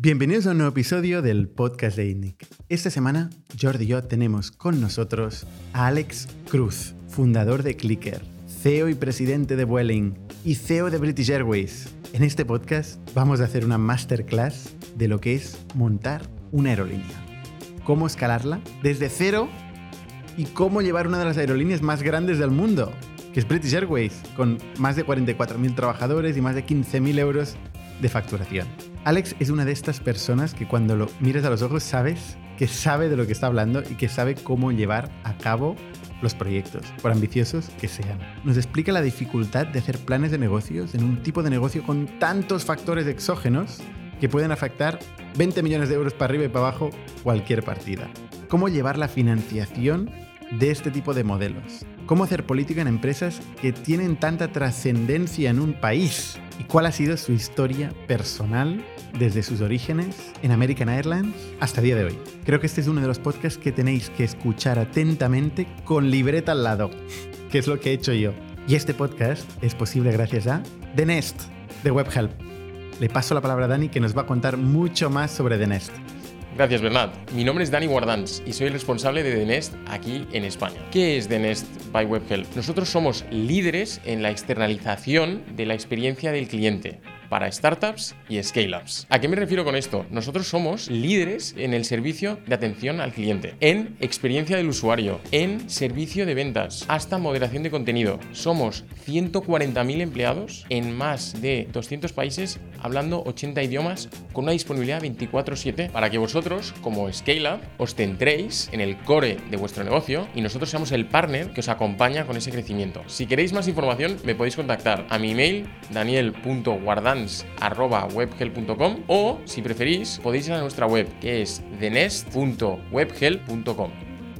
Bienvenidos a un nuevo episodio del podcast de INNIC. Esta semana, Jordi y yo tenemos con nosotros a Alex Cruz, fundador de Clicker, CEO y presidente de Vueling y CEO de British Airways. En este podcast vamos a hacer una masterclass de lo que es montar una aerolínea, cómo escalarla desde cero y cómo llevar una de las aerolíneas más grandes del mundo, que es British Airways, con más de 44.000 trabajadores y más de 15.000 euros de facturación. Alex es una de estas personas que cuando lo miras a los ojos sabes que sabe de lo que está hablando y que sabe cómo llevar a cabo los proyectos, por ambiciosos que sean. Nos explica la dificultad de hacer planes de negocios en un tipo de negocio con tantos factores exógenos que pueden afectar 20 millones de euros para arriba y para abajo cualquier partida. Cómo llevar la financiación de este tipo de modelos. Cómo hacer política en empresas que tienen tanta trascendencia en un país. Y cuál ha sido su historia personal desde sus orígenes en American Airlines hasta el día de hoy. Creo que este es uno de los podcasts que tenéis que escuchar atentamente con libreta al lado, que es lo que he hecho yo. Y este podcast es posible gracias a The Nest de WebHelp. Le paso la palabra a Dani que nos va a contar mucho más sobre The Nest. Gracias, Bernat. Mi nombre es Dani Guardans y soy el responsable de The Nest aquí en España. ¿Qué es The Nest by WebHelp? Nosotros somos líderes en la externalización de la experiencia del cliente para startups y scale-ups. ¿A qué me refiero con esto? Nosotros somos líderes en el servicio de atención al cliente, en experiencia del usuario, en servicio de ventas, hasta moderación de contenido. Somos 140.000 empleados en más de 200 países, hablando 80 idiomas, con una disponibilidad 24/7 para que vosotros, como scale-up, os centréis en el core de vuestro negocio y nosotros seamos el partner que os acompaña con ese crecimiento. Si queréis más información, me podéis contactar a mi email daniel.guardan webhelp.com o, si preferís, podéis ir a nuestra web que es thenest.webhelp.com.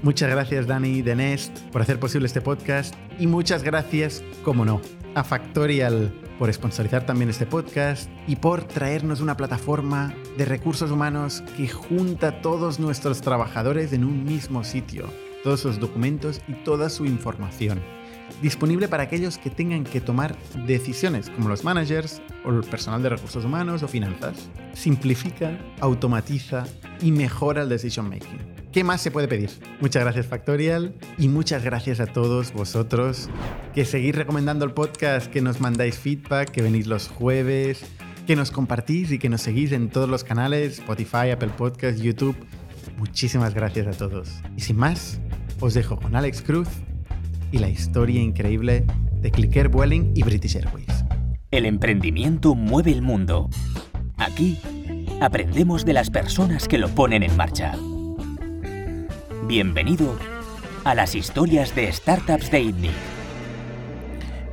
Muchas gracias Dani de Nest por hacer posible este podcast. Y muchas gracias, como no, a Factorial por sponsorizar también este podcast y por traernos una plataforma de recursos humanos que junta a todos nuestros trabajadores en un mismo sitio, todos sus documentos y toda su información disponible para aquellos que tengan que tomar decisiones, como los managers o el personal de recursos humanos o finanzas. Simplifica, automatiza y mejora el decision making. ¿Qué más se puede pedir? Muchas gracias Factorial y muchas gracias a todos vosotros que seguís recomendando el podcast, que nos mandáis feedback, que venís los jueves, que nos compartís y que nos seguís en todos los canales, Spotify, Apple Podcasts, YouTube. Muchísimas gracias a todos. Y sin más, os dejo con Alex Cruz y la historia increíble de Clicker Vueling y British Airways. El emprendimiento mueve el mundo. Aquí aprendemos de las personas que lo ponen en marcha. Bienvenido a las historias de startups de ITNIC.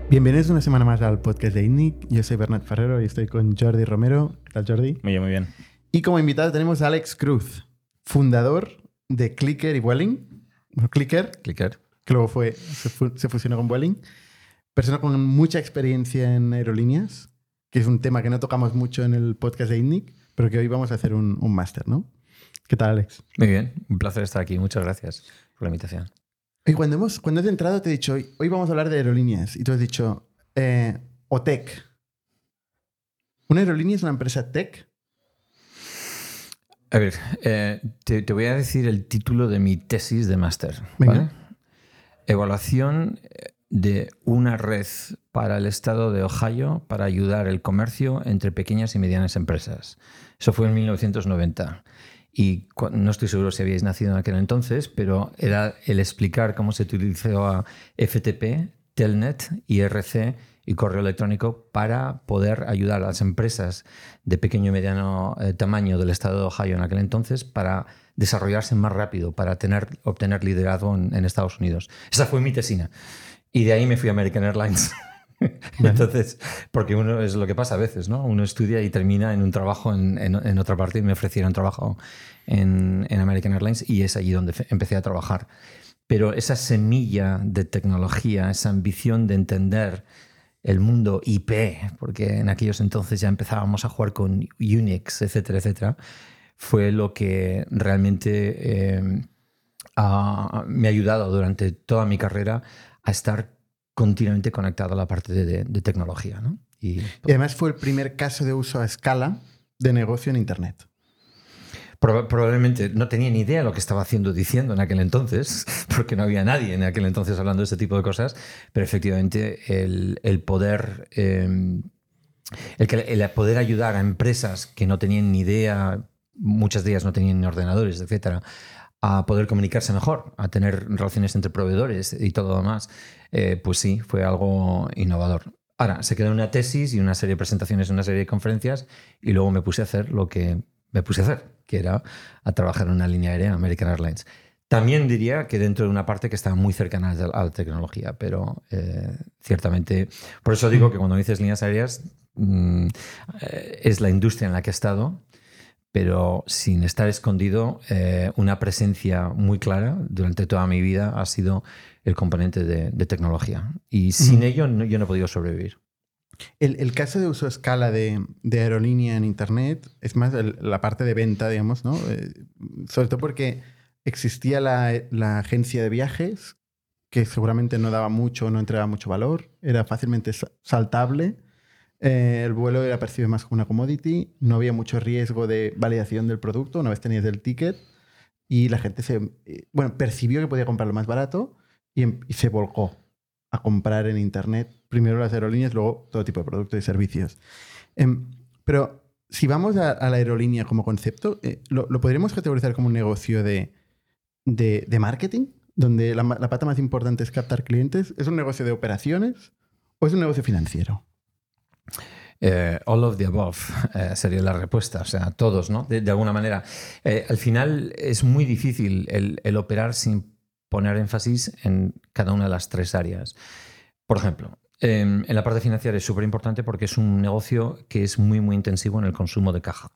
Bienvenidos una semana más al podcast de ITNIC. Yo soy Bernat Ferrero y estoy con Jordi Romero. ¿Qué tal, Jordi? Muy bien, muy bien. Y como invitado tenemos a Alex Cruz, fundador de Clicker y Vueling. Clicker. Clicker que luego fue, se, fusionó con Vueling. Persona con mucha experiencia en aerolíneas, que es un tema que no tocamos mucho en el podcast de INNIC, pero que hoy vamos a hacer un, un máster, ¿no? ¿Qué tal, Alex? Muy bien, un placer estar aquí. Muchas gracias por la invitación. Y cuando, hemos, cuando has entrado te he dicho, hoy, hoy vamos a hablar de aerolíneas. Y tú has dicho, eh, o tech. ¿Una aerolínea es una empresa tech? A ver, eh, te, te, voy a decir el título de mi tesis de máster. ¿vale? Evaluación eh, de una red para el estado de Ohio para ayudar el comercio entre pequeñas y medianas empresas. Eso fue en 1990. Y no estoy seguro si habíais nacido en aquel entonces, pero era el explicar cómo se utilizó FTP, Telnet, IRC y correo electrónico para poder ayudar a las empresas de pequeño y mediano eh, tamaño del estado de Ohio en aquel entonces para desarrollarse más rápido para tener, obtener liderazgo en, Estados Unidos. Esa fue mi tesina. Y de ahí me fui a American Airlines. Entonces, porque uno es lo que pasa a veces, ¿no? Uno estudia y termina en un trabajo en, en, otra parte y me ofrecieron trabajo en, en, American Airlines y es allí donde empecé a trabajar. Pero esa semilla de tecnología, esa ambición de entender el mundo IP, porque en aquellos entonces ya empezábamos a jugar con Unix, etcétera, etcétera, fue lo que realmente eh, me ha ayudado durante toda mi carrera a estar continuamente conectado a la parte de, tecnología. Y, además fue el primer caso de uso a escala de negocio en Internet. probablemente no tenía ni idea de lo que estaba haciendo diciendo en aquel entonces, porque no había nadie en aquel entonces hablando de este tipo de cosas, pero efectivamente el, poder... Em, el, el poder ayudar a empresas que no tenían ni idea, muchas de ellas no tenían ordenadores, etcétera, a poder comunicarse mejor, a tener relaciones entre proveedores y todo lo demás, eh, pues sí, fue algo innovador. Ahora, se quedó una tesis y una serie de presentaciones, una serie de conferencias, y luego me puse a hacer lo que me puse a hacer, que era a trabajar en una línea aérea, American Airlines. También diría que dentro de una parte que estaba muy cercana a la tecnología, pero eh, ciertamente, por eso digo que cuando dices líneas aéreas, mm, eh, es la industria en la que he estado, pero sin estar escondido, eh, una presencia muy clara durante toda mi vida ha sido el componente de, tecnología. Y sin ello yo no he podido sobrevivir. El, caso de uso a escala de, aerolínea en Internet es más la parte de venta, digamos, ¿no? Eh, sobre todo porque existía la, agencia de viajes que seguramente no daba mucho, no entregaba mucho valor, era fácilmente saltable, eh, el vuelo era percibido más como una commodity, no había mucho riesgo de validación del producto una vez tenías el ticket y la gente se, eh, bueno, percibió que podía comprarlo más barato y, em, y se volcó a comprar en Internet primero las aerolíneas, luego todo tipo de productos y servicios. Em, pero si vamos a, la aerolínea como concepto, eh, lo, podríamos categorizar como un negocio de, de, marketing, donde la, la, pata más importante es captar clientes. ¿Es un negocio de operaciones o es un negocio financiero? Eh, all of the above eh, sería la respuesta, o sea, todos, ¿no? De, alguna manera. al final es muy difícil el, operar sin poner énfasis en cada una de las tres áreas. Por ejemplo, Em, en la parte financiera es súper importante porque es un negocio que es muy, muy intensivo en el consumo de caja.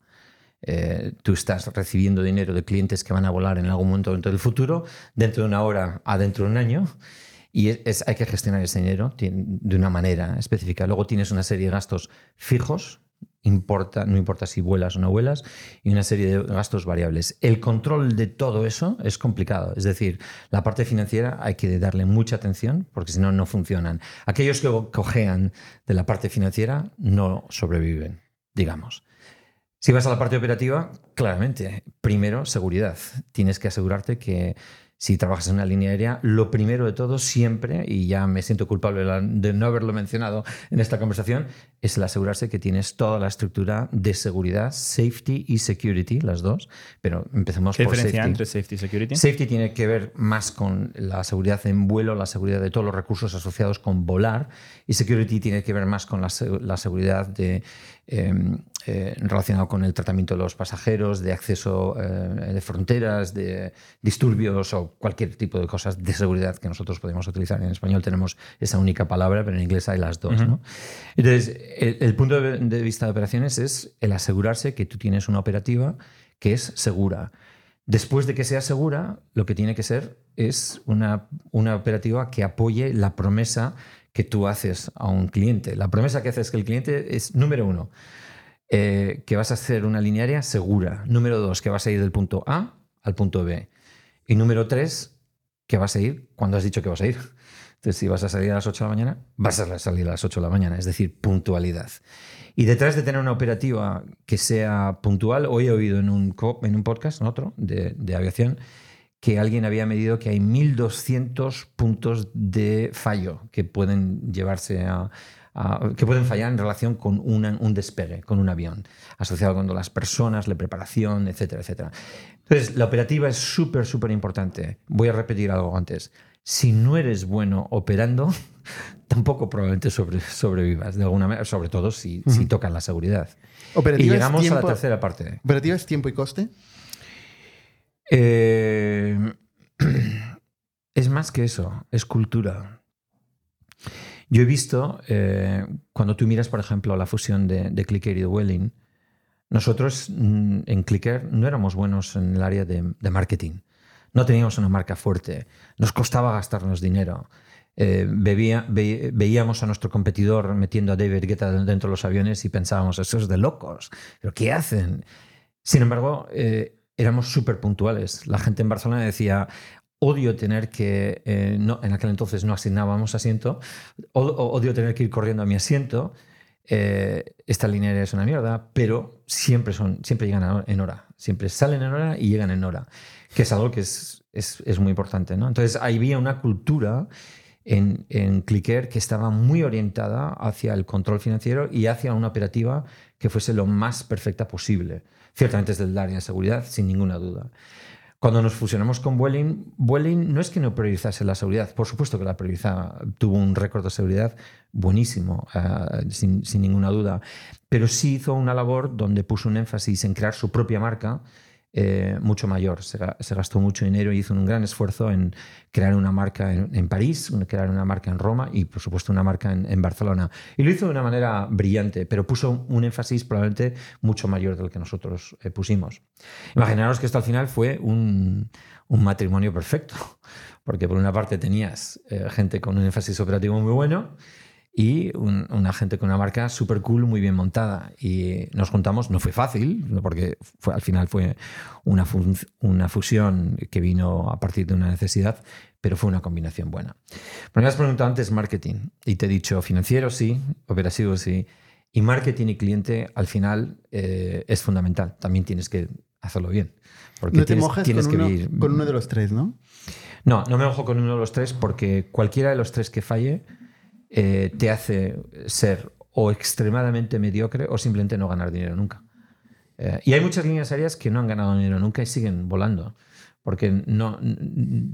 Eh, tú estás recibiendo dinero de clientes que van a volar en algún momento dentro del futuro, dentro de una hora a dentro de un año, y hay que gestionar ese dinero de una manera específica. Luego tienes una serie de gastos fijos, importa, no importa si vuelas o no vuelas, y una serie de gastos variables. El control de todo eso es complicado, es decir, la parte financiera hay que darle mucha atención porque si no, no funcionan. Aquellos que cojean de la parte financiera no sobreviven, digamos. Si vas a la parte operativa, claramente, primero, seguridad. Tienes que asegurarte que si trabajas en una línea aérea, lo primero de todo siempre, y ya me siento culpable de no haberlo mencionado en esta conversación, es el asegurarse que tienes toda la estructura de seguridad, safety y security, las dos. Pero empecemos ¿Qué por diferencia entre safety y security? Safety tiene que ver más con la seguridad en vuelo, la seguridad de todos los recursos asociados con volar, y security tiene que ver más con la, la seguridad de Em, eh, relacionado con el tratamiento de los pasajeros, de acceso eh, de fronteras, de disturbios o cualquier tipo de cosas de seguridad que nosotros podemos utilizar. En español tenemos esa única palabra, pero en inglés hay las dos. Entonces, el, punto de, vista de operaciones es el asegurarse que tú tienes una operativa que es segura. Después de que sea segura, lo que tiene que ser es una, una operativa que apoye la promesa que tú haces a un cliente. La promesa que haces que el cliente es, número uno, eh, que vas a hacer una linearia segura. Número dos, que vas a ir del punto A al punto B. Y número tres, que vas a ir cuando has dicho que vas a ir. Entonces, si vas a salir a las 8 de la mañana, vas a salir a las 8 de la mañana, es decir, puntualidad. Y detrás de tener una operativa que sea puntual, hoy he oído en un, en un podcast, en otro, de, de aviación, que alguien había medido que hay 1.200 puntos de fallo que pueden llevarse a, que pueden fallar en relación con un despegue, con un avión, asociado con las personas, la preparación, etcétera, etcétera. Entonces, la operativa es súper, súper importante. Voy a repetir algo antes. Si no eres bueno operando, tampoco probablemente sobrevivas de alguna manera, sobre todo si, si tocan la seguridad. y llegamos a la tercera parte. ¿Operativa es tiempo y coste? Eh, es más que eso, es cultura. Yo he visto, eh, cuando tú miras, por ejemplo, la fusión de, Clicker y de Welling, nosotros mm, en Clicker no éramos buenos en el área de, marketing. No teníamos una marca fuerte. Nos costaba gastarnos dinero. Eh, veíamos a nuestro competidor metiendo a David Guetta dentro de los aviones y pensábamos, eso es de locos. ¿Pero qué hacen? Sin embargo, éramos súper puntuales. La gente en Barcelona decía, odio tener que, eh, no, en aquel entonces no asignábamos asiento, odio tener que ir corriendo a mi asiento. eh, esta línea es una mierda, pero siempre, son, siempre llegan en hora, siempre salen en hora y llegan en hora, que es algo que es, es, muy importante. ¿no? Entonces, ahí había una cultura en, en Clicker que estaba muy orientada hacia el control financiero y hacia una operativa que fuese lo más perfecta posible. Ciertamente es del área de seguridad, sin ninguna duda. Cuando nos fusionamos con Vueling, Vueling no es que no priorizase la seguridad, por supuesto que la priorizaba, tuvo un récord de seguridad buenísimo, eh, sin, sin, ninguna duda, pero sí hizo una labor donde puso un énfasis en crear su propia marca eh, mucho mayor. Se, gastó mucho dinero y hizo un gran esfuerzo en crear una marca en, París, crear una marca en Roma y, por supuesto, una marca en, Barcelona. Y lo hizo de una manera brillante, pero puso un énfasis probablemente mucho mayor del que nosotros eh, pusimos. Imaginaros que esto al final fue un, matrimonio perfecto, porque por una parte tenías eh, gente con un énfasis operativo muy bueno, y un, una gente con una marca súper cool, muy bien montada. Y nos juntamos, no fue fácil, porque fue, al final fue una, una fusión que vino a partir de una necesidad, pero fue una combinación buena. Pero me has preguntado antes marketing y te he dicho financiero sí, operativo sí, y marketing y cliente al final eh, es fundamental. También tienes que hacerlo bien. Porque no te tienes, mojas tienes con, que uno, con uno de los tres, ¿no? No, no me mojo con uno de los tres porque cualquiera de los tres que falle eh, te hace ser o extremadamente mediocre o simplemente no ganar dinero nunca. Eh, y hay muchas líneas aéreas que no han ganado dinero nunca y siguen volando. Porque no,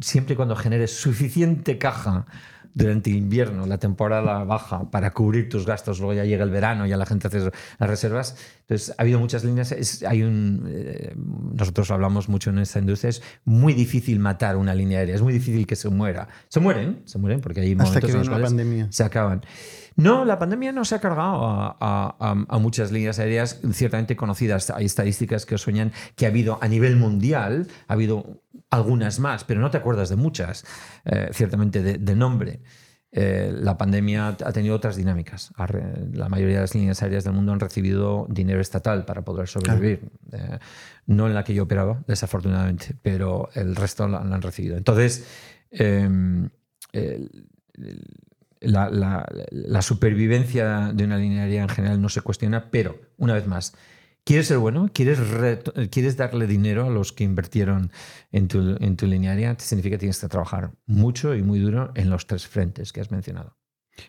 siempre y cuando generes suficiente caja durante el invierno, la temporada baja, para cubrir tus gastos, luego ya llega el verano, ya la gente hace las reservas. Entonces, ha habido muchas líneas. hay un, eh, nosotros hablamos mucho en esta industria, es muy difícil matar una línea aérea, es muy difícil que se muera. Se mueren, se mueren porque hay momentos en los cuales pandemia. se acaban. No, la pandemia no se ha cargado a, muchas líneas aéreas ciertamente conocidas. Hay estadísticas que os sueñan que ha habido a nivel mundial, ha habido algunas más, pero no te acuerdas de muchas, eh, ciertamente de, nombre. Eh, la pandemia ha tenido otras dinámicas. La mayoría de las líneas aéreas del mundo han recibido dinero estatal para poder sobrevivir. Eh, no en la que yo operaba, desafortunadamente, pero el resto lo han recibido. Entonces, em, la, la, supervivencia de una aérea en general no se cuestiona, pero, una vez más, ¿Quieres ser bueno? ¿Quieres, ¿Quieres darle dinero a los que invirtieron en tu, en tu linearia? Significa que tienes que trabajar mucho y muy duro en los tres frentes que has mencionado.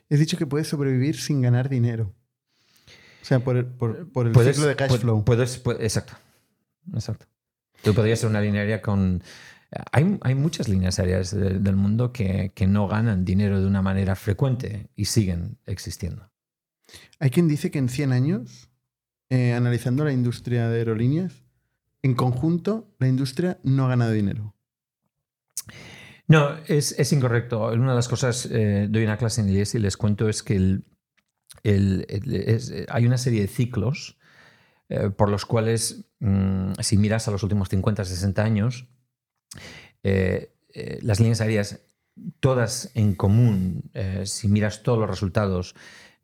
He dicho que puedes sobrevivir sin ganar dinero. O sea, por, el, por, el ciclo de cash flow. Puedes, exacto. Exacto. Tú podrías ser una linearia con... Hay, hay muchas líneas aéreas del mundo que, que no ganan dinero de una manera frecuente y siguen existiendo. Hay quien dice que en 100 años eh, analizando la industria de aerolíneas, en conjunto, la industria no ha ganado dinero. No, es, incorrecto. Una de las cosas, eh, doy una clase en inglés y les cuento es que hay una serie de ciclos eh, por los cuales, mm, si miras a los últimos 50, 60 años, las líneas aéreas, todas en común, si miras todos los resultados,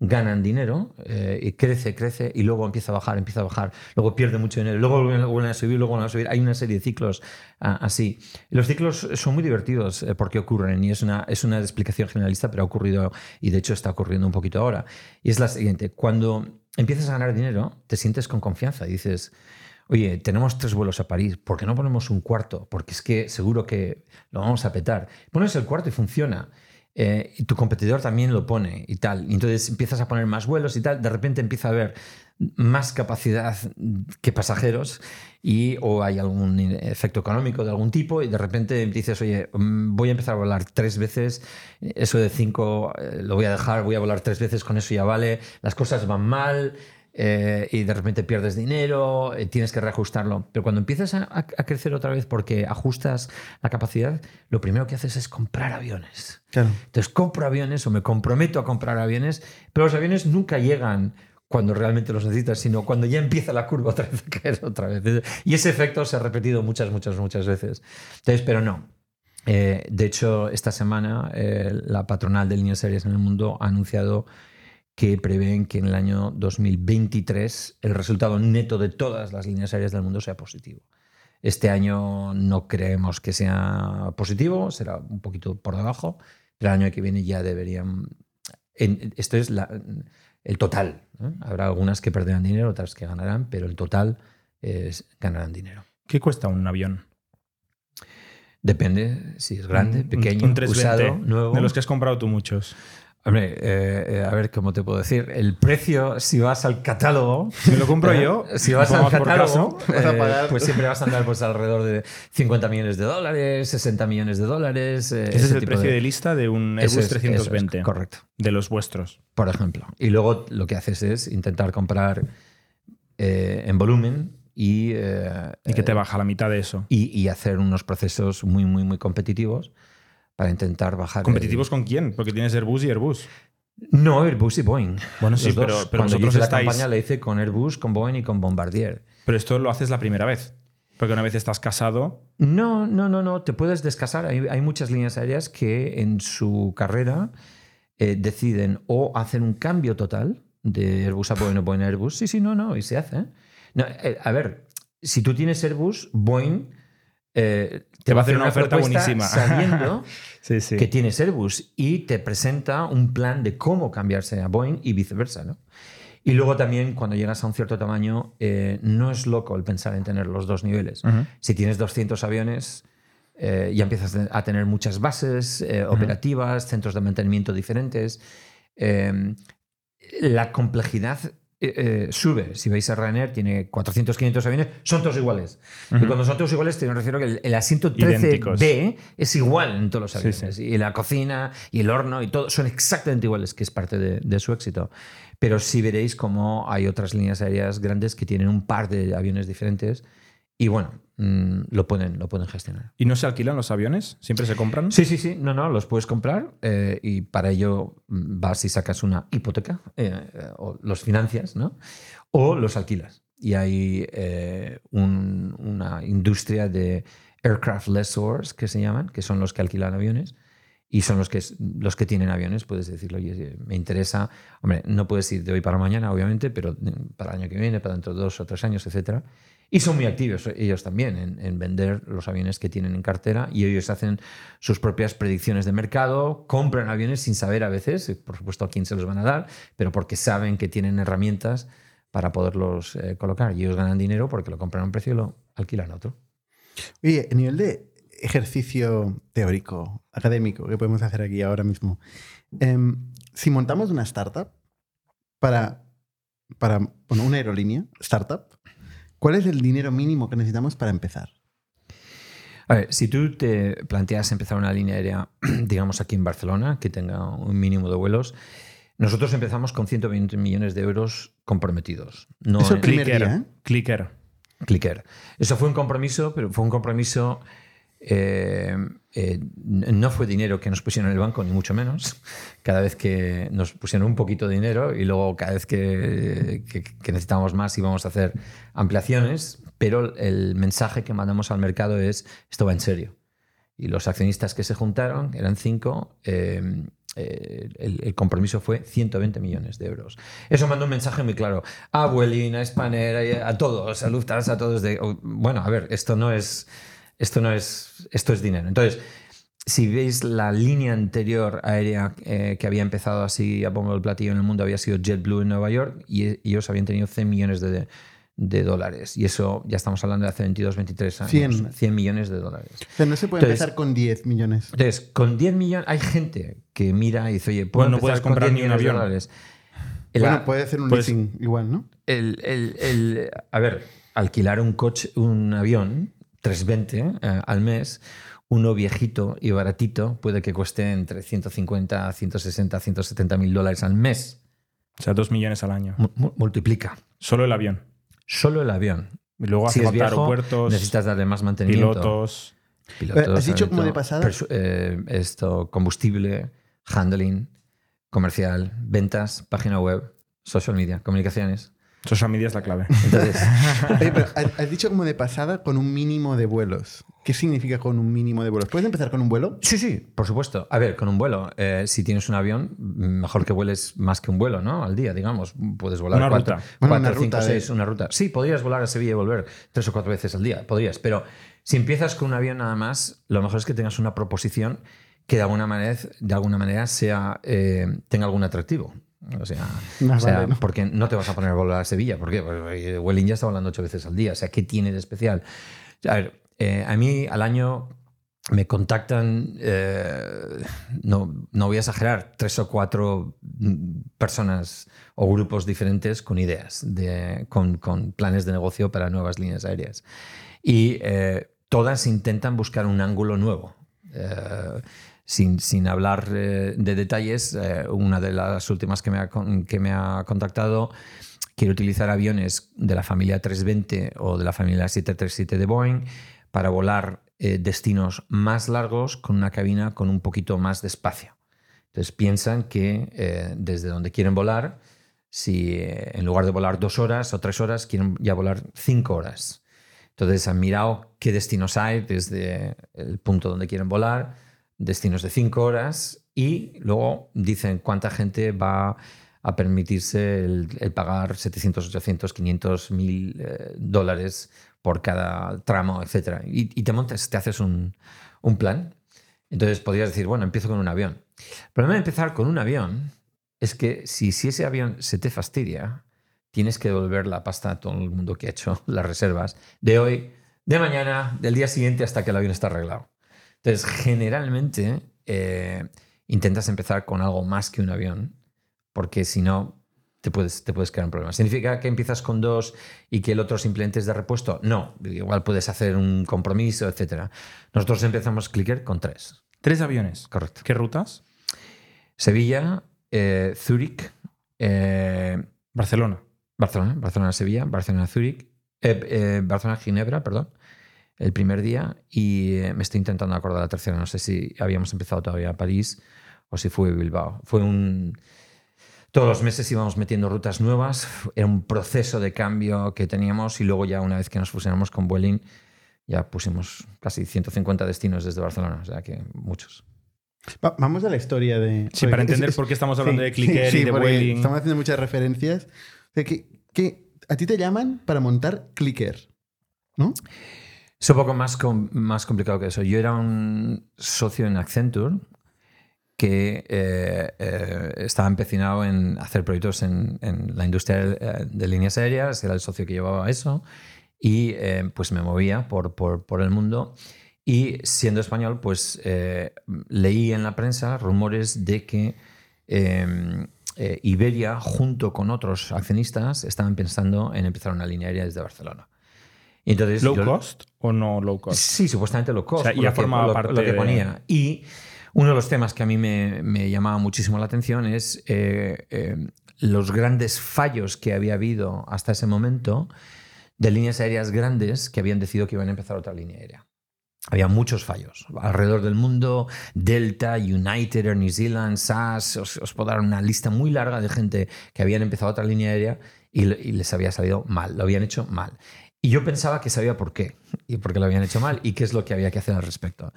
ganan dinero eh, y crece, crece y luego empieza a bajar, empieza a bajar, luego pierde mucho dinero, luego vuelven a subir, luego vuelven a subir. Hay una serie de ciclos así. Los ciclos son muy divertidos eh, porque ocurren y es una, es una explicación generalista, pero ha ocurrido y de hecho está ocurriendo un poquito ahora. Y es la siguiente, cuando empiezas a ganar dinero, te sientes con confianza y dices, oye, tenemos tres vuelos a París, ¿por qué no ponemos un cuarto? Porque es que seguro que lo vamos a petar. Pones el cuarto y funciona. Eh, y tu competidor también lo pone y tal. Y entonces empiezas a poner más vuelos y tal, de repente empieza a haber más capacidad que pasajeros y o hay algún efecto económico de algún tipo y de repente dices, oye, mm, voy a empezar a volar tres veces, eso de cinco eh, lo voy a dejar, voy a volar tres veces, con eso ya vale, las cosas van mal, eh, y de repente pierdes dinero, eh, tienes que reajustarlo. Pero cuando empiezas a, crecer otra vez porque ajustas la capacidad, lo primero que haces es comprar aviones. Entonces compro aviones o me comprometo a comprar aviones, pero los aviones nunca llegan cuando realmente los necesitas, sino cuando ya empieza la curva otra vez a caer otra vez. Y ese efecto se ha repetido muchas, muchas, muchas veces. Entonces, pero no. Eh, de hecho, esta semana la patronal de líneas aéreas en el mundo ha anunciado que prevén que en el año 2023 el resultado neto de todas las líneas aéreas del mundo sea positivo. Este año no creemos que sea positivo, será un poquito por debajo, pero el año que viene ya deberían... esto es la, el total. Habrá algunas que perderán dinero, otras que ganarán, pero el total es ganarán dinero. ¿Qué cuesta un avión? Depende si es grande, Un- pequeño, un 320, usado, nuevo. De los que has comprado tú muchos. Hombre, eh, eh, a ver cómo te puedo decir. El precio, si vas al catálogo. Si lo compro eh, yo, si vas al catálogo, caso. vas a eh, pagar. pues siempre vas a andar pues, alrededor de 50 millones de dólares, 60 millones de dólares. eh, Ese es el precio de... lista de un Airbus es- eso es, 320. correcto. De los vuestros. por ejemplo. Y luego lo que haces es intentar comprar eh, en volumen y, eh, Y que te baja la mitad de eso. y, y hacer unos procesos muy, muy, muy competitivos para intentar bajar. ¿Competitivos con quién? Porque tienes Airbus y Airbus. el- No, Airbus y Boeing. Bueno, sí, pero- pero Cuando yo vosotros hice la estáis- campaña la hice con Airbus, con Boeing y con Bombardier. Pero esto lo haces la primera vez. Porque una vez estás casado, No, no, no, no. Te puedes descasar. Hay, hay muchas líneas aéreas que en su carrera eh, deciden o hacer un cambio total de Airbus a Boeing o Boeing a Airbus. Sí, sí, no, no, y se hace. No, eh, a ver, si tú tienes Airbus, Boeing eh, te, va a hacer una oferta buenísima. sabiendo sí, sí. que tienes Airbus y te presenta un plan de cómo cambiarse a Boeing y viceversa, ¿no? Y luego también cuando llegas a un cierto tamaño, eh, no es loco el pensar en tener los dos niveles. Si tienes 200 aviones, eh, ya empiezas a tener muchas bases eh, operativas, centros de mantenimiento diferentes. La complejidad eh, eh, sube. Si veis a Ryanair, tiene 400, 500 aviones, son todos iguales. Y cuando son todos iguales, te refiero que el, el asiento Idénticos. 13B es igual en todos los Sí, aviones. Y la cocina y el horno y todo son exactamente iguales, que es parte de, de su éxito. Pero sí veréis cómo hay otras líneas aéreas grandes que tienen un par de aviones diferentes y bueno, mm, lo, pueden, lo pueden gestionar. ¿Y no se alquilan los aviones? ¿Siempre se compran? Sí, sí, sí, no, no, los puedes comprar eh, y para ello mm, vas y sacas una hipoteca eh, o los financias, ¿no? O los alquilas. Y hay eh, un- una industria de aircraft lessors que se llaman, que son los que alquilan aviones y son los que, los que tienen aviones. Puedes decirlo, oye, me interesa. Hombre, no puedes ir de hoy para mañana, obviamente, pero mm, para el año que viene, para dentro de dos o tres años, etcétera. Y son muy activos ellos también en, en vender los aviones que tienen en cartera y ellos hacen sus propias predicciones de mercado, compran aviones sin saber a veces, por supuesto, a quién se los van a dar, pero porque saben que tienen herramientas para poderlos eh, colocar. Y ellos ganan dinero porque lo compran a un precio y lo alquilan a otro. Oye, a nivel de ejercicio teórico, académico, que podemos hacer aquí ahora mismo, em, si montamos una startup para, para una aerolínea, startup, ¿cuál es el dinero mínimo que necesitamos para empezar? A ver, si tú te planteas empezar una línea aérea, digamos aquí en Barcelona, que tenga un mínimo de vuelos, nosotros empezamos con 120 millones de euros comprometidos. No Eso el primer Clicker. día, ¿eh? Clicker. Clicker. Eso fue un compromiso, pero fue un compromiso. Eh, eh, no fue dinero que nos pusieron en el banco, ni mucho menos. Cada vez que nos pusieron un poquito de dinero y luego cada vez que, que, que necesitábamos más íbamos a hacer ampliaciones, pero el mensaje que mandamos al mercado es esto va en serio. Y los accionistas que se juntaron, eran cinco, eh, eh, el, compromiso fue 120 millones de euros. Eso manda un mensaje muy claro a Vueling, a Spanair, a, a todos, a Lufthansa, a todos de, bueno, a ver, esto no es, esto no es, esto es dinero. Entonces, si veis la línea anterior aérea eh, que había empezado así a bombo del platillo en el mundo había sido JetBlue en Nueva York y e- ellos habían tenido 100 millones de, de dólares. Y eso ya estamos hablando de hace 22, 23 años. 100. 100 millones de dólares. O sea, no se puede Entonces- empezar con 10 millones. Entonces, con 10 millones, hay gente que mira y dice, oye, ¿puedo Bueno, no puedes con comprar 10 ni un de avión. dólares? El- Bueno, puede hacer un pues- leasing igual, ¿no? el- el- el- a ver, alquilar un coche, un avión 320 eh, al mes, uno viejito y baratito, puede que cueste entre 150, 160, 170 mil dólares al mes. O sea, dos millones al año. Mu- mu- multiplica. Solo el avión. Solo el avión. Y luego hace Si falta viejo, aeropuertos, necesitas darle más mantenimiento. pilotos. Pilotos, has dicho como de pasada- eh, esto, combustible, handling, comercial, ventas, página web, social media, comunicaciones. Social media es la clave. Entonces, Oye, pero has dicho como de pasada con un mínimo de vuelos. ¿Qué significa con un mínimo de vuelos? ¿Puedes empezar con un vuelo? sí, sí, por supuesto. A ver, con un vuelo, eh, si tienes un avión, mejor que vueles más que un vuelo, ¿no? Al día, digamos. Puedes volar Una cuatro, ruta. Bueno, cuatro, una cinco, ruta seis, una ruta. Sí, podrías volar a Sevilla y volver tres o cuatro veces al día, podrías. Pero si empiezas con un avión nada más, lo mejor es que tengas una proposición que de alguna manera, de alguna manera sea, eh, tenga algún atractivo. O sea, o sea, vale, ¿no? porque no te vas a poner a volar a Sevilla. ¿Por qué? Porque Welling ya está volando ocho veces al día. O sea, ¿qué tiene de especial? A ver, eh, a mí al año me contactan, eh, no, no voy a exagerar, tres o cuatro mm, personas o grupos diferentes con ideas, de, con, con planes de negocio para nuevas líneas aéreas. Y eh, todas intentan buscar un ángulo nuevo. Eh, sin, sin hablar eh, de detalles, eh, una de las últimas que me, ha, que me ha contactado quiere utilizar aviones de la familia 320 o de la familia 737 de Boeing para volar eh, destinos más largos con una cabina con un poquito más de espacio. Entonces piensan que eh, desde donde quieren volar, si eh, en lugar de volar dos horas o tres horas, quieren ya volar cinco horas. Entonces han mirado qué destinos hay desde el punto donde quieren volar, destinos de cinco horas y luego dicen cuánta gente va a permitirse el, pagar 700, 800, 500 mil eh, dólares por cada tramo, etc. Y, te montas, te haces un, un plan. Entonces podrías decir, bueno, empiezo con un avión. El problema de empezar con un avión es que si, si ese avión se te fastidia, tienes que devolver la pasta a todo el mundo que ha hecho las reservas de hoy, de mañana, del día siguiente hasta que el avión está arreglado. Entonces, generalmente eh, intentas empezar con algo más que un avión, porque si no, te puedes, te puedes quedar en problemas. ¿Significa que empiezas con dos y que el otro simplemente es de repuesto? No, igual puedes hacer un compromiso, etc. Nosotros empezamos Clicker con tres. Tres aviones. Correcto. ¿Qué rutas? Sevilla, eh, Zúrich, eh, Barcelona. Barcelona, Barcelona-Sevilla, Barcelona-Zúrich, eh, Barcelona-Ginebra, perdón, el primer día y eh, me estoy intentando acordar la tercera, no sé si habíamos empezado todavía a París o si fue Bilbao. Fue un... Todos los meses íbamos metiendo rutas nuevas, era un proceso de cambio que teníamos y luego ya una vez que nos fusionamos con Vueling ya pusimos casi 150 destinos desde Barcelona, o sea que muchos. Va- vamos a la historia de. Sí, para entender es- por qué estamos hablando sí, de Clicker sí, y de Vueling. Estamos haciendo muchas referencias. O sea, que, que a ti te llaman para montar Clicker, ¿no? Es un poco más, más complicado que eso. Yo era un socio en Accenture que eh, eh, estaba empecinado en hacer proyectos en, la industria de, de líneas aéreas, era el socio que llevaba eso y eh, pues me movía por, por, por el mundo. Y siendo español, pues eh, leí en la prensa rumores de que eh, eh, Iberia, junto con otros accionistas, estaban pensando en empezar una línea aérea desde Barcelona. Entonces ¿Low yo- cost o no low cost? Sí, supuestamente low cost. O sea, ya lo que- formaba lo- parte lo que de- ponía. Y uno de los temas que a mí me, me llamaba muchísimo la atención es eh, eh, los grandes fallos que había habido hasta ese momento de líneas aéreas grandes que habían decidido que iban a empezar otra línea aérea. Había muchos fallos alrededor del mundo, Delta, United, Air New Zealand, SAS, os, os puedo dar una lista muy larga de gente que habían empezado otra línea aérea y, y les había salido mal, lo habían hecho mal. Y yo pensaba que sabía por qué y por qué lo habían hecho mal y qué es lo que había que hacer al respecto.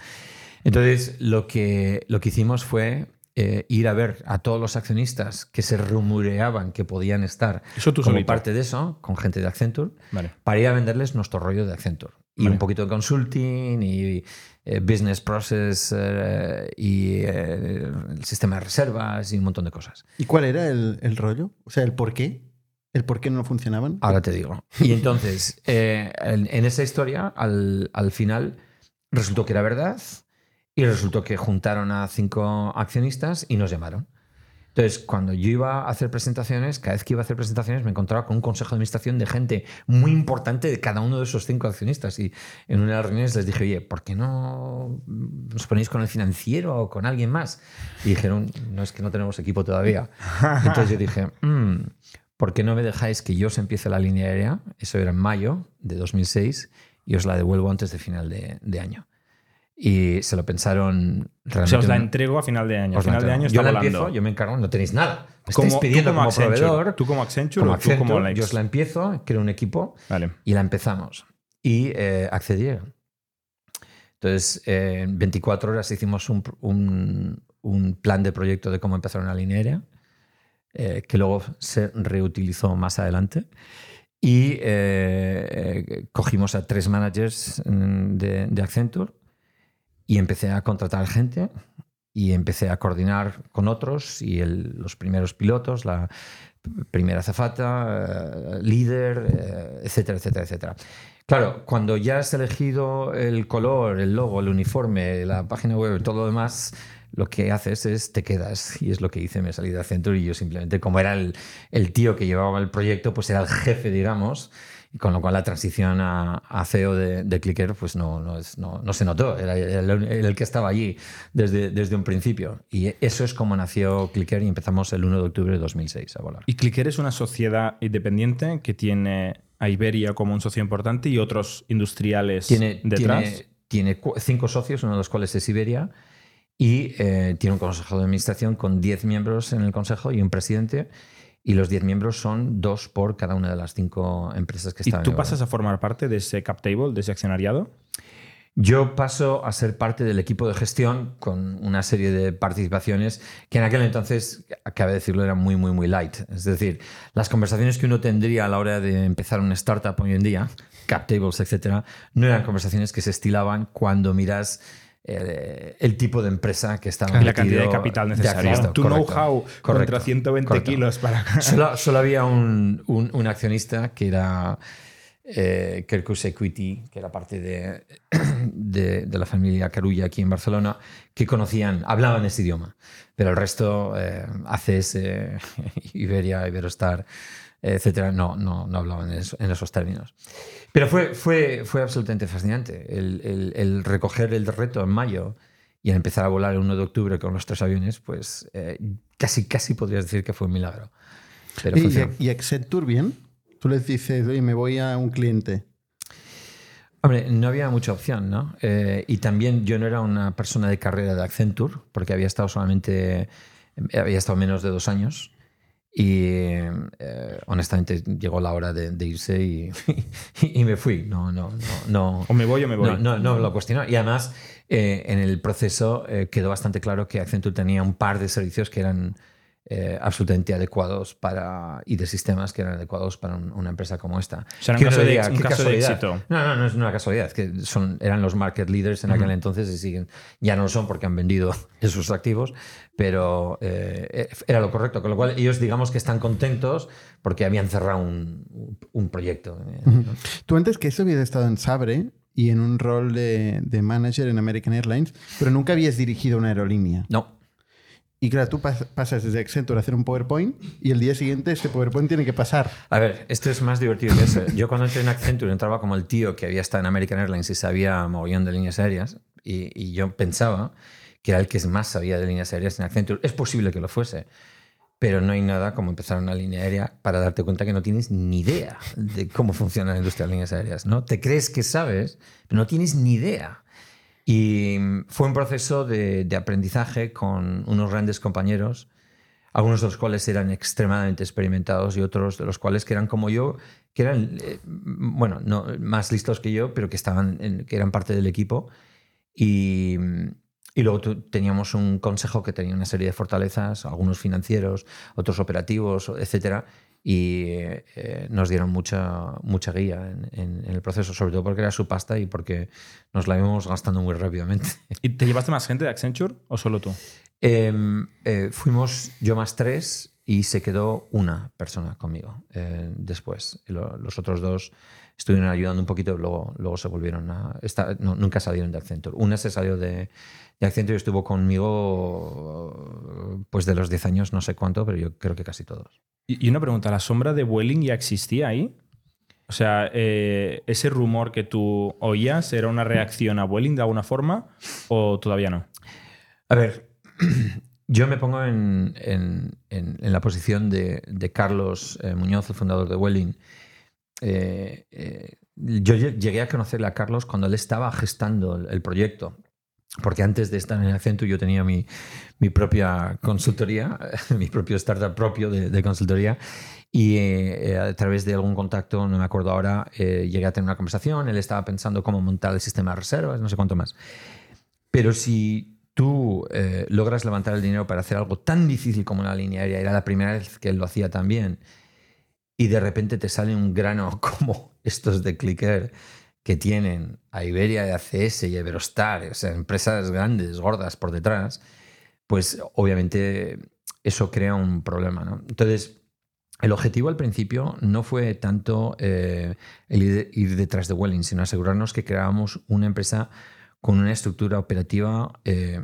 Entonces, lo que, lo que hicimos fue eh, ir a ver a todos los accionistas que se rumoreaban que podían estar Eso tú como solito. parte de eso, con gente de Accenture, Vale. para ir a venderles nuestro rollo de Accenture. Y Vale. un poquito de consulting y eh, business process eh, y eh, el sistema de reservas y un montón de cosas. ¿Y cuál era el, el rollo? O sea, el por qué. ¿El por qué no funcionaban? Ahora te digo. Y entonces, eh, en, en esa historia, al, al final, resultó que era verdad y resultó que juntaron a cinco accionistas y nos llamaron. Entonces, cuando yo iba a hacer presentaciones, cada vez que iba a hacer presentaciones, me encontraba con un consejo de administración de gente muy importante de cada uno de esos cinco accionistas. Y en una de las reuniones les dije, oye, ¿por qué no os ponéis con el financiero o con alguien más? Y dijeron, no es que no tenemos equipo todavía. Entonces yo dije, "Mm, ¿por qué no me dejáis que yo os empiece la línea aérea? Eso era en mayo de 2006 y os la devuelvo antes de final de, de año. Y se lo pensaron O realmente. sea, os la entrego a final de año. A final de año está yo la volando. empiezo, yo me encargo, no tenéis nada. Me Como- estáis pidiendo como como, proveedor. ¿tú como Accenture como o tú como? Yo os la empiezo, creo un equipo Vale. y la empezamos. Y eh, accedieron. Entonces, eh, en 24 horas hicimos un, un- un plan de proyecto de cómo empezar una línea aérea, eh, que luego se reutilizó más adelante. Y eh, eh, cogimos a tres managers mm, de, de Accenture y empecé a contratar gente y empecé a coordinar con otros y los primeros pilotos, la primera zafata, eh, líder, eh, etcétera, etcétera, etcétera. Claro, cuando ya has elegido el color, el logo, el uniforme, la página web, todo lo demás, lo que haces es te quedas. Y es lo que hice, me salí de Accenture y yo simplemente, como era el, el tío que llevaba el proyecto, pues era el jefe, digamos con lo cual la transición a, CEO de, Clicker pues no, no, no, se notó, era el, que estaba allí desde, desde un principio. Y eso es como nació Clicker y empezamos el 1 de octubre de 2006 a volar. Y Clicker es una sociedad independiente que tiene a Iberia como un socio importante y otros industriales tiene, detrás. Tiene, cinco socios, uno de los cuales es Iberia. Y eh, tiene un consejo de administración con 10 miembros en el consejo y un presidente y los 10 miembros son dos por cada una de las cinco empresas que están. ¿Y tú pasas a formar parte de ese cap table, de ese accionariado? Yo paso a ser parte del equipo de gestión con una serie de participaciones que en aquel entonces, cabe decirlo, eran muy, muy, muy light. Es decir, las conversaciones que uno tendría a la hora de empezar una startup hoy en día, cap tables, etcétera, no eran conversaciones que se estilaban cuando miras eh, el tipo de empresa que estaba Y la cantidad de capital necesaria. tu know-how contra 120 kilos para... solo, solo había un, un, accionista que era eh, Kirkus Equity, que era parte de, de, la familia Carulla aquí en Barcelona, que conocían, hablaban ese idioma. Pero el resto, eh, ACS, Iberia, Iberostar, etcétera, no, no, no hablaban en, esos términos. Pero fue, fue, fue absolutamente fascinante el, el, recoger el reto en mayo y empezar a volar el 1 de octubre con los tres aviones, pues eh, casi, casi podrías decir que fue un milagro. Pero ¿Y, ¿Y Accenture bien? Tú les dices, oye, me voy a un cliente. Hombre, no había mucha opción, ¿no? Eh, y también yo no era una persona de carrera de Accenture, porque había estado solamente, había estado menos de dos años. Y eh, honestamente llegó la hora de, irse y, y, me fui. No, no, no, no. O me voy o me voy. No, no, lo cuestionó. Y además, eh, en el proceso eh, quedó bastante claro que Accenture tenía un par de servicios que eran eh, absolutamente adecuados para y de sistemas que eran adecuados para una empresa como esta. O sea, un caso, de, un caso de, éxito. No, no, no es una casualidad. que son, eran los market leaders en aquel entonces y siguen. Ya no lo son porque han vendido esos activos, pero eh, era lo correcto. Con lo cual ellos digamos que están contentos porque habían cerrado un, un proyecto. Tú antes que eso habías estado en Sabre y en un rol de, de manager en American Airlines, pero nunca habías dirigido una aerolínea. No. Y claro, tú pasas desde Accenture a hacer un PowerPoint y el día siguiente este PowerPoint tiene que pasar. A ver, esto es más divertido que eso. Yo cuando entré en Accenture entraba como el tío que había estado en American Airlines y sabía mogollón de líneas aéreas y, yo pensaba que era el que más sabía de líneas aéreas en Accenture. Es posible que lo fuese, pero no hay nada como empezar una línea aérea para darte cuenta que no tienes ni idea de cómo funciona la industria de líneas aéreas. ¿no? Te crees que sabes, pero no tienes ni idea. Y fue un proceso de, aprendizaje con unos grandes compañeros, algunos de los cuales eran extremadamente experimentados y otros de los cuales que eran como yo, que eran, eh, bueno, no, más listos que yo, pero que, estaban que eran parte del equipo. Y, y luego teníamos un consejo que tenía una serie de fortalezas, algunos financieros, otros operativos, etcétera, y eh, nos dieron mucha, mucha guía en, el proceso, sobre todo porque era su pasta y porque nos la íbamos gastando muy rápidamente. ¿Y te llevaste más gente de Accenture o solo tú? Em, eh, fuimos yo más tres y se quedó una persona conmigo eh, después. los otros dos estuvieron ayudando un poquito luego, luego se volvieron a... nunca salieron de Accenture. Una se salió de, de Accenture y estuvo conmigo pues de los 10 años, no sé cuánto, pero yo creo que casi todos. Y una pregunta, ¿la sombra de Welling ya existía ahí? O sea, eh, ¿ese rumor que tú oías era una reacción a Welling de alguna forma o todavía no? A ver, yo me pongo en, la posición de, Carlos eh, Muñoz, el fundador de Welling. Eh, yo llegué a conocerle a Carlos cuando él estaba gestando el, proyecto porque antes de estar en Accenture yo tenía mi, mi propia consultoría, mi propio startup propio de, consultoría y eh, a través de algún contacto, no me acuerdo ahora, eh, llegué a tener una conversación, él estaba pensando cómo montar el sistema de reservas, no sé cuánto más. Pero si tú eh, logras levantar el dinero para hacer algo tan difícil como una línea aérea, era la primera vez que él lo hacía también, y de repente te sale un grano como estos de Clicker, que tienen a Iberia, a ACS y a o sea, empresas grandes, gordas por detrás, pues obviamente eso crea un problema. ¿no? Entonces, el objetivo al principio no fue tanto eh, el ir, detrás de Welling, sino asegurarnos que creábamos una empresa con una estructura operativa eh,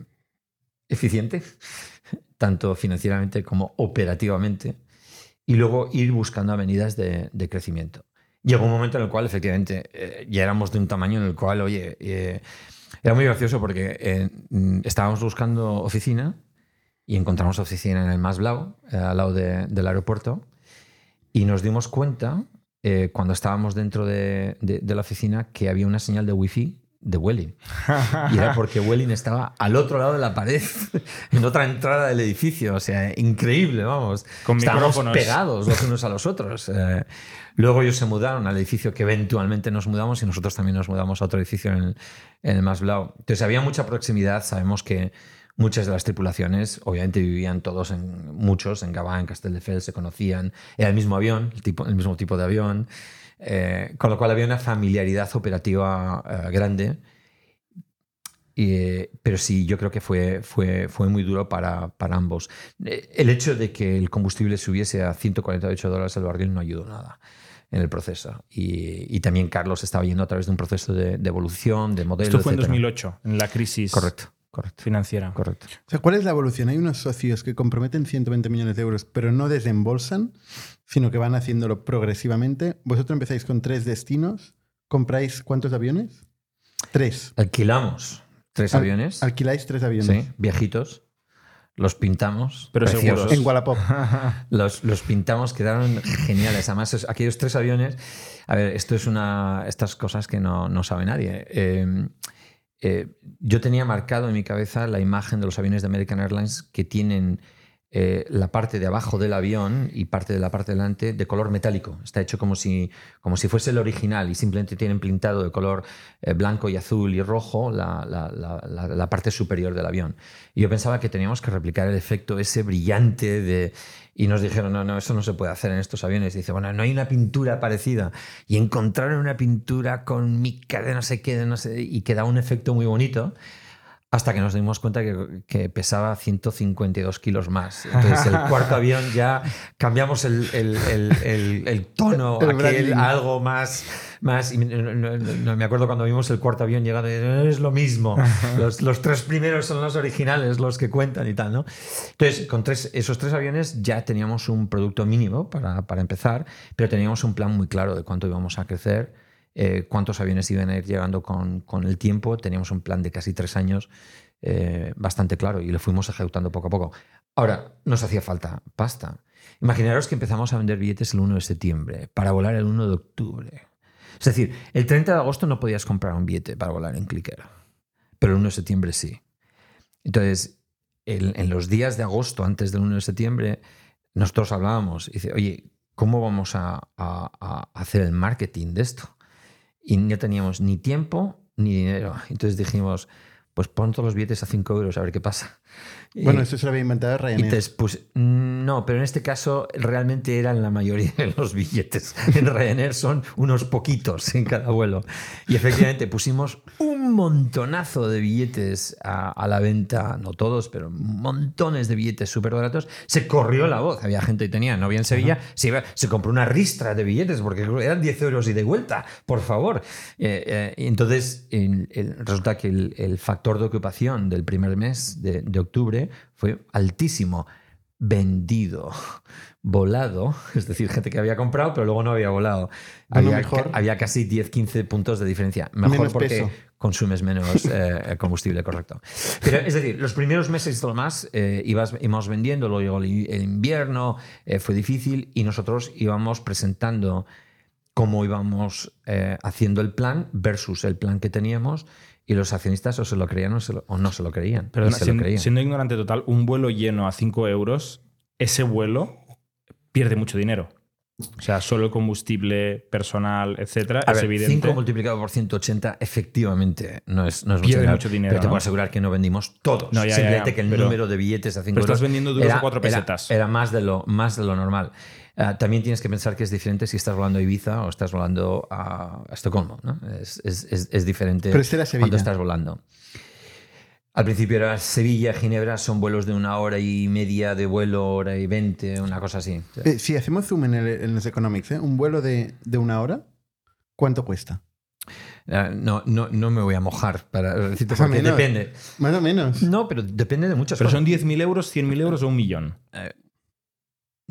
eficiente, tanto financieramente como operativamente, y luego ir buscando avenidas de, crecimiento. Llegó un momento en el cual efectivamente eh, ya éramos de un tamaño en el cual, oye, era muy gracioso porque estábamos buscando oficina y encontramos oficina en el Mas Blau, al lado del aeropuerto, y nos dimos cuenta, eh, cuando estábamos dentro de, la oficina, que había una señal de wifi de Welling. Y era porque Welling estaba al otro lado de la pared, en otra entrada del edificio. O sea, increíble, vamos. Con Estábamos pegados los unos a los otros. Eh, luego ellos se mudaron al edificio que eventualmente nos mudamos y nosotros también nos mudamos a otro edificio en el, en el. Entonces había mucha proximidad. Sabemos que Muchas de las tripulaciones, obviamente vivían todos en, muchos en Gabá, en Castelldefels, se conocían, era el mismo avión, el, mismo tipo de avión, eh, con lo cual había una familiaridad operativa eh, grande. pero sí, yo creo que fue, fue, fue muy duro para, para, ambos. Eh, el hecho de que el combustible subiese a 148 dólares el barril no ayudó nada en el proceso. Y, también Carlos estaba yendo a través de un proceso de, evolución, de modelo. Esto fue en 2008, en la crisis. Correcto. Correcto. Financiera. Correcto. O sea, ¿cuál es la evolución? Hay unos socios que comprometen 120 millones de euros, pero no desembolsan, sino que van haciéndolo progresivamente. Vosotros empezáis con tres destinos. ¿Compráis cuántos aviones? Tres. Alquilamos tres aviones. Alquiláis tres aviones. Sí, viejitos. Los pintamos. Pero seguros. En Wallapop. los, los, pintamos, quedaron geniales. Además, aquellos tres aviones. A ver, esto es una. Estas cosas que no, no sabe nadie. Eh, eh, yo tenía marcado en mi cabeza la imagen de los aviones de American Airlines que tienen eh, la parte de abajo del avión y parte de la parte delante de color metálico. Está hecho como si, como si fuese el original y simplemente tienen pintado de color eh, blanco y azul y rojo la, la, parte superior del avión. Y yo pensaba que teníamos que replicar el efecto ese brillante de y nos dijeron, no, no, eso no se puede hacer en estos aviones. Y dice, bueno, no hay una pintura parecida. Y encontraron una pintura con mica de no sé qué, no sé, y que da un efecto muy bonito. Hasta que nos dimos cuenta que, pesaba 152 kilos más. Entonces, el cuarto avión ya cambiamos el, el, el, el tono a algo más. más y no, me acuerdo cuando vimos el cuarto avión llegando, es lo mismo. Los, los, tres primeros son los originales, los que cuentan y tal. ¿no? Entonces, con tres, esos tres aviones ya teníamos un producto mínimo para, para empezar, pero teníamos un plan muy claro de cuánto íbamos a crecer eh, cuántos aviones iban a ir llegando con, el tiempo. Teníamos un plan de casi tres años eh, bastante claro y lo fuimos ejecutando poco a poco. Ahora, nos hacía falta pasta. Imaginaros que empezamos a vender billetes el 1 de septiembre para volar el 1 de octubre. Es decir, el 30 de agosto no podías comprar un billete para volar en Clicker, pero el 1 de septiembre sí. Entonces, en los días de agosto, antes del 1 de septiembre, nosotros hablábamos y dice, oye, ¿cómo vamos a hacer el marketing de esto? Y no teníamos ni tiempo ni dinero. Entonces dijimos, pues pon todos los billetes a 5 euros a ver qué pasa. Bueno, eso se lo había inventado Ryanair. pues no, pero en este caso realmente eran la mayoría de los billetes. En Ryanair son unos poquitos en cada vuelo. Y efectivamente pusimos un montonazo de billetes a, la venta, no todos, pero montones de billetes súper baratos. Se corrió la voz. Había gente que tenía novia en Sevilla, se, iba, se compró una ristra de billetes porque eran 10 euros y de vuelta, por favor. Eh, eh, entonces resulta que el, factor de ocupación del primer mes de octubre fue altísimo. Vendido, volado, es decir, gente que había comprado pero luego no había volado. había, casi 10-15 puntos de diferencia. Mejor porque consumes menos eh, combustible, correcto. Pero es decir, los primeros meses lo más eh, ibas, íbamos vendiendo, luego llegó el invierno, eh, fue difícil y nosotros íbamos presentando cómo íbamos haciendo el plan versus el plan que teníamos y los accionistas o se lo creían o, no se lo creían. Pero siendo, ignorante total, un vuelo lleno a 5 euros, ese vuelo pierde mucho dinero. O sea, solo el combustible personal, etcétera, es evidente. 5 multiplicado por 180, efectivamente, no es, no es mucho, dinero. Pero te puedo asegurar que no vendimos todos. No, Simplemente que el número de billetes a 5 euros. Pero estás vendiendo dos o cuatro pesetas. Era, más, de lo, más de lo normal. Ah, también tienes que pensar que es diferente si estás volando a Ibiza o estás volando a, Estocolmo. ¿no? Es, es, es, diferente Pero este cuando estás volando. Al principio era Sevilla, Ginebra, son vuelos de una hora y media de vuelo, hora y veinte, una cosa así. Eh, si hacemos zoom en, el- en los economics, ¿eh? un vuelo de, de una hora, ¿cuánto cuesta? Eh, No, no, no me voy a mojar para decirte Más o porque menos. depende. Más o menos. No, pero depende de muchas Pero cosas. son 10.000 euros, 100.000 euros o un millón.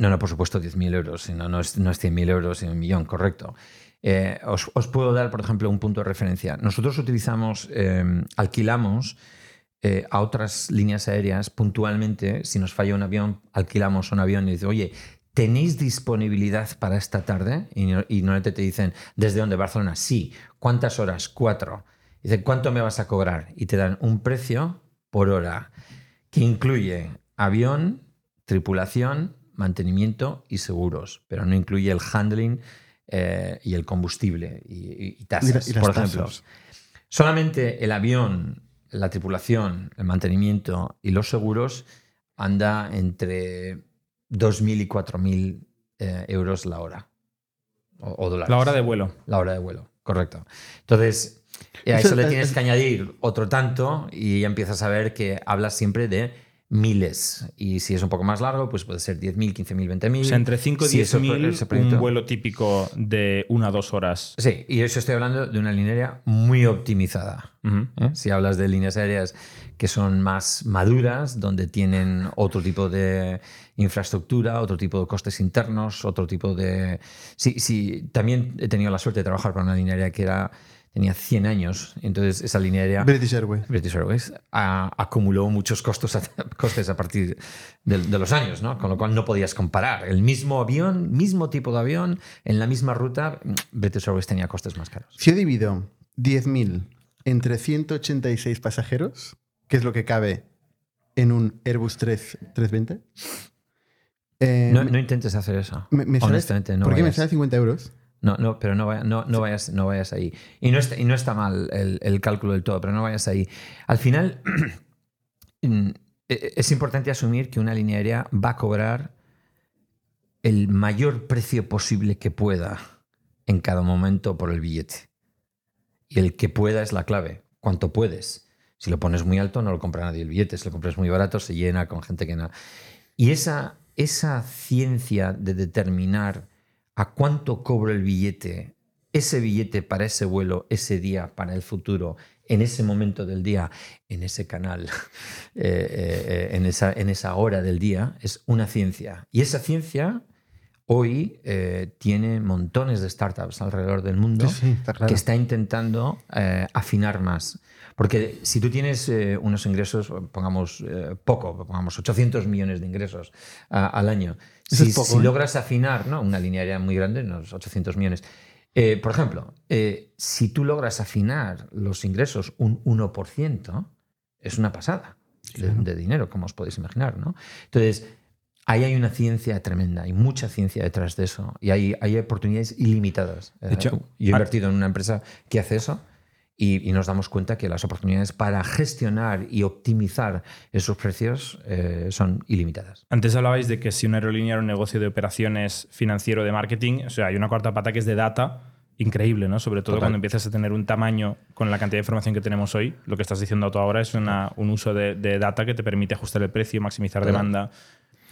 No, no, por supuesto, 10.000 euros. No, no es, no es 100.000 euros, sino un millón, correcto. Eh, os, puedo dar, por ejemplo, un punto de referencia. Nosotros utilizamos, eh, alquilamos eh, a otras líneas aéreas puntualmente. Si nos falla un avión, alquilamos un avión y dice, oye, ¿tenéis disponibilidad para esta tarde? Y, no- y normalmente te dicen, ¿desde dónde? Barcelona. Sí. ¿Cuántas horas? Cuatro. Dicen, ¿cuánto me vas a cobrar? Y te dan un precio por hora que incluye avión, tripulación, mantenimiento y seguros, pero no incluye el handling eh, y el combustible y, y- y tasas, Y la- y las por ejemplo. tasas. Solamente el avión, la tripulación, el mantenimiento y los seguros anda entre 2.000 y 4.000 eh, euros la hora. O, o dólares. La hora de vuelo. La hora de vuelo, correcto. Entonces, a Eso eso le es- tienes es- que añadir otro tanto y ya empiezas a ver que hablas siempre de miles. Y si es un poco más largo, pues puede ser 10.000, 15.000, 20.000. O sea, entre 5 y Si eso- 10.000, ese proyecto- un vuelo típico de una o dos horas. Sí, y eso estoy hablando de una línea aérea muy optimizada. ¿eh? Si hablas de líneas aéreas que son más maduras, donde tienen otro tipo de infraestructura, otro tipo de costes internos, otro tipo de... Sí, sí, también he tenido la suerte de trabajar para una línea aérea que era, tenía 100 años, entonces esa línea aérea... British Airways. British Airways a- acumuló muchos costos a- costes a partir de, de los años, ¿no? Con lo cual no podías comparar. El mismo avión, mismo tipo de avión, en la misma ruta, British Airways tenía costes más caros. Si yo divido 10.000 entre 186 pasajeros, que es lo que cabe en un Airbus 3, 320, eh, No, no intentes hacer eso. me- me sale- Honestamente, no ¿Por qué me vayas. sale 50 euros? No, no, pero no, vaya- no, no, vayas, no vayas ahí. Y no está, y no está mal el, el cálculo del todo, pero no vayas ahí. Al final, mm, e- es importante asumir que una línea aérea va a cobrar el mayor precio posible que pueda en cada momento por el billete. Y el que pueda es la clave. ¿Cuánto puedes? Si lo pones muy alto, no lo compra nadie el billete. Si lo compras muy barato, se llena con gente que no. Y esa, esa ciencia de determinar a cuánto cobro el billete, ese billete para ese vuelo, ese día, para el futuro, en ese momento del día, en ese canal, eh, eh, eh, en, esa, en esa hora del día, es una ciencia. Y esa ciencia hoy eh, tiene montones de startups alrededor del mundo Sí, sí, está claro. que está intentando eh, afinar más. Porque si tú tienes eh, unos ingresos, pongamos poco, pongamos 800 millones de ingresos a- al año, Eso si, es poco, si ¿eh? logras afinar ¿no? una línea aérea muy grande, unos 800 millones, eh, por ejemplo, eh, si tú logras afinar los ingresos un 1%, es una pasada de, dinero, como os podéis imaginar. ¿no? Entonces, ahí hay una ciencia tremenda, hay mucha ciencia detrás de eso y hay, hay oportunidades ilimitadas. De hecho, yo he invertido en una empresa que hace eso y, y nos damos cuenta que las oportunidades para gestionar y optimizar esos precios eh, son ilimitadas. Antes hablabais de que si una aerolínea era un negocio de operaciones financiero de marketing, o sea, hay una cuarta pata que es de data, increíble, ¿no? Sobre todo Total. cuando empiezas a tener un tamaño con la cantidad de información que tenemos hoy. Lo que estás diciendo tú ahora es una- un uso de, de data que te permite ajustar el precio, maximizar Total. demanda,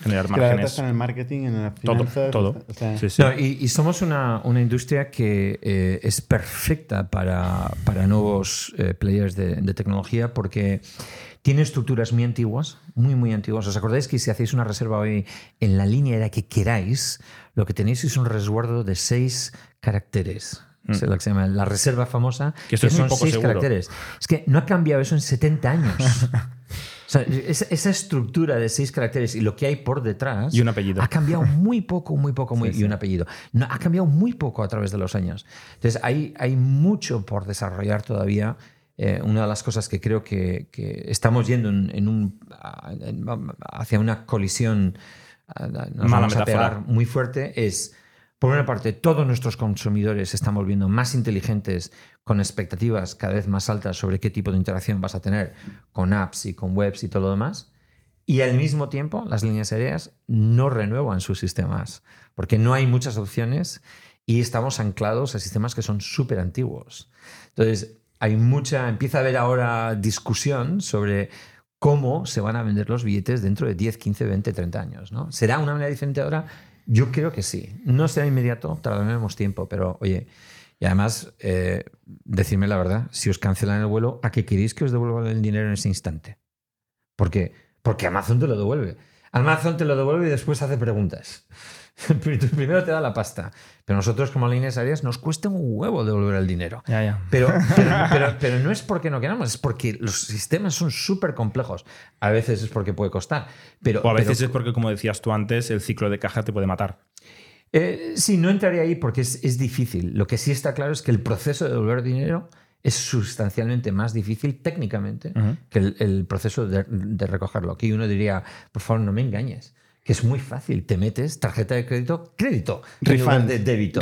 generar Que la márgenes. en el marketing, en las Todo, finanzas. todo. o sea, Sí, sí. No, y, y somos una, una industria que eh, es perfecta para, para nuevos eh, players de, de tecnología porque tiene estructuras muy antiguas, muy, muy antiguas. ¿Os acordáis que si hacéis una reserva hoy en la línea aérea que queráis, lo que tenéis es un resguardo de seis caracteres? Es lo que se llama la reserva famosa, Mm. Que esto es muy son poco seis seguro. caracteres. Es que no ha cambiado eso en 70 años. Sea, esa, estructura de seis caracteres y lo que hay por detrás Y un apellido. ha cambiado muy poco, muy poco, muy, y un apellido. No, ha cambiado muy poco a través de los años. Entonces, hay, hay mucho por desarrollar todavía. Eh, una de las cosas que creo que, que estamos yendo en, en un, en- hacia una colisión, nos Mala vamos a pegar muy fuerte, es, por una parte, todos nuestros consumidores se están volviendo más inteligentes con expectativas cada vez más altas sobre qué tipo de interacción vas a tener con apps y con webs y todo lo demás. Y al mismo tiempo, las líneas aéreas no renuevan sus sistemas, porque no hay muchas opciones y estamos anclados a sistemas que son súper antiguos. Entonces, hay mucha, empieza a haber ahora discusión sobre cómo se van a vender los billetes dentro de 10, 15, 20, 30 años. ¿no? ¿Será una manera diferente ahora? Yo creo que sí. No será inmediato, tardaremos tiempo, pero oye, y además, eh, decirme la verdad, si os cancelan el vuelo, ¿a qué queréis que os devuelvan el dinero en ese instante? Porque, porque Amazon te lo devuelve. Amazon te lo devuelve y después hace preguntas. Primero te da la pasta. Pero nosotros, como líneas aéreas, nos cuesta un huevo devolver el dinero. Ya, ya. Pero, pero, no es porque no queramos, es porque los sistemas son súper complejos. A veces es porque puede costar. Pero, o a veces es porque, como decías tú antes, el ciclo de caja te puede matar. Eh, sí, no entraré ahí porque es, difícil. Lo que sí está claro es que el proceso de devolver dinero es sustancialmente más difícil técnicamente que el, proceso de, de, recogerlo. Aquí uno diría, por favor, no me engañes que es muy fácil. Te metes tarjeta de crédito, crédito, refund de débito.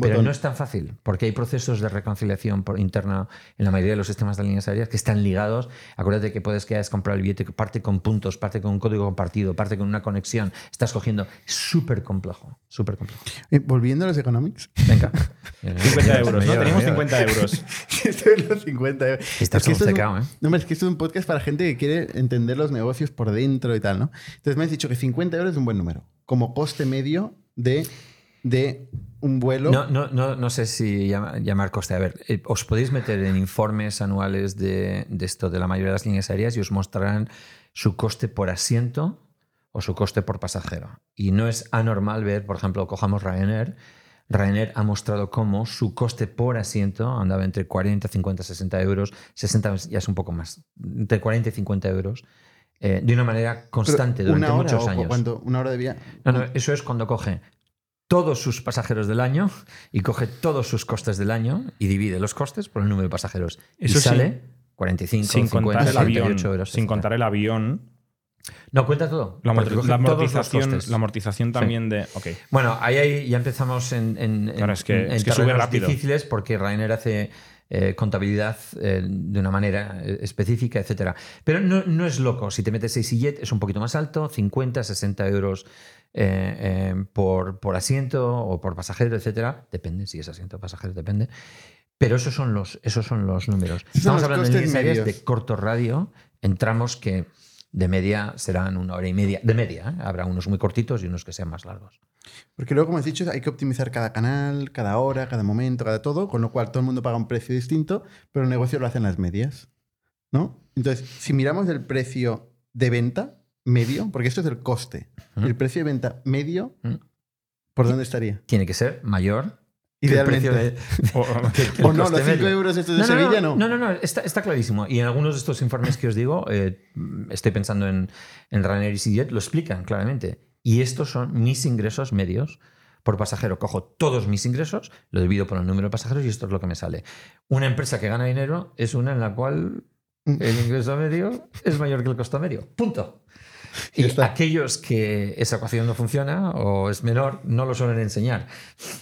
Pero no es tan fácil, porque hay procesos de reconciliación por interna en la mayoría de los sistemas de líneas aéreas que están ligados. Acuérdate que puedes que hayas comprado el billete, parte con puntos, parte con un código compartido, parte con una conexión. Estás cogiendo. Es súper complejo, súper complejo. Eh, volviendo a los economics. Venga. 50 euros, ¿no? Tenemos 50 euros. esto es los 50 euros. Estás es ¿eh? No, es que esto es un podcast para gente que quiere entender los negocios por dentro y tal, ¿no? Entonces me has dicho que 50 es un buen número. Como coste medio de, de un vuelo. No, no, no, no sé si llamar coste. A ver, eh, os podéis meter en informes anuales de, de, esto de la mayoría de las líneas aéreas y os mostrarán su coste por asiento o su coste por pasajero. Y no es anormal ver, por ejemplo, cojamos Ryanair. Ryanair ha mostrado cómo su coste por asiento andaba entre 40, 50, 60 euros. 60 ya es un poco más. Entre 40 y 50 euros eh, de una manera constante durante muchos años. ¿Una hora de viaje? No, no, eso es cuando coge todos sus pasajeros del año y coge todos sus costes del año y divide los costes por el número de pasajeros. Eso y sale 45, sin 50, contar el avión, euros. Sin contar el avión. No, cuenta todo. La, amortización, la amortización también de. Okay. Bueno, ahí, ya empezamos en, en, es que, en, es que difíciles porque Rainer hace eh, contabilidad eh, de una manera eh, específica, etc. Pero no, es loco. Si te metes 6 jet es un poquito más alto, 50, 60 euros por, por, asiento o por pasajero, etc. Depende, si es asiento o pasajero, depende. Pero esos son los, esos son los números. Estamos hablando de líneas de corto radio. Entramos que de media serán una hora y media. De media, habrá unos muy cortitos y unos que sean más largos. Porque luego, como has dicho, hay que optimizar cada canal, cada hora, cada momento, cada todo, con lo cual todo el mundo paga un precio distinto, pero el negocio lo hacen las medias. ¿No? Entonces, si miramos el precio de venta medio, porque esto es el coste, el precio de venta medio, ¿por dónde estaría? Tiene que ser mayor Idealmente. De, o, no, los 5 euros estos de Sevilla no. No, no, no, está, está, clarísimo. Y en algunos de estos informes que os digo, eh, estoy pensando en, en Ryanair y CJet, lo explican claramente. Y estos son mis ingresos medios por pasajero. Cojo todos mis ingresos, lo divido por el número de pasajeros y esto es lo que me sale. Una empresa que gana dinero es una en la cual el ingreso medio es mayor que el costo medio. Punto. Y aquellos que esa ecuación no funciona o es menor, no lo suelen enseñar.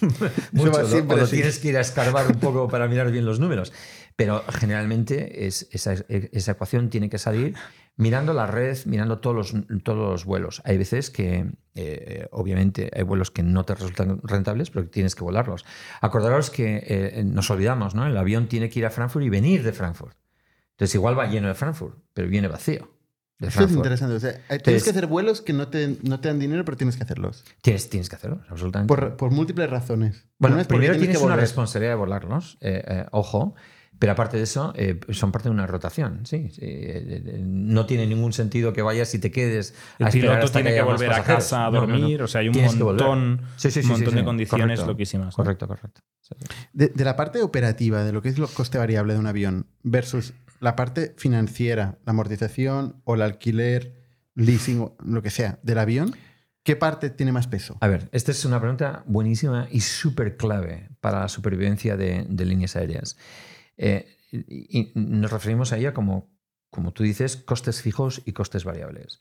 Mucho, o lo tienes que ir a escarbar un poco para mirar bien los números. Pero generalmente es, esa, esa, ecuación tiene que salir mirando la red, mirando todos los, todos los vuelos. Hay veces que, eh, obviamente, hay vuelos que no te resultan rentables, pero tienes que volarlos. Acordaros que eh, nos olvidamos, ¿no? El avión tiene que ir a Frankfurt y venir de Frankfurt. Entonces igual va lleno de Frankfurt, pero viene vacío. Eso es interesante. O sea, tienes que hacer vuelos que no te, no te dan dinero, pero tienes que hacerlos. Tienes, tienes que hacerlos, absolutamente. Por, por múltiples razones. Bueno, primero tienes, una responsabilidad de volarlos, eh, eh, ojo, pero aparte de eso, eh, son parte de una rotación. Sí, no tiene ningún sentido que vayas y te quedes. El piloto tiene que, volver a casa a dormir, o sea, hay un montón, un montón de condiciones loquísimas. Correcto, correcto. De, de la parte operativa, de lo que es el coste variable de un avión versus la parte financiera, la amortización o el alquiler, leasing, o lo que sea, del avión, ¿qué parte tiene más peso? A ver, esta es una pregunta buenísima y súper clave para la supervivencia de, líneas aéreas. Eh, y nos referimos a ella como, como tú dices, costes fijos y costes variables.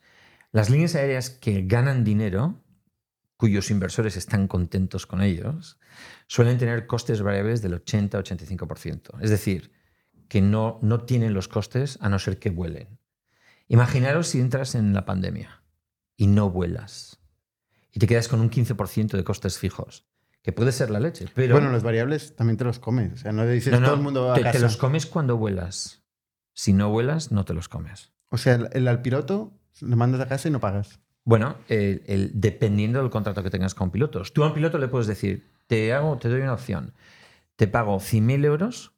Las líneas aéreas que ganan dinero, cuyos inversores están contentos con ellos, suelen tener costes variables del 80-85%. Es decir, que no, no tienen los costes a no ser que vuelen. Imaginaros si entras en la pandemia y no vuelas y te quedas con un 15% de costes fijos, que puede ser la leche. Pero Bueno, los variables también te los comes. O sea, no le dices No, no, todo el mundo a te, te casa. los comes cuando vuelas. Si no vuelas, no te los comes. O sea, el, el al piloto lo mandas a casa y no pagas. Bueno, el- el- dependiendo del contrato que tengas con pilotos. Tú a un piloto le puedes decir, te, hago, te doy una opción. Te pago 100.000 euros,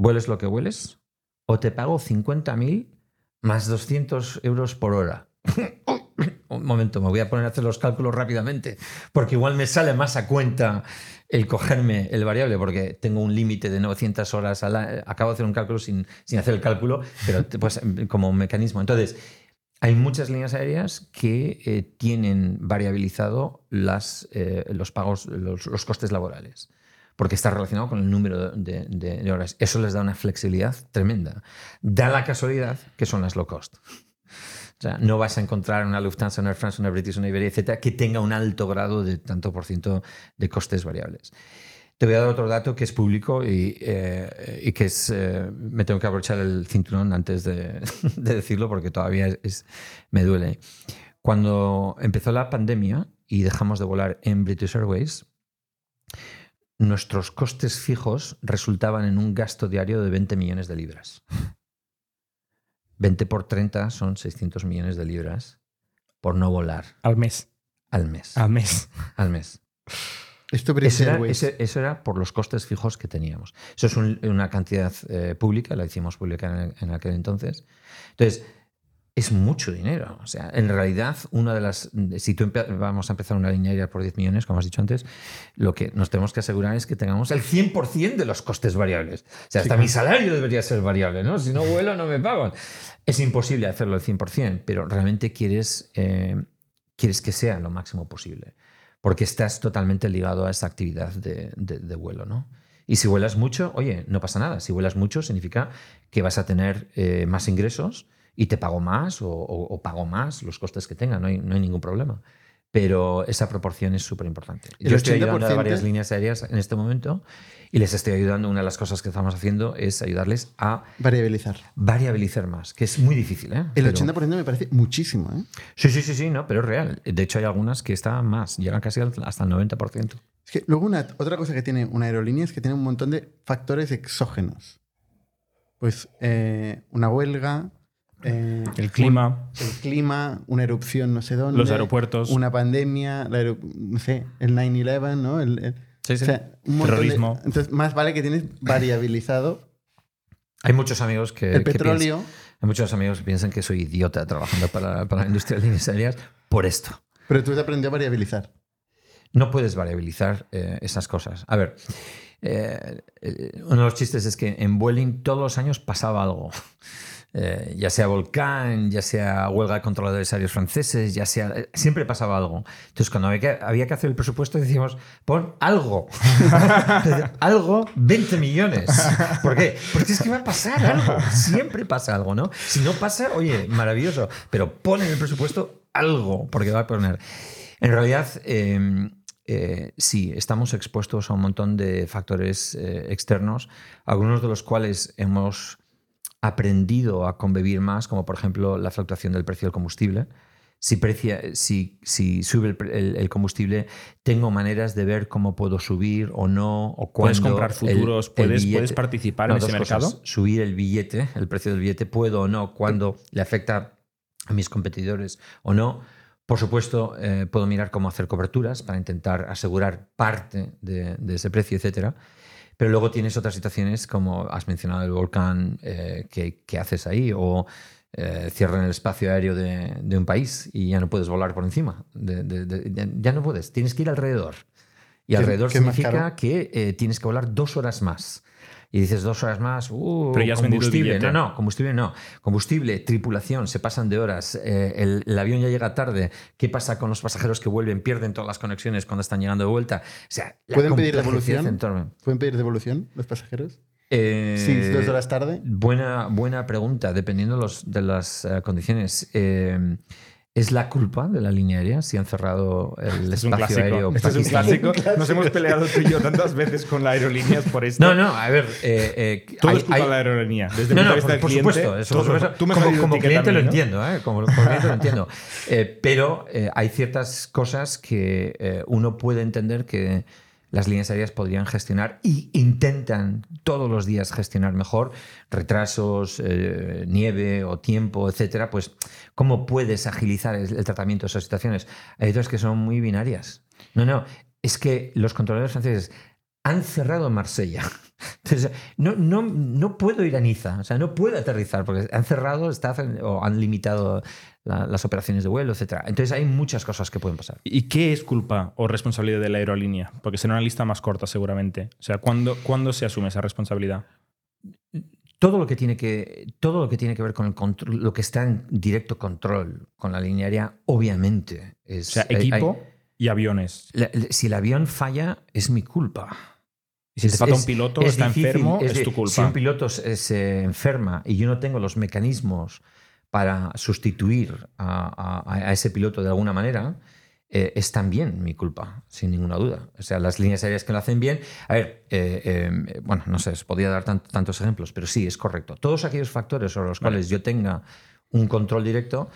vueles lo que vueles, o te pago 50.000 más 200 euros por hora. un momento, me voy a poner a hacer los cálculos rápidamente, porque igual me sale más a cuenta el cogerme el variable, porque tengo un límite de 900 horas. al a- acabo de hacer un cálculo sin, hacer el cálculo, pero pues, como mecanismo. Entonces, hay muchas líneas aéreas que eh, tienen variabilizado las, eh, los pagos, los costes laborales, porque está relacionado con el número de, de- de horas. Eso les da una flexibilidad tremenda. Da la casualidad que son las low cost. O sea, no vas a encontrar una Lufthansa, una Air France, una British, una Iberia, etcétera, que tenga un alto grado de tanto por ciento de costes variables. Te voy a dar otro dato que es público y, eh, y que es. eh, me tengo que aprovechar el cinturón antes de, de decirlo porque todavía es- me duele. Cuando empezó la pandemia y dejamos de volar en British Airways, nuestros costes fijos resultaban en un gasto diario de 20 millones de libras. 20 por 30 son 600 millones de libras por no volar Al mes. al mes. Al mes. Al mes. Esto Eso era, Airways. ese- eso era por los costes fijos que teníamos. Eso es un- una cantidad eh, pública, la hicimos pública en, en aquel entonces. Entonces, es mucho dinero. O sea, en realidad, una de las. Si tú vamos a empezar una línea aérea por 10 millones, como has dicho antes, lo que nos tenemos que asegurar es que tengamos el 100% de los costes variables. O sea, hasta mi salario debería ser variable, ¿no? Si no vuelo, no me pagan. Es imposible hacerlo al 100%, pero realmente quieres, eh, quieres que sea lo máximo posible porque estás totalmente ligado a esa actividad de, de- de vuelo, ¿no? Y si vuelas mucho, oye, no pasa nada. Si vuelas mucho significa que vas a tener eh, más ingresos y te pago más o, o- o pago más los costes que tenga, no hay, no hay ningún problema. Pero esa proporción es súper importante. Yo estoy ayudando a 80% varias líneas aéreas en este momento y les estoy ayudando. Una de las cosas que estamos haciendo es ayudarles a Variabilizar. variabilizar más, que es muy difícil. ¿eh? El Pero- 80% me parece muchísimo, ¿eh? Sí, sí, sí, sí, no, pero es real. De hecho, hay algunas que están más, llegan casi hasta el 90%. Es que luego una, otra cosa que tiene una aerolínea es que tiene un montón de factores exógenos. Pues eh, una huelga, eh, El clima. el clima, una erupción no sé dónde. Los aeropuertos. Una pandemia, la no sé, el 9-11, ¿no? El, el- Sí, sí. O sea, un montón de- Terrorismo. entonces, más vale que tienes variabilizado Hay muchos amigos que. el que petróleo. piensan- hay muchos amigos que piensan que soy idiota trabajando para, para la industria de líneas aéreas por esto. Pero tú has aprendido a variabilizar. No puedes variabilizar eh, esas cosas. A ver, eh, uno de los chistes es que en Vueling todos los años pasaba algo. Eh, ya sea volcán, ya sea huelga de controladores aéreos franceses, ya sea. eh, Siempre pasaba algo. Entonces, cuando había que, hacer el presupuesto, decíamos, pon algo. algo, 20 millones. ¿Por qué? Porque es que va a pasar algo. Siempre pasa algo, ¿no? Si no pasa, oye, maravilloso. Pero pon en el presupuesto algo, porque va a poner. En realidad, eh, eh, sí, estamos expuestos a un montón de factores externos, algunos de los cuales hemos aprendido a convivir más, como por ejemplo la fluctuación del precio del combustible. Si, precia- si, si sube el, pre- el- el combustible, tengo maneras de ver cómo puedo subir o no, o cuándo. Puedes comprar futuros, el puedes, billete- puedes participar no, en ese mercado. cosas. Subir el billete, el precio del billete, puedo o no, cuándo le afecta a mis competidores o no. Por supuesto, eh, puedo mirar cómo hacer coberturas para intentar asegurar parte de, de ese precio, etcétera. Pero luego tienes otras situaciones como has mencionado el volcán, eh, ¿qué, qué haces ahí? O eh, cierran el espacio aéreo de, de un país y ya no puedes volar por encima. de- de- de- ya, no puedes, tienes que ir alrededor. Y ¿Qué- alrededor significa que eh, tienes que volar dos horas más. Y dices dos horas más, uh, Pero ya has combustible. No, no, combustible no. Combustible, tripulación, se pasan de horas, eh, el, el avión ya llega tarde. ¿Qué pasa con los pasajeros que vuelven? Pierden todas las conexiones cuando están llegando de vuelta. O sea, ¿Pueden pedir devolución? ¿Pueden pedir devolución los pasajeros? Eh, Sí, dos horas tarde. Buena, buena pregunta, dependiendo los- de las eh, condiciones. Eh, ¿Es la culpa de la línea aérea si han cerrado el Este es un espacio clásico. aéreo? Este es un clásico. Nos hemos peleado tú y yo tantas veces con las aerolíneas por esto. No, no, a ver. eh, eh, Todo hay- es culpa hay- de la aerolínea. Desde No, el punto no, de vista por, del por cliente, supuesto. eso, todo- por supuesto. tú me como, como cliente mí, lo ¿no? entiendo, ¿eh? Como, como cliente lo entiendo. Eh, pero eh, hay ciertas cosas que eh, uno puede entender que las líneas aéreas podrían gestionar y intentan todos los días gestionar mejor retrasos, eh, nieve o tiempo, etcétera. Pues, ¿cómo puedes agilizar el, tratamiento de esas situaciones? Hay otras que son muy binarias. No, no, es que los controladores franceses han cerrado Marsella. No, no, no puedo ir a Niza, o sea, no puedo aterrizar porque han cerrado está, o han limitado la- las operaciones de vuelo, etc. Entonces, hay muchas cosas que pueden pasar. ¿Y qué es culpa o responsabilidad de la aerolínea? Porque será una lista más corta seguramente. O sea, ¿cuándo, ¿cuándo se asume esa responsabilidad? Todo lo que tiene que, todo lo que, tiene que ver con el control, lo que está en directo control con la línea aérea, obviamente es. O sea, hay- equipo y aviones. la- si el avión falla, es mi culpa. Y si te Es- falta es- un piloto, es está difícil, enfermo, es, de- tu Si culpa. un piloto se enferma y yo no tengo los mecanismos para sustituir a, a- a ese piloto de alguna manera, eh, es también mi culpa, sin ninguna duda. O sea, las líneas aéreas que lo hacen bien. A ver, eh, eh, bueno, no sé, os podría dar tant- tantos ejemplos, pero sí, es correcto. Todos aquellos factores sobre los Vale. cuales yo tenga un control directo.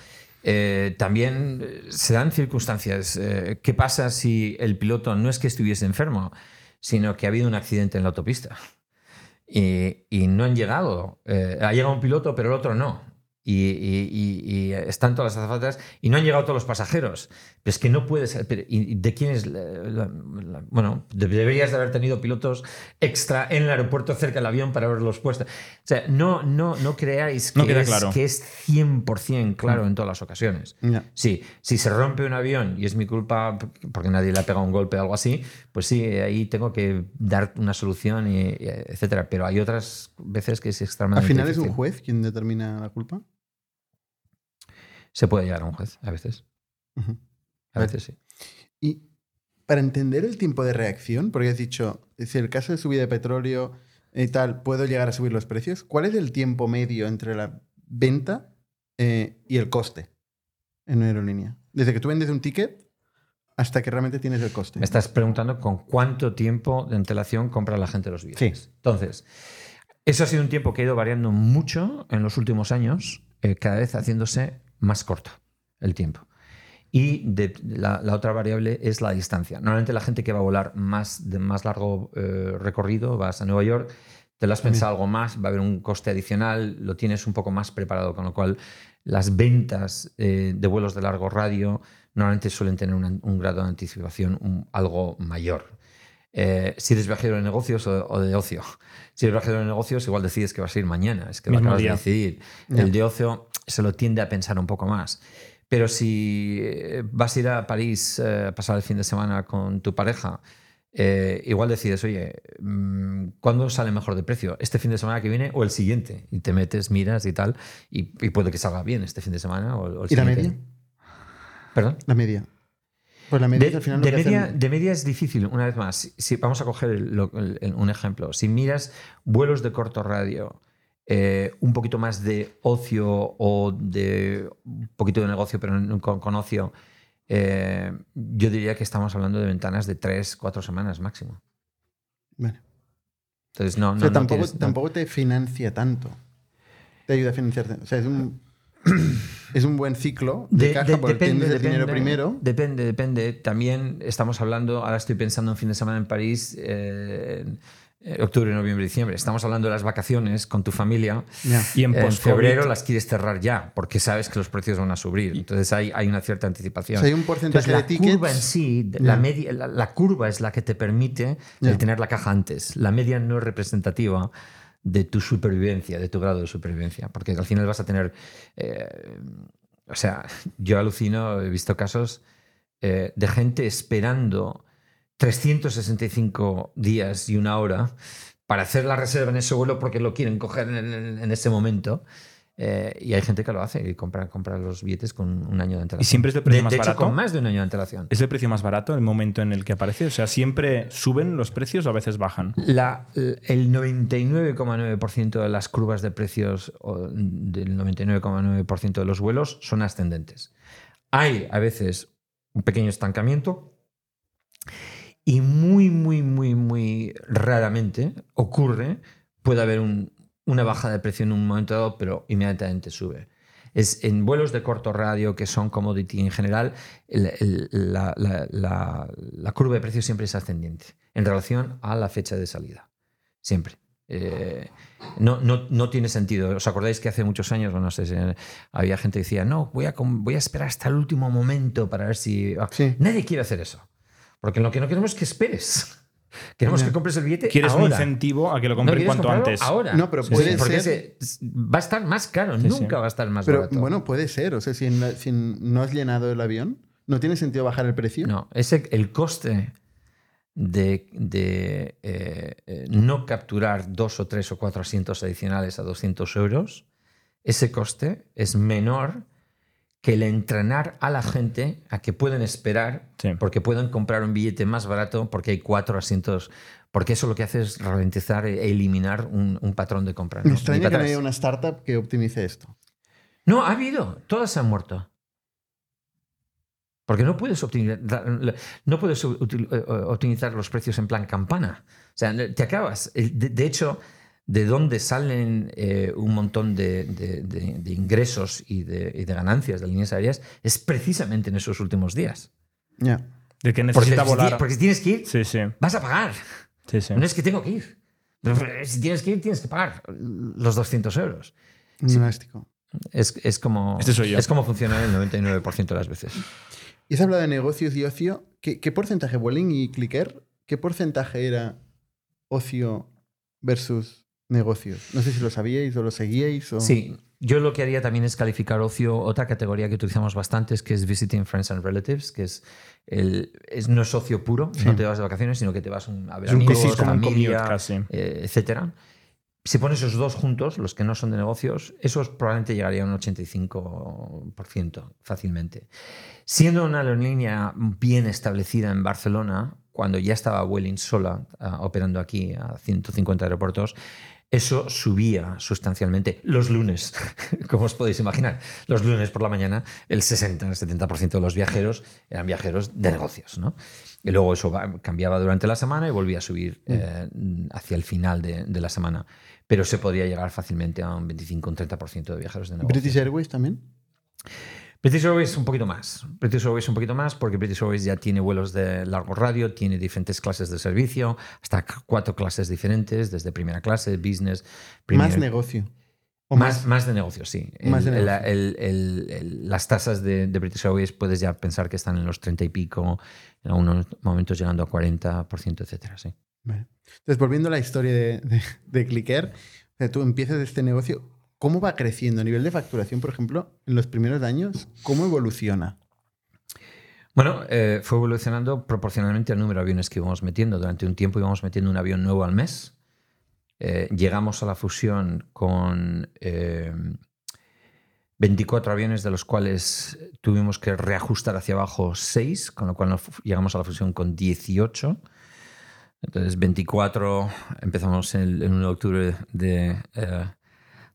también se dan circunstancias. ¿Qué pasa si el piloto no es que estuviese enfermo, sino que ha habido un accidente en la autopista? Y, y no han llegado. Ha llegado un piloto, pero el otro no. Y, y- y- están todas las azafatas y no han llegado todos los pasajeros. Pero es que no puedes. pero, ¿y y de quién es? la- la- la- bueno, de- deberías de haber tenido pilotos extra en el aeropuerto cerca del avión para haberlos puesto. O sea, no, no, no creáis que, No es, claro. que es 100% claro en todas las ocasiones. Ya. Sí, si se rompe un avión y es mi culpa porque nadie le ha pegado un golpe o algo así, pues sí, ahí tengo que dar una solución, y, etcétera. Pero hay otras veces que es Al extremadamente final es un difícil. juez quien determina la culpa. Se puede llegar a un juez, a veces. A veces sí. Y para entender el tiempo de reacción, porque has dicho, si el caso de subida de petróleo y tal, puedo llegar a subir los precios, ¿cuál es el tiempo medio entre la venta eh, y el coste en una aerolínea? Desde que tú vendes un ticket hasta que realmente tienes el coste. Me estás preguntando con cuánto tiempo de antelación compra la gente los billetes. Sí. Entonces, eso ha sido un tiempo que ha ido variando mucho en los últimos años, eh, cada vez haciéndose más corto el tiempo. Y de- la, la otra variable es la distancia. Normalmente la gente que va a volar más de más largo eh, recorrido, vas a Nueva York, te lo has pensado algo más, va a haber un coste adicional, lo tienes un poco más preparado, con lo cual las ventas eh, de vuelos de largo radio normalmente suelen tener una- un grado de anticipación un- algo mayor. Eh, si eres viajero de negocios o, o de ocio. Si eres viajero de negocios, igual decides que vas a ir mañana, es que lo acabas de decidir. El de ocio se lo tiende a pensar un poco más. Pero si eh, vas a ir a París eh, a pasar el fin de semana con tu pareja, eh, igual decides, oye, mm, ¿cuándo sale mejor de precio? ¿Este fin de semana que viene o el siguiente? Y te metes, miras y tal, y, y puede que salga bien este fin de semana o, o el ¿Y la media? ¿Perdón? La media. Pues la media De, al final de media, hacen- de media es difícil, una vez más. Si, vamos a coger el- lo- el- el- un ejemplo. Si miras vuelos de corto radio, eh, un poquito más de ocio o de un poquito de negocio, pero con, con ocio, eh, yo diría que estamos hablando de ventanas de tres, cuatro semanas máximo. Vale. Entonces, no, O no, sea, no tampoco, tienes- tampoco te financia tanto. Te ayuda a financiarte. O sea, es un, es un buen ciclo de, caja porque tienes el dinero primero. Depende, depende. También estamos hablando, ahora estoy pensando en fin de semana en París, eh, en octubre, noviembre, diciembre. Estamos hablando de las vacaciones con tu familia. Y en, febrero las quieres cerrar ya, porque sabes que los precios van a subir. Entonces hay, hay una cierta O anticipación. sea, hay un porcentaje Entonces, de la tickets. curva en sí, la, media, la, la curva es la que te permite el tener la caja antes. La media no es representativa de tu supervivencia, de tu grado de supervivencia, porque al final vas a tener... eh, o sea, yo alucino, he visto casos eh, de gente esperando 365 días y una hora para hacer la reserva en ese vuelo porque lo quieren coger en, en- en ese momento. Eh, y hay gente que lo hace y compra, compra los billetes con un año de antelación. ¿Y siempre es de precio de, más de hecho, barato? con más de un año de antelación. ¿Es el precio más barato el momento en el que aparece? O sea, ¿siempre suben los precios o a veces bajan? La- el 99,9% de las curvas de precios o del 99,9% de los vuelos son ascendentes. Hay a veces un pequeño estancamiento y muy, muy, muy, muy raramente ocurre, puede haber un- una baja de precio en un momento dado, pero inmediatamente sube. Es en vuelos de corto radio que son commodity en general, el- el- la, la- la- la curva de precios siempre es ascendiente. en relación a la fecha de salida. Siempre. Eh, no, no, no, tiene sentido. ¿Os acordáis que hace muchos años, no sé, había gente que decía, no, voy a, voy a esperar hasta el último momento para ver si... Nadie quiere hacer eso. Porque lo que no queremos es que esperes. Queremos que compres el billete Quieres un incentivo a que lo compren cuanto antes. Ahora. No, pero puede ser... va a estar más caro, nunca va a estar más pero, barato. Bueno, puede ser. O sea, si, si, no has llenado el avión, ¿no tiene sentido bajar el precio? No, ese, el coste de, de eh, eh, no capturar dos o tres o cuatro asientos adicionales a 200 euros, ese coste es menor que el entrenar a la gente a que pueden esperar porque pueden comprar un billete más barato porque hay cuatro asientos. Porque eso lo que hace es ralentizar e eliminar un, patrón de compra. Me extraña que no haya una startup que optimice esto. No, ha habido. Todas se han muerto. Porque no puedes optimizar, no puedes optimizar los precios en plan campana. O sea, te acabas. De, hecho, de dónde salen eh, un montón de, ingresos y, de, ganancias de líneas aéreas es precisamente en esos últimos días. Ya. De que necesita porque, volar. Porque si tienes que ir, sí, sí. vas a pagar. Sí, sí. No es que tengo que ir. Si tienes que ir, tienes que pagar los 200 euros. Elástico. Es, es, como, este es como funciona el 99% de las veces. Y has hablado de negocios y ocio. ¿Qué, qué porcentaje, Welling y Clicker, qué porcentaje era ocio versus negocios. No sé si lo sabíais o lo seguíais. O... Sí, yo lo que haría también es calificar ocio, otra categoría que utilizamos bastante, es que es Visiting Friends and Relatives, que es, el, es no es ocio puro, no te vas de vacaciones, sino que te vas a ver amigos, familia, eh, etcétera. Si pones esos dos juntos, los que no son de negocios, esos probablemente llegaría a un 85% fácilmente. Siendo una aerolínea bien establecida en Barcelona, cuando ya estaba Welling sola ah, operando aquí a 150 aeropuertos, eso subía sustancialmente los lunes, como os podéis imaginar. Los lunes por la mañana, el 60, el 70% de los viajeros eran viajeros de negocios. ¿no? Y luego eso cambiaba durante la semana y volvía a subir mm. eh, hacia el final de, la semana. Pero se podía llegar fácilmente a un 25, un 30% de viajeros de negocios. ¿British Airways también? British Airways un poquito más. British Airways un poquito más porque British Airways ya tiene vuelos de largo radio, tiene diferentes clases de servicio, hasta cuatro clases diferentes, desde primera clase, business, Más negocio. más, más, de negocio, sí. las tasas de, British Airways puedes ya pensar que están en los 30 y pico, en algunos momentos llegando a 40%, etcétera, sí. Entonces, volviendo a la historia de, de, de Clicker, tú empiezas este negocio, ¿Cómo va creciendo a nivel de facturación, por ejemplo, en los primeros años? ¿Cómo evoluciona? Bueno, eh, fue evolucionando proporcionalmente al número de aviones que íbamos metiendo. Durante un tiempo íbamos metiendo un avión nuevo al mes. Eh, llegamos a la fusión con 24 eh, aviones, de los cuales tuvimos que reajustar hacia abajo 6, con lo cual llegamos a la fusión con 18. Entonces, 24, empezamos el, el 1 de octubre de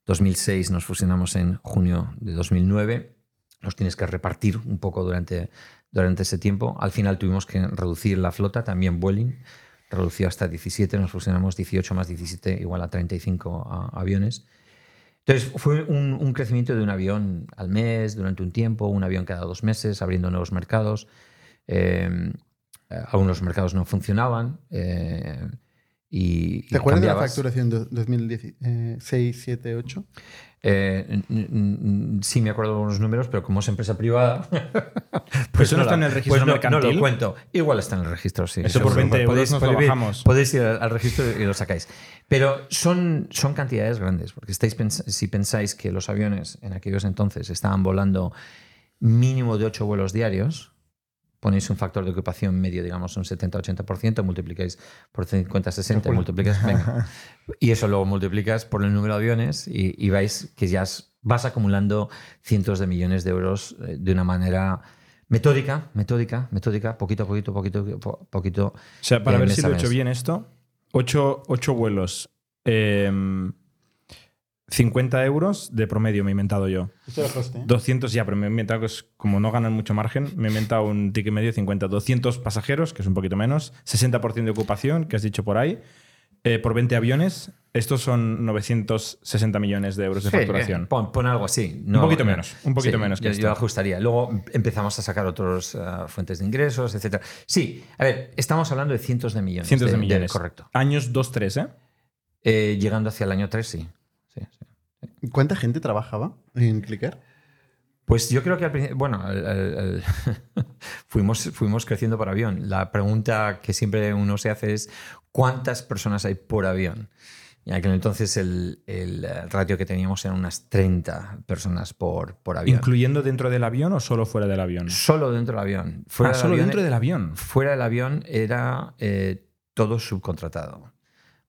2006 nos fusionamos en junio de 2009. Los tienes que repartir un poco durante, durante ese tiempo. Al final tuvimos que reducir la flota, también Vueling redució hasta 17, nos fusionamos 18 más 17 igual a 35 aviones. Entonces fue un, crecimiento de un avión al mes durante un tiempo, un avión cada dos meses, abriendo nuevos mercados. Eh, algunos mercados no funcionaban. Eh, ¿Te acuerdas de la facturación de 2016, 7, 8? sí, me acuerdo de unos números, pero como es empresa privada. pues eso no, está en el registro pues no, No lo cuento. Igual está en el registro, sí. Eso, por 20 euros nos lo bajamos. Podéis ir al registro y lo sacáis. Pero son, son cantidades grandes, porque estáis si pensáis que los aviones en aquellos entonces estaban volando mínimo de 8 vuelos diarios, ponéis un factor de ocupación medio, digamos, un 70-80%, multiplicáis por 50-60, multiplicáis, venga. y eso luego multiplicas por el número de aviones y, vais que ya vas acumulando cientos de millones de euros eh, de una manera metódica, metódica, metódica, poquito a poquito, poquito, poquito. O sea, para ver si lo he hecho bien esto, ocho, ocho vuelos. Eh, 50 euros de promedio me he inventado yo. Esto era coste. 200 ya, pero me he inventado que es, como no ganan mucho margen, me he inventado un ticket medio de 50. 200 pasajeros, que es un poquito menos. 60% de ocupación, que has dicho por ahí. eh, por 20 aviones, estos son 960 millones de euros de Sí, facturación. eh, Pon, pon algo así. Un poquito menos, un poquito Sí, menos que yo, esto. yo ajustaría. Luego empezamos a sacar otras fuentes de ingresos, etc. Sí, a ver, estamos hablando de cientos de millones. Cientos de, millones. correcto. Años 2-3, ¿eh? Eh, llegando hacia el año 3, sí. ¿Cuánta gente trabajaba en Clicker? Pues yo creo que al principio, bueno, el- el- el- fuimos, fuimos creciendo por avión. La pregunta que siempre uno se hace es ¿cuántas personas hay por avión? Y en aquel entonces el, el, ratio que teníamos eran unas 30 personas por, por avión. ¿Incluyendo dentro del avión o solo fuera del avión? Solo dentro del avión. Fuera ah, del solo avión- dentro del avión. Fuera del avión era eh, todo subcontratado.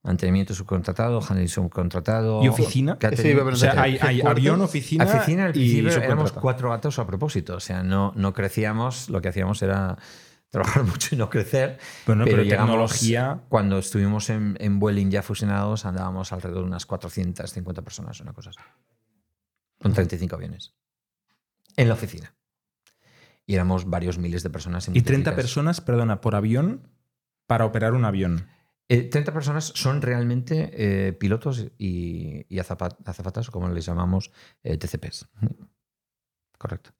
Mantenimiento subcontratado, handling subcontratado. ¿Y oficina? O sea, hay, hay avión, oficina, Oficina al y principio éramos cuatro gatos a propósito. O sea, no, no crecíamos, lo que hacíamos era trabajar mucho y no crecer. Bueno, pero llegamos- tecnología- Cuando estuvimos en, en Vueling ya fusionados, andábamos alrededor de unas 450 personas, una cosa así. Con 35 aviones. En la oficina. Y éramos varios miles de personas. en Y 30 multiplitas. personas, perdona, por avión para operar un avión. Eh, 30 personas son realmente eh, pilotos y, y azapa- azafatas, o como les llamamos, eh, TCPs. Correcto.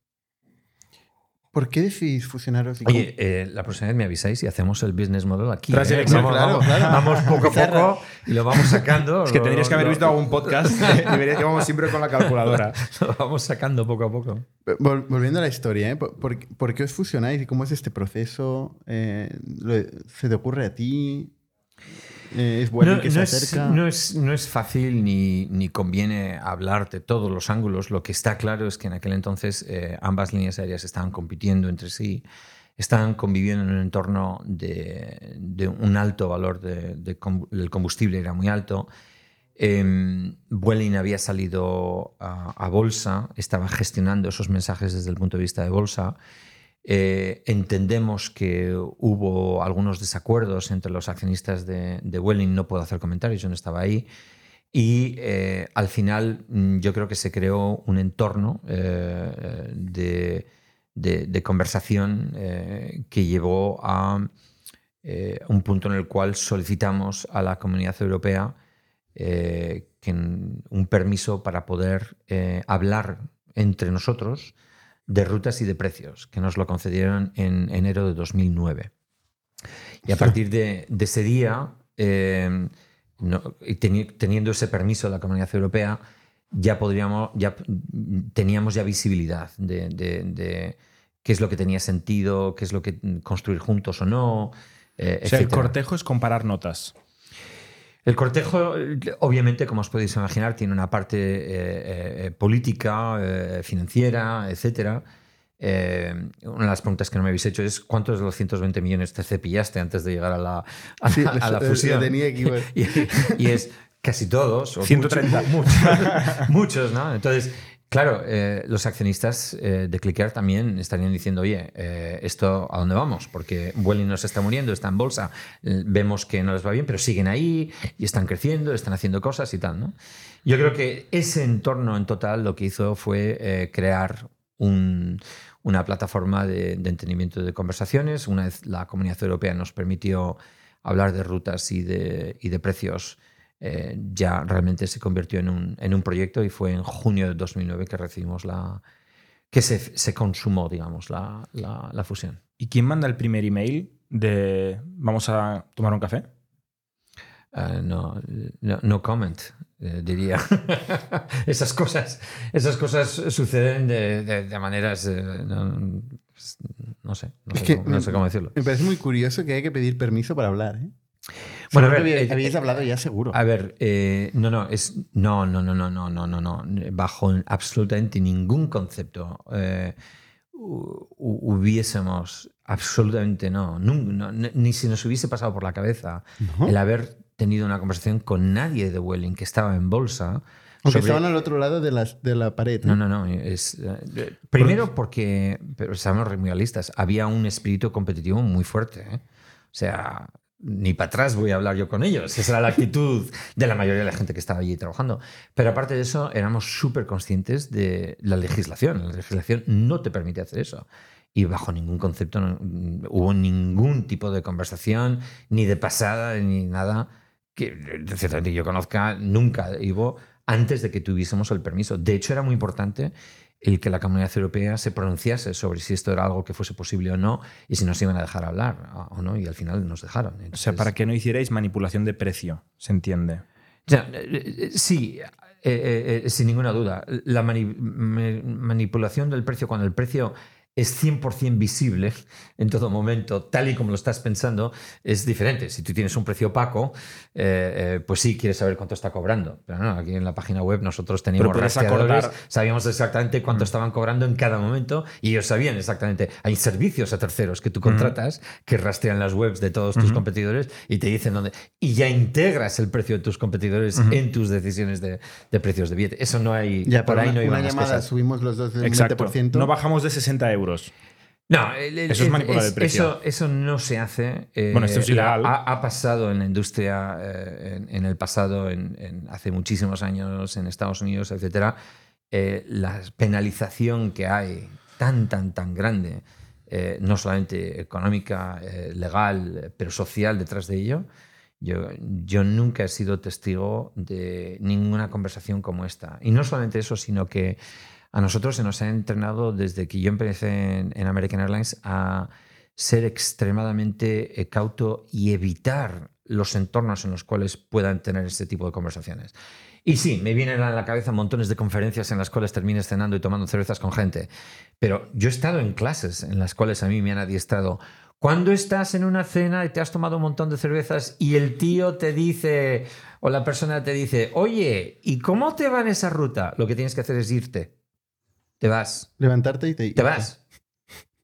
¿Por qué decidís fusionaros? y Oye, eh, la próxima vez me avisáis y hacemos el business model aquí. Tras el ¿eh? Vamos, claro, vamos- claro. vamos poco a poco y lo vamos sacando. Es que tendrías que haber lo- visto algún podcast. Deberías, íbamos siempre con la calculadora. Lo vamos sacando poco a poco. Vol- volviendo a la historia, ¿eh? ¿Por, por, por qué os fusionáis y cómo es este proceso? Eh, ¿Se te ocurre a ti? Eh, ¿Es bueno no, que se no es, acerca? no es- no es fácil ni, ni conviene hablar de todos los ángulos. Lo que está claro es que en aquel entonces eh, ambas líneas aéreas estaban compitiendo entre sí, estaban conviviendo en un entorno de, de un alto valor de, de el combustible, era muy alto. Eh, Vueling había salido a, a bolsa, estaba gestionando esos mensajes desde el punto de vista de bolsa. Eh, entendemos que hubo algunos desacuerdos entre los accionistas de, de Vueling, no puedo hacer comentarios, yo no estaba ahí. Y eh, al final mm, yo creo que se creó un entorno eh, de, conversación que llevó a un punto en el cual solicitamos a la comunidad europea un permiso para poder hablar entre nosotros de rutas y de precios, que nos lo concedieron en enero de 2009. Y a partir de, de ese día, eh, no- teniendo ese permiso de la Comunidad Europea, ya podríamos, ya teníamos ya visibilidad de, de- de qué es lo que tenía sentido, qué es lo que construir juntos o no. eh, O sea, el cortejo es comparar notas. El cortejo, eh, obviamente, como os podéis imaginar, tiene una parte eh, eh, política, eh, financiera, etc. una de las preguntas que no me habéis hecho es ¿cuántos de los 120 millones te cepillaste antes de llegar a la, a, Sí, a la lo fusión? tenía iba- y, y es casi todos. o 130. Muchos, muchos, muchos, ¿no? Entonces, claro, eh, los accionistas eh, de Clicker también estarían diciendo, oye, eh, ¿esto a dónde vamos? Porque Vueling no se está muriendo, está en bolsa, eh, vemos que no les va bien, pero siguen ahí y están creciendo, están haciendo cosas y tal, ¿no? Yo creo que ese entorno en total lo que hizo fue crear un- una plataforma de, de entendimiento de conversaciones. Una vez la Comunidad Europea nos permitió hablar de rutas y de, y de precios, eh, ya realmente se convirtió en un, en un proyecto y fue en junio de 2009 que recibimos la... que se, se consumó, digamos, la, la- la fusión. ¿Y quién manda el primer email de vamos a tomar un café? Eh, no, no, no comment, eh, diría. esas cosas, esas cosas suceden de, de- de maneras, eh, no, no sé, no Es sé, que cómo, no sé cómo decirlo. Me parece muy curioso que hay que pedir permiso para hablar, ¿eh? Bueno, a ver, había- eh, habéis eh, hablado ya seguro. A ver, eh, no, no, es no, no, no, no, no, no, no, no, bajo absolutamente ningún concepto eh, hu- hu- hubiésemos absolutamente no, nun- no, ni- si nos hubiese pasado por la cabeza ¿No? el haber tenido una conversación con nadie de Welling que estaba en bolsa. Aunque sobre- estaban al otro lado de, las, de la pared. no, no, no. Es, eh, primero porque, pero seamos muy realistas, había un espíritu competitivo muy fuerte. ¿eh? O sea, ni para atrás voy a hablar yo con ellos. Esa era la actitud de la mayoría de la gente que estaba allí trabajando. Pero aparte de eso, éramos súper conscientes de la legislación. La legislación no te permite hacer eso. Y bajo ningún concepto no- hubo ningún tipo de conversación, ni de pasada, ni nada que ciertamente yo conozca, nunca iba antes de que tuviésemos el permiso. De hecho, era muy importante el que la comunidad europea se pronunciase sobre si esto era algo que fuese posible o no y si nos iban a dejar hablar o no, y al final nos dejaron. o sea, para que no hicierais manipulación de precio, se entiende. Ya, eh, sí, eh, eh, sin ninguna duda. La manipulación del precio, cuando el precio es 100% visible en todo momento, tal y como lo estás pensando, es diferente. Si tú tienes un precio opaco, eh, eh, pues sí quieres saber cuánto está cobrando. Pero no, aquí en la página web nosotros teníamos rastreadores, sabíamos exactamente cuánto mm. estaban cobrando en cada momento y ellos sabían exactamente. Hay servicios a terceros que tú contratas que rastrean las webs de todos tus competidores y te dicen dónde. Y ya integras el precio de tus competidores en tus decisiones de, precios de billete. Eso no hay. Ya, por ahí no hay una llamada subimos los dos del 20%. No bajamos de 60 euros. No, eso es manipular el precio. Eso, no se hace. Eh, bueno, esto es ilegal. Ha, pasado en la industria eh, en, el pasado, en, hace muchísimos años en Estados Unidos, etc. Eh, la penalización que hay tan, tan, tan grande, no solamente económica, legal, pero social detrás de ello, yo, yo nunca he sido testigo de ninguna conversación como esta. Y no solamente eso, sino que a nosotros se nos ha entrenado desde que yo empecé en, American Airlines a ser extremadamente eh, cauto y evitar los entornos en los cuales puedan tener este tipo de conversaciones. Y sí, me vienen a la cabeza montones de conferencias en las cuales termines cenando y tomando cervezas con gente, pero yo he estado en clases en las cuales a mí me han adiestrado. Cuando estás en una cena y te has tomado un montón de cervezas y el tío te dice, o la persona te dice, oye, ¿y cómo te va en esa ruta? Lo que tienes que hacer es irte te vas. Levantarte y te, te vas.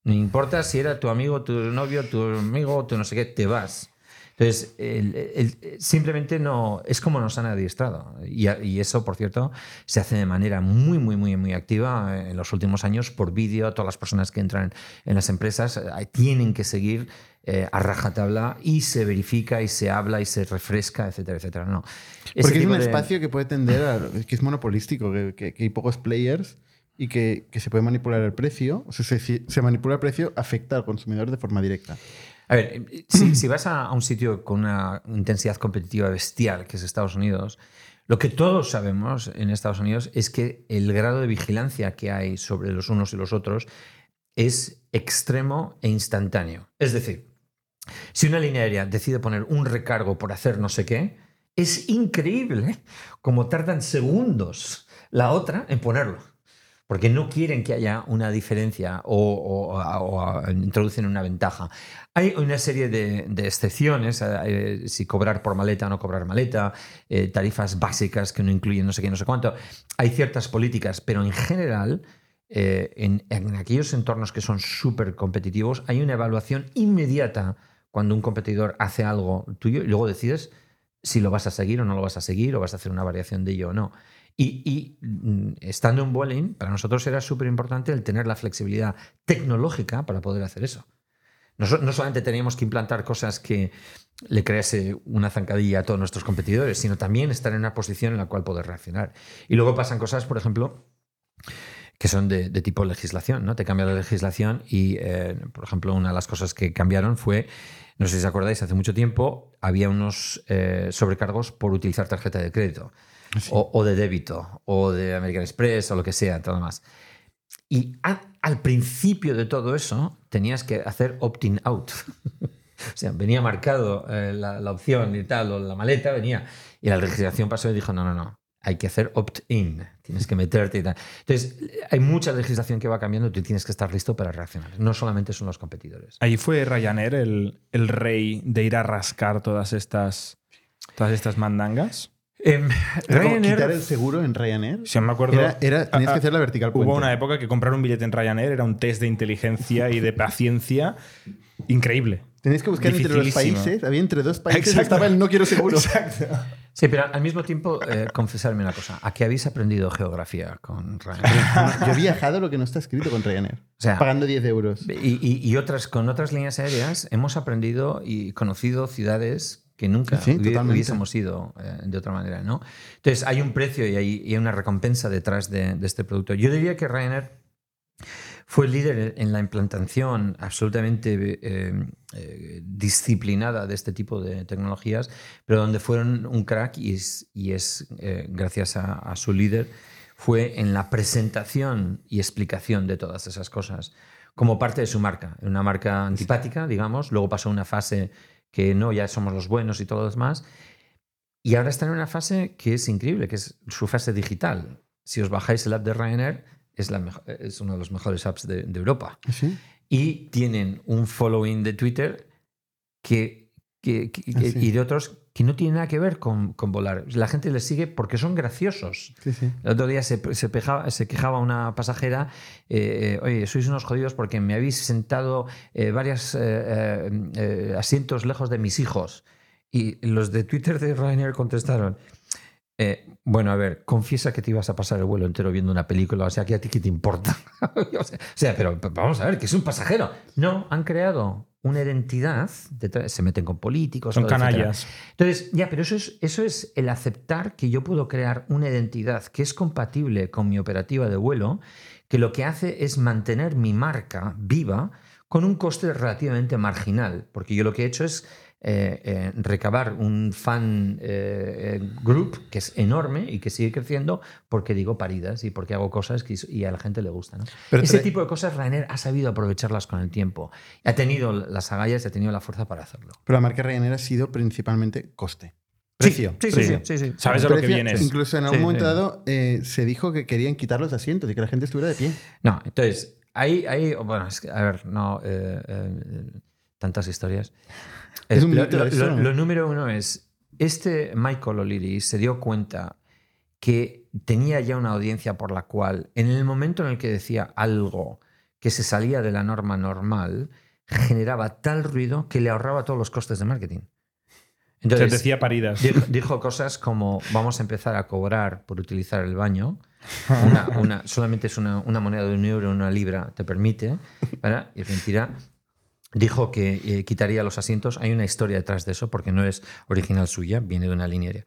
No importa si era tu amigo, tu novio, tu amigo, tu no sé qué, te vas. Entonces, simplemente no es como nos han adiestrado. Y, eso, por cierto, se hace de manera muy, muy, muy, muy activa en los últimos años por vídeo. Todas las personas que entran en las empresas eh, tienen que seguir eh, a rajatabla y se verifica y se habla y se refresca, etcétera, etcétera. No. Porque es un espacio que puede tender a. que es monopolístico, que hay pocos players y que, se puede manipular el precio, o sea, si se manipula el precio, afecta al consumidor de forma directa. A ver, si, vas a, un sitio con una intensidad competitiva bestial, que es Estados Unidos, lo que todos sabemos en Estados Unidos es que el grado de vigilancia que hay sobre los unos y los otros es extremo e instantáneo. Es decir, si una línea aérea decide poner un recargo por hacer no sé qué, es increíble cómo tardan segundos la otra en ponerlo porque no quieren que haya una diferencia o, introducen una ventaja. Hay una serie de, excepciones, eh, eh, si cobrar por maleta o no cobrar maleta, eh, tarifas básicas que no incluyen no sé qué, no sé cuánto. Hay ciertas políticas, pero en general, en, en, aquellos entornos que son súper competitivos, hay una evaluación inmediata cuando un competidor hace algo tuyo y luego decides si lo vas a seguir o no lo vas a seguir o vas a hacer una variación de ello o no. Y, mm, estando en Vueling, para nosotros era súper importante el tener la flexibilidad tecnológica para poder hacer eso. No, solamente teníamos que implantar cosas que le crease una zancadilla a todos nuestros competidores, sino también estar en una posición en la cual poder reaccionar. Y luego pasan cosas, por ejemplo, que son de, tipo legislación, ¿no? Te cambia la legislación y, eh, por ejemplo, una de las cosas que cambiaron fue, no sé si os acordáis, hace mucho tiempo había unos eh, sobrecargos por utilizar tarjeta de crédito. O, de débito, o de American Express, o lo que sea, todo más. Y al principio de todo eso tenías que hacer opting out. o sea, venía marcado eh, la, opción y tal, o la maleta venía. Y la legislación pasó y dijo, no, no, no, hay que hacer opt-in, tienes que meterte y tal. Entonces, hay mucha legislación que va cambiando y tú tienes que estar listo para reaccionar. No solamente son los competidores. Ahí fue Ryanair el, el rey de ir a rascar todas estas, todas estas mandangas. Eh, quitar el seguro en Ryanair. Sí, me acuerdo. Era, tenías que hacer la vertical Hubo una época que comprar un billete en Ryanair era un test de inteligencia y de paciencia increíble. Tenías que buscar entre los países. Había entre dos países estaba el no quiero seguro. Exacto. Sí, pero al mismo tiempo, eh, confesarme una cosa. ¿A qué habéis aprendido geografía con Ryanair? Yo he viajado lo que no está escrito con Ryanair. O sea, pagando 10 euros. Y, y, otras, con otras líneas aéreas hemos aprendido y conocido ciudades que nunca hubiésemos ido eh, de otra manera. ¿no? Entonces, hay un precio y hay, una recompensa detrás de, este producto. Yo diría que Ryanair fue líder en la implantación absolutamente eh, eh, disciplinada de este tipo de tecnologías, pero donde fueron un crack y es, y es eh, gracias a, su líder, fue en la presentación y explicación de todas esas cosas, como parte de su marca, una marca antipática, digamos, luego pasó una fase que no, ya somos los buenos y todo lo demás, y ahora está en una fase que es increíble, que es su fase digital. Si os bajáis el app de Ryanair, es, la es uno de los mejores apps de, Europa. ¿Ah, y tienen un following de Twitter que, ah, y de otros que no tiene nada que ver con, con, volar. La gente les sigue porque son graciosos. el otro día se, se, se quejaba una pasajera, eh, eh, oye, sois unos jodidos porque me habéis sentado eh, varios asientos lejos de mis hijos. Y los de Twitter de Ryanair contestaron, eh, bueno, a ver, confiesa que te ibas a pasar el vuelo entero viendo una película, o sea, que a ti qué te importa. o sea, pero vamos a ver, que es un pasajero. No, han creado una identidad, se meten con políticos. Son canallas. Entonces, ya, pero eso es, eso es el aceptar que yo puedo crear una identidad que es compatible con mi operativa de vuelo, que lo que hace es mantener mi marca viva con un coste relativamente marginal, porque yo lo que he hecho es eh, eh, recabar un fan eh, group que es enorme y que sigue creciendo porque digo paridas y porque hago cosas que, y a la gente le gusta. Ese tipo de cosas Ryanair ha sabido aprovecharlas con el tiempo. Ha tenido las agallas y ha tenido la fuerza para hacerlo. Pero la marca Ryanair ha sido principalmente coste. Precio. Sí, sí, sí. Sabes a lo que vienes. Incluso en algún momento dado se dijo que querían quitar los asientos y que la gente estuviera de pie. No, entonces, ahí, ahí bueno, es que, a ver, no, tantas historias. Es lo, número uno es, este Michael O'Leary se dio cuenta que tenía ya una audiencia por la cual, en el momento en el que decía algo que se salía de la norma normal, generaba tal ruido que le ahorraba todos los costes de marketing. Entonces, decía paridas. Dijo, cosas como, vamos a empezar a cobrar por utilizar el baño. Una, solamente es una, moneda de un euro, una libra, te permite. Y es mentira dijo que eh, quitaría los asientos. Hay una historia detrás de eso, porque no es original suya, viene de una línea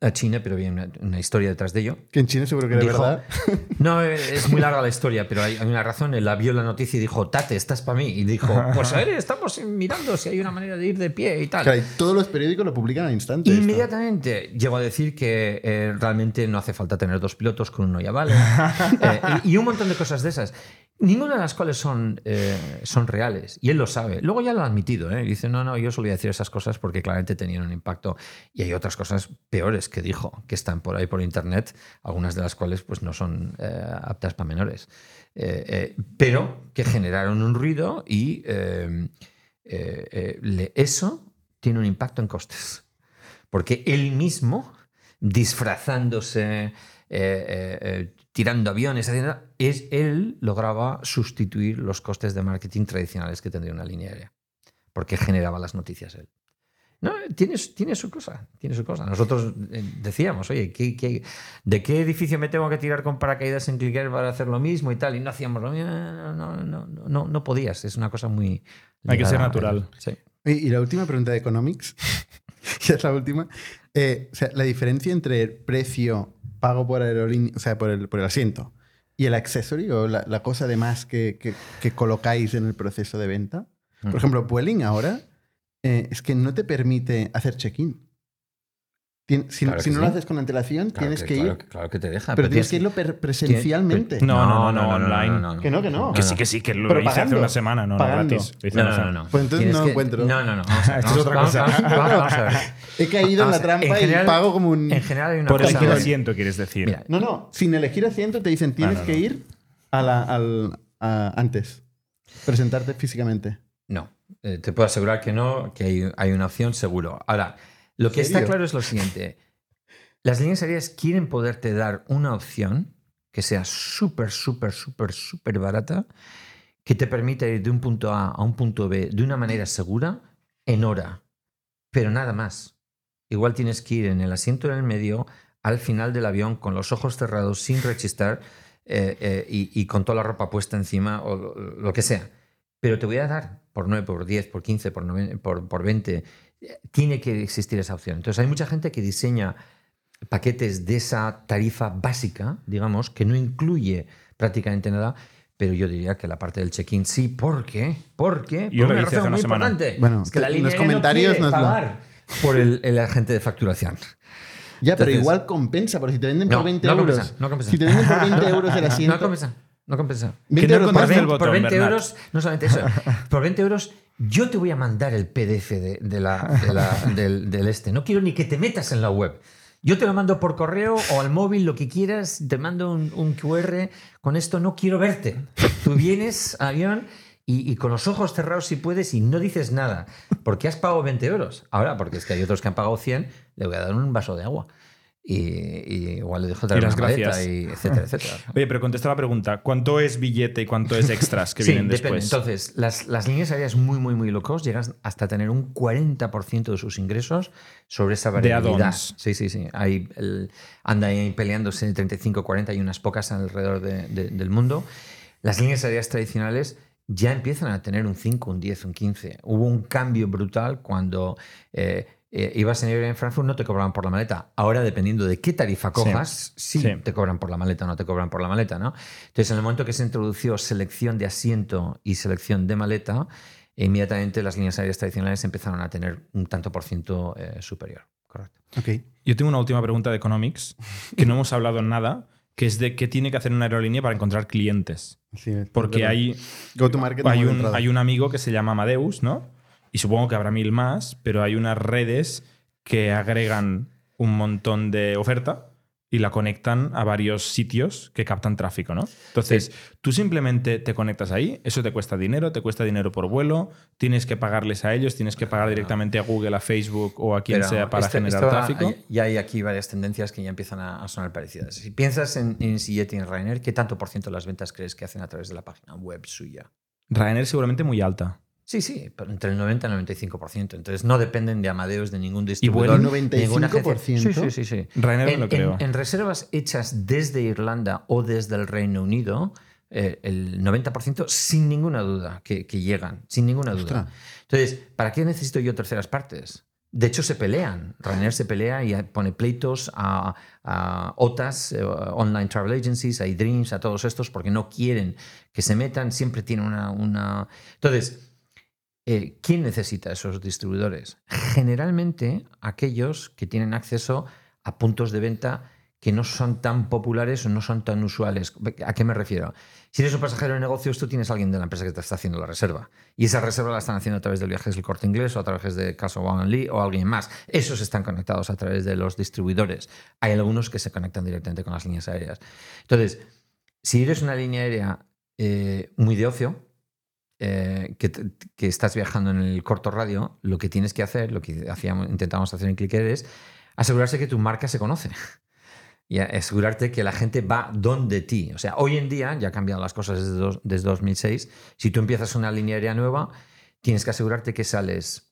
a China, pero viene una, historia detrás de ello. Que en China seguro que era verdad. No, eh, es muy larga la historia, pero hay, una razón. Él la vio la noticia y dijo, Tate, estás para mí. Y dijo, pues a ver, estamos mirando si hay una manera de ir de pie y tal. todos los periódicos lo publican al instante. Inmediatamente llegó a decir que eh, realmente no hace falta tener dos pilotos, con uno ya vale. y, un montón de cosas de esas. Ninguna de las cuales son, eh, son reales. Y él lo sabe. Luego ya lo ha admitido. ¿eh? Dice, no, no, yo solo voy a decir esas cosas porque claramente tenían un impacto. Y hay otras cosas peores que dijo, que están por ahí por Internet, algunas de las cuales pues, no son eh, aptas para menores. pero que generaron un ruido y eso tiene un impacto en costes. Porque él mismo, disfrazándose tirando aviones, es él lograba sustituir los costes de marketing tradicionales que tendría una línea aérea, porque generaba las noticias él. No, tiene, tiene su cosa, tiene su cosa. Nosotros eh, decíamos, oye, de qué edificio me tengo que tirar con paracaídas en Clicker para hacer lo mismo y tal? Y no hacíamos lo mismo. No, no, no, no, podías, es una cosa muy... Hay que ser natural. Sí. Y la última pregunta de Economics, ya es la última. Eh, o sea, la diferencia entre el precio pago por aerolínea, o sea, por el, por el asiento. ¿Y el accessory o la, cosa de más que, que, colocáis en el proceso de venta? Por ejemplo, Vueling ahora eh, es que no te permite hacer check-in. Si, no lo haces con antelación, tienes que, ir. Claro, que te deja. Pero, tienes que irlo presencialmente. No, no, no, online. Que no, que no. Que sí, que sí, que lo hice hace una semana, no, no gratis. No, no, no, Pues entonces no lo encuentro. No, no, no. Esto es otra cosa. Vamos a ver. He caído en la trampa y pago como un. En general hay una Por elegir asiento, quieres decir. no, no. Sin elegir asiento te dicen tienes que ir a la, al, antes. Presentarte físicamente. No. Eh, te puedo asegurar que no, que hay, hay una opción seguro. Ahora, lo que está claro es lo siguiente. Las líneas aéreas quieren poderte dar una opción que sea súper, súper, súper, súper barata, que te permita ir de un punto A a un punto B de una manera segura en hora, pero nada más. Igual tienes que ir en el asiento en el medio, al final del avión, con los ojos cerrados, sin rechistar eh, eh, y, con toda la ropa puesta encima o lo, que sea. Pero te voy a dar por 9, por 10, por 15, por, por, por 20. Tiene que existir esa opción. Entonces hay mucha gente que diseña paquetes de esa tarifa básica, digamos, que no incluye prácticamente nada, pero yo diría que la parte del check-in sí, ¿por qué? Porque Yo por lo una razón muy semana. importante. Bueno, es que la en línea los comentarios no quiere nos lo- pagar por el, el agente de facturación. Ya, pero Entonces- igual compensa, porque si te venden por No, 20 no euros. compensa, no compensa. Si te venden por 20 euros el asiento. No compensa, no compensa. 20 Que no euros Por encontraste más. el 20, botón, por 20 Bernat. euros, no solamente eso, por 20 euros yo te voy a mandar el PDF de, de la, de la- del, del este. No quiero ni que te metas en la web. Yo te lo mando por correo o al móvil, lo que quieras, te mando un, un QR. Con esto no quiero verte. Tú vienes avión y, y con los ojos cerrados si puedes y no dices nada. Porque has pagado 20 euros. Ahora, porque es que hay otros que han pagado 100, le voy a dar un vaso de agua. Y, y igual le dejo traer Y las una gracias. y etcétera, etcétera. Oye, pero contesta la pregunta. ¿Cuánto es billete y cuánto es extras que Sí, vienen depende. después? Entonces, las, las líneas aéreas muy, muy, muy locos llegan hasta tener un 40% de sus ingresos sobre esa De variabilidad. Sí, sí, sí. Hay el- anda ahí peleándose en 35, 40 y unas pocas alrededor de- de- del mundo. Las líneas aéreas tradicionales ya empiezan a tener un 5, un 10, un 15. Hubo un cambio brutal cuando eh, eh, ibas en Iberia en Frankfurt, no te cobraban por la maleta. Ahora, dependiendo de qué tarifa cojas, sí, Sí. te cobran por la maleta o no te cobran por la maleta, ¿no? Entonces, en el momento que se introdució selección de asiento y selección de maleta, inmediatamente las líneas aéreas tradicionales empezaron a tener un tanto por ciento eh, superior. Correcto. Ok. Yo tengo una última pregunta de Economics que no hemos hablado en nada, que es de qué tiene que hacer una aerolínea para encontrar clientes. Sí, Porque hay, Go to market hay, un, hay un amigo que se llama Amadeus, ¿no? Y supongo que habrá mil más, pero hay unas redes que agregan un montón de oferta y la conectan a varios sitios que captan tráfico, ¿no? Entonces, tú simplemente te conectas ahí, eso te cuesta dinero, te cuesta dinero por vuelo, tienes que pagarles a ellos, tienes que pagar directamente a Google, a Facebook o a quien Pero sea para esto- generar esto- tráfico. Ya hay aquí varias tendencias que ya empiezan a, a sonar parecidas. Si piensas en, en EasyJet y en Ryanair, ¿qué tanto por ciento de las ventas crees que hacen a través de la página web suya? Ryanair seguramente muy alta. Sí, sí, pero entre el 90 y el 95%. Entonces no dependen de Amadeus, de ningún distribuidor. 95%? de ninguna agencia. Sí, sí, sí. sí. En, lo creo. en- en reservas hechas desde Irlanda o desde el Reino Unido, eh, el 90% sin ninguna duda que, que llegan, sin ninguna duda. Ostras. Entonces, ¿para qué necesito yo terceras partes? De hecho, se pelean. Ryanair se pelea y pone pleitos a, a OTAs, eh, Online Travel Agencies, a eDreams, a todos estos, porque no quieren que se metan. Siempre tienen una... una... Entonces, eh, ¿quién necesita esos distribuidores? Generalmente aquellos que tienen acceso a puntos de venta que no son tan populares o no son tan usuales. ¿A qué me refiero? Si eres un pasajero de negocios, tú tienes a alguien de la empresa que te está haciendo la reserva. Y esa reserva la están haciendo a través del viajes del corte inglés o a través de Caso Wang Lee o alguien más. Esos están conectados a través de los distribuidores. Hay algunos que se conectan directamente con las líneas aéreas. Entonces, si eres una línea aérea eh, muy de ocio, eh, que, estás viajando en el corto radio, lo que tienes que hacer, lo que hacíamos, intentamos hacer en Clicker es asegurarse que tu marca se conoce. Y asegurarte que la gente va donde ti. O sea, hoy en día, ya han cambiado las cosas desde, dos- desde 2006, si tú empiezas una línea aérea nueva, tienes que asegurarte que sales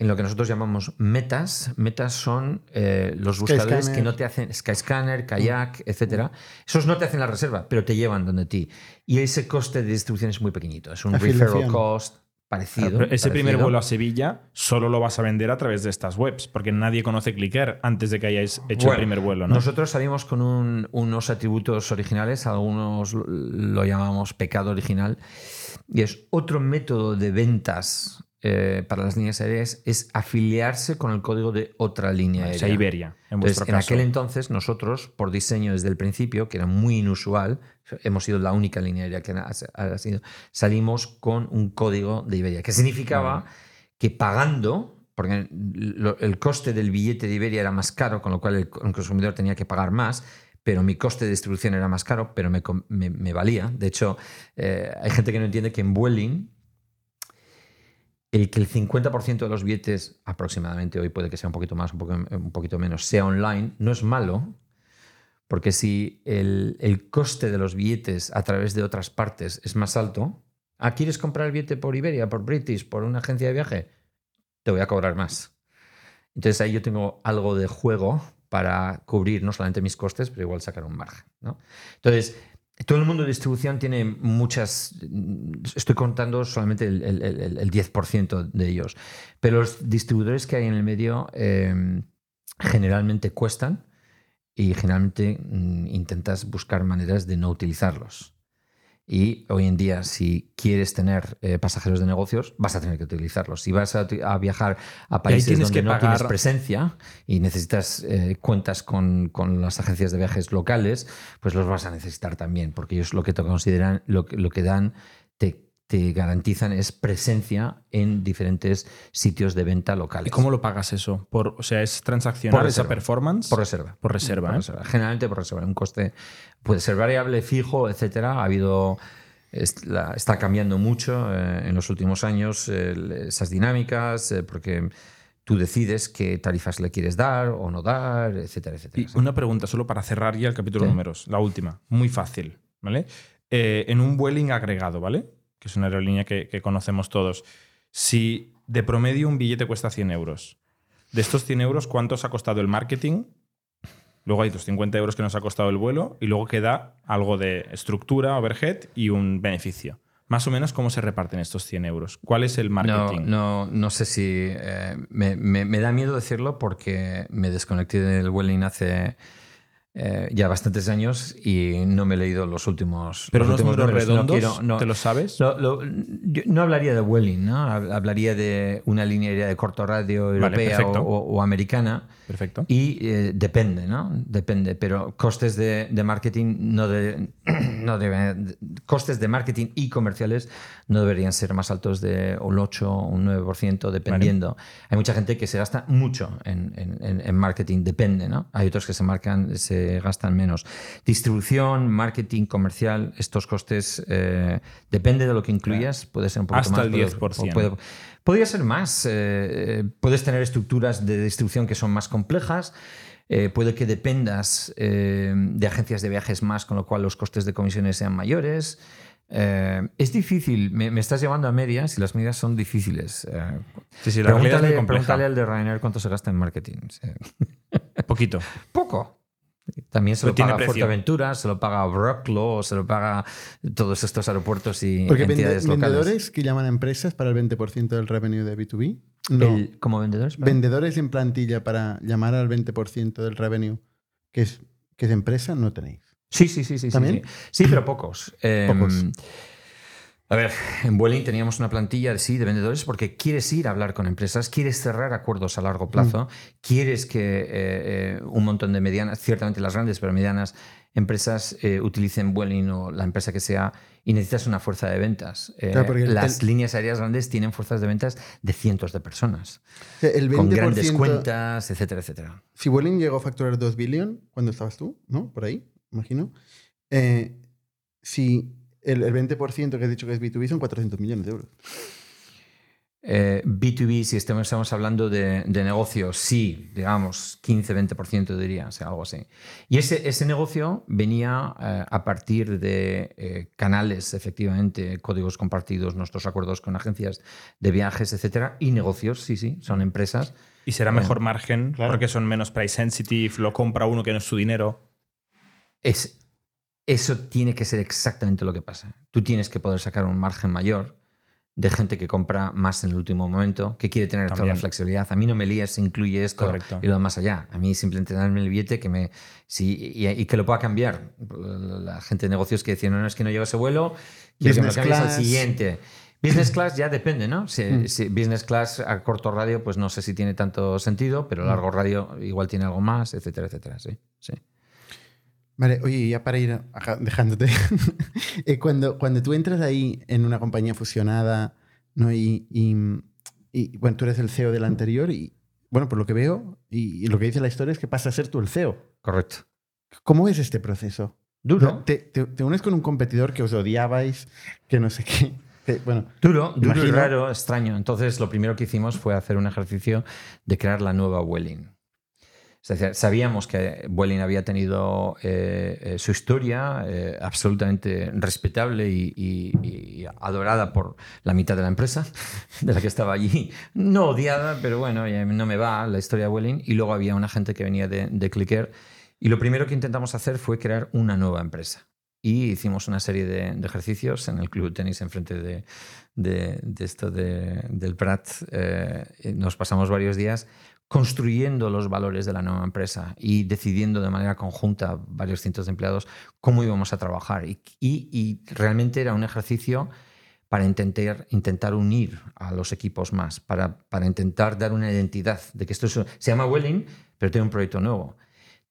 en lo que nosotros llamamos metas. Metas son eh, los buscadores Skyscanner. que no te hacen Skyscanner, Kayak, etcétera. Esos no te hacen la reserva, pero te llevan donde ti. Y ese coste de distribución es muy pequeñito. Es un Afiliación. referral cost parecido. Pero ese primer vuelo a Sevilla solo lo vas a vender a través de estas webs, porque nadie conoce Clicker antes de que hayáis hecho Bueno, el primer vuelo, ¿no? Nosotros salimos con un- unos atributos originales, algunos lo llamamos pecado original, y es otro método de ventas eh, para las líneas aéreas, es afiliarse con el código de otra línea o aérea. sea, Iberia, en Entonces, vuestro en caso. aquel entonces, nosotros, por diseño desde el principio, que era muy inusual, hemos sido la única línea aérea que ha, sido, salimos con un código de Iberia, que significaba que pagando, porque el coste del billete de Iberia era más caro, con lo cual el, consumidor tenía que pagar más, pero mi coste de distribución era más caro, pero me, com- me- me valía. De hecho, eh, hay gente que no entiende que en Vueling el que el 50% de los billetes, aproximadamente hoy puede que sea un poquito más, un, un poquito menos, sea online, no es malo, porque si el, el coste de los billetes a través de otras partes es más alto, ah, ¿quieres comprar el billete por Iberia, por British, por una agencia de viaje? Te voy a cobrar más. Entonces ahí yo tengo algo de juego para cubrir no solamente mis costes, pero igual sacar un margen. ¿no? Entonces, todo el mundo de distribución tiene muchas, estoy contando solamente el, el- el- el 10% de ellos, pero los distribuidores que hay en el medio eh, generalmente cuestan y generalmente mm, intentas buscar maneras de no utilizarlos. Y hoy en día, si quieres tener eh, pasajeros de negocios, vas a tener que utilizarlos. Si vas a, a viajar a países donde que no pagar- tienes presencia y necesitas eh, cuentas con, con las agencias de viajes locales, pues los vas a necesitar también, porque ellos lo que te consideran, lo, lo que dan, te, garantizan es presencia en diferentes sitios de venta locales. ¿Y cómo lo pagas eso? Por, o sea, ¿es transaccional Por esa performance? Por reserva. Por reserva, Por ¿eh? reserva. Generalmente por reserva. Un coste puede ser variable, fijo, etcétera. Ha habido. está cambiando mucho eh, en los últimos años esas dinámicas, eh, porque tú decides qué tarifas le quieres dar o no dar, etcétera, etcétera. Y una pregunta solo para cerrar ya el capítulo Sí. números, la última, muy fácil, ¿vale? Eh, en un Vueling agregado, ¿vale? Que es una aerolínea que, conocemos todos. Si de promedio un billete cuesta 100 euros, de estos 100 euros, ¿cuántos ha costado el marketing? Luego hay los 50 euros que nos ha costado el vuelo y luego queda algo de estructura, overhead y un beneficio. Más o menos, ¿cómo se reparten estos 100 euros? ¿Cuál es el marketing? no, no sé si. eh, me, me- me da miedo decirlo porque me desconecté del Welling hace eh, ya bastantes años y no me he leído los últimos. Pero los unos últimos números. No redondos, quiero- no- ¿te lo sabes? Lo- lo- yo no hablaría de Welling, ¿no? Hab- Hablaría de una línea de corto radio europea perfecto. o, o- o americana. Perfecto. Y eh, depende, ¿no? Depende, pero costes de, de marketing no, de- no deben. Costes de marketing y comerciales no deberían ser más altos de un 8 o un 9%, dependiendo. Hay mucha gente que se gasta mucho en, en- en- marketing, depende, ¿no? Hay otros que se, marcan, se gastan menos. Distribución, marketing, comercial, estos costes, eh, depende de lo que incluyas, puede ser un poco Hasta más. el puede- 10%. puede- Podría ser más. eh, eh, puedes tener estructuras de distribución que son más complejas. eh, puede que dependas eh, de agencias de viajes más, con lo cual los costes de comisiones sean mayores. Es difícil. Me, me estás llevando a medias y las medias son difíciles. Sí, sí, la realidad es muy pregúntale, pregúntale al de Ryanair cuánto se gasta en marketing. Poquito. Poco. También se lo tiene paga precio. Fuerteventura, se lo paga Brocklow, se lo paga todos estos aeropuertos y Porque vende- entidades locales. vendedores que llaman a empresas para el 20% del revenue de B2B. No. El- ¿Como vendedores? perdón? Vendedores en plantilla para llamar al 20% del revenue, que es, que es empresa, no tenéis. Sí, sí, sí, sí. sí, ¿También? Sí, Sí, pero pocos. Eh, Pocos. A ver, en Vueling teníamos una plantilla de, sí, de vendedores porque quieres ir a hablar con empresas, quieres cerrar acuerdos a largo plazo, quieres que eh, eh, un montón de medianas, ciertamente las grandes, pero medianas empresas eh, utilicen Vueling o la empresa que sea y necesitas una fuerza de ventas. Eh, Claro, las el- líneas aéreas grandes tienen fuerzas de ventas de cientos de personas, O sea, el 20%, con grandes cuentas, etcétera, etcétera. Si Vueling llegó a facturar 2 billion cuando estabas tú, ¿no? Por ahí, imagino. Eh, si el, el 20% que has dicho que es B2B son 400 millones de euros. Eh, B2B, si estamos, estamos hablando de, de negocio, sí, digamos 15-20% diría, o sea, algo así. Y ese, ese negocio venía eh, a partir de eh, canales, efectivamente, códigos compartidos, nuestros acuerdos con agencias de viajes, etcétera, y negocios, sí, sí, son empresas. Y será mejor margen Claro. porque son menos price sensitive, lo compra uno que no es su dinero. Es, eso tiene que ser exactamente lo que pasa. Tú tienes que poder sacar un margen mayor de gente que compra más en el último momento, que quiere tener toda la flexibilidad. A mí no me líes si incluye esto Correcto. y lo más allá. A mí simplemente darme el billete que me, sí, y, y que lo pueda cambiar. La gente de negocios que decía, no, no, es que no llevo ese vuelo, quiero que me lo cambies al siguiente. Business class ya depende, ¿no? Si, Mm. si business class a corto radio, pues no sé si tiene tanto sentido, pero a Mm. largo radio igual tiene algo más, etcétera, etcétera. Sí, sí. Vale, oye, ya para ir dejándote. eh, cuando, cuando tú entras ahí en una compañía fusionada, ¿no? Y, y, y, bueno, tú eres el CEO del anterior y, bueno, por lo que veo y, y lo que dice la historia es que pasa a ser tú el CEO. Correcto. ¿Cómo es este proceso? Duro. Te, te- te unes con un competidor que os odiabais, que no sé qué. que, bueno, Duro, duro y raro, extraño. Entonces, lo primero que hicimos fue hacer un ejercicio de crear la nueva Vueling. Es decir, sabíamos que Vueling había tenido eh, eh, su historia eh, absolutamente respetable y, y- y adorada por la mitad de la empresa de la que estaba allí. No odiada, pero bueno, no me va la historia de Vueling. Y luego había una gente que venía de, de Clicker. Y lo primero que intentamos hacer fue crear una nueva empresa. Y hicimos una serie de, de ejercicios en el club de tenis enfrente de, de, de esto de- del Prat. eh, nos pasamos varios días construyendo los valores de la nueva empresa y decidiendo de manera conjunta, varios cientos de empleados, cómo íbamos a trabajar. Y, realmente era un ejercicio para intentar, intentar unir a los equipos más, para, para intentar dar una identidad de que esto se llama Welling, pero tiene un proyecto nuevo.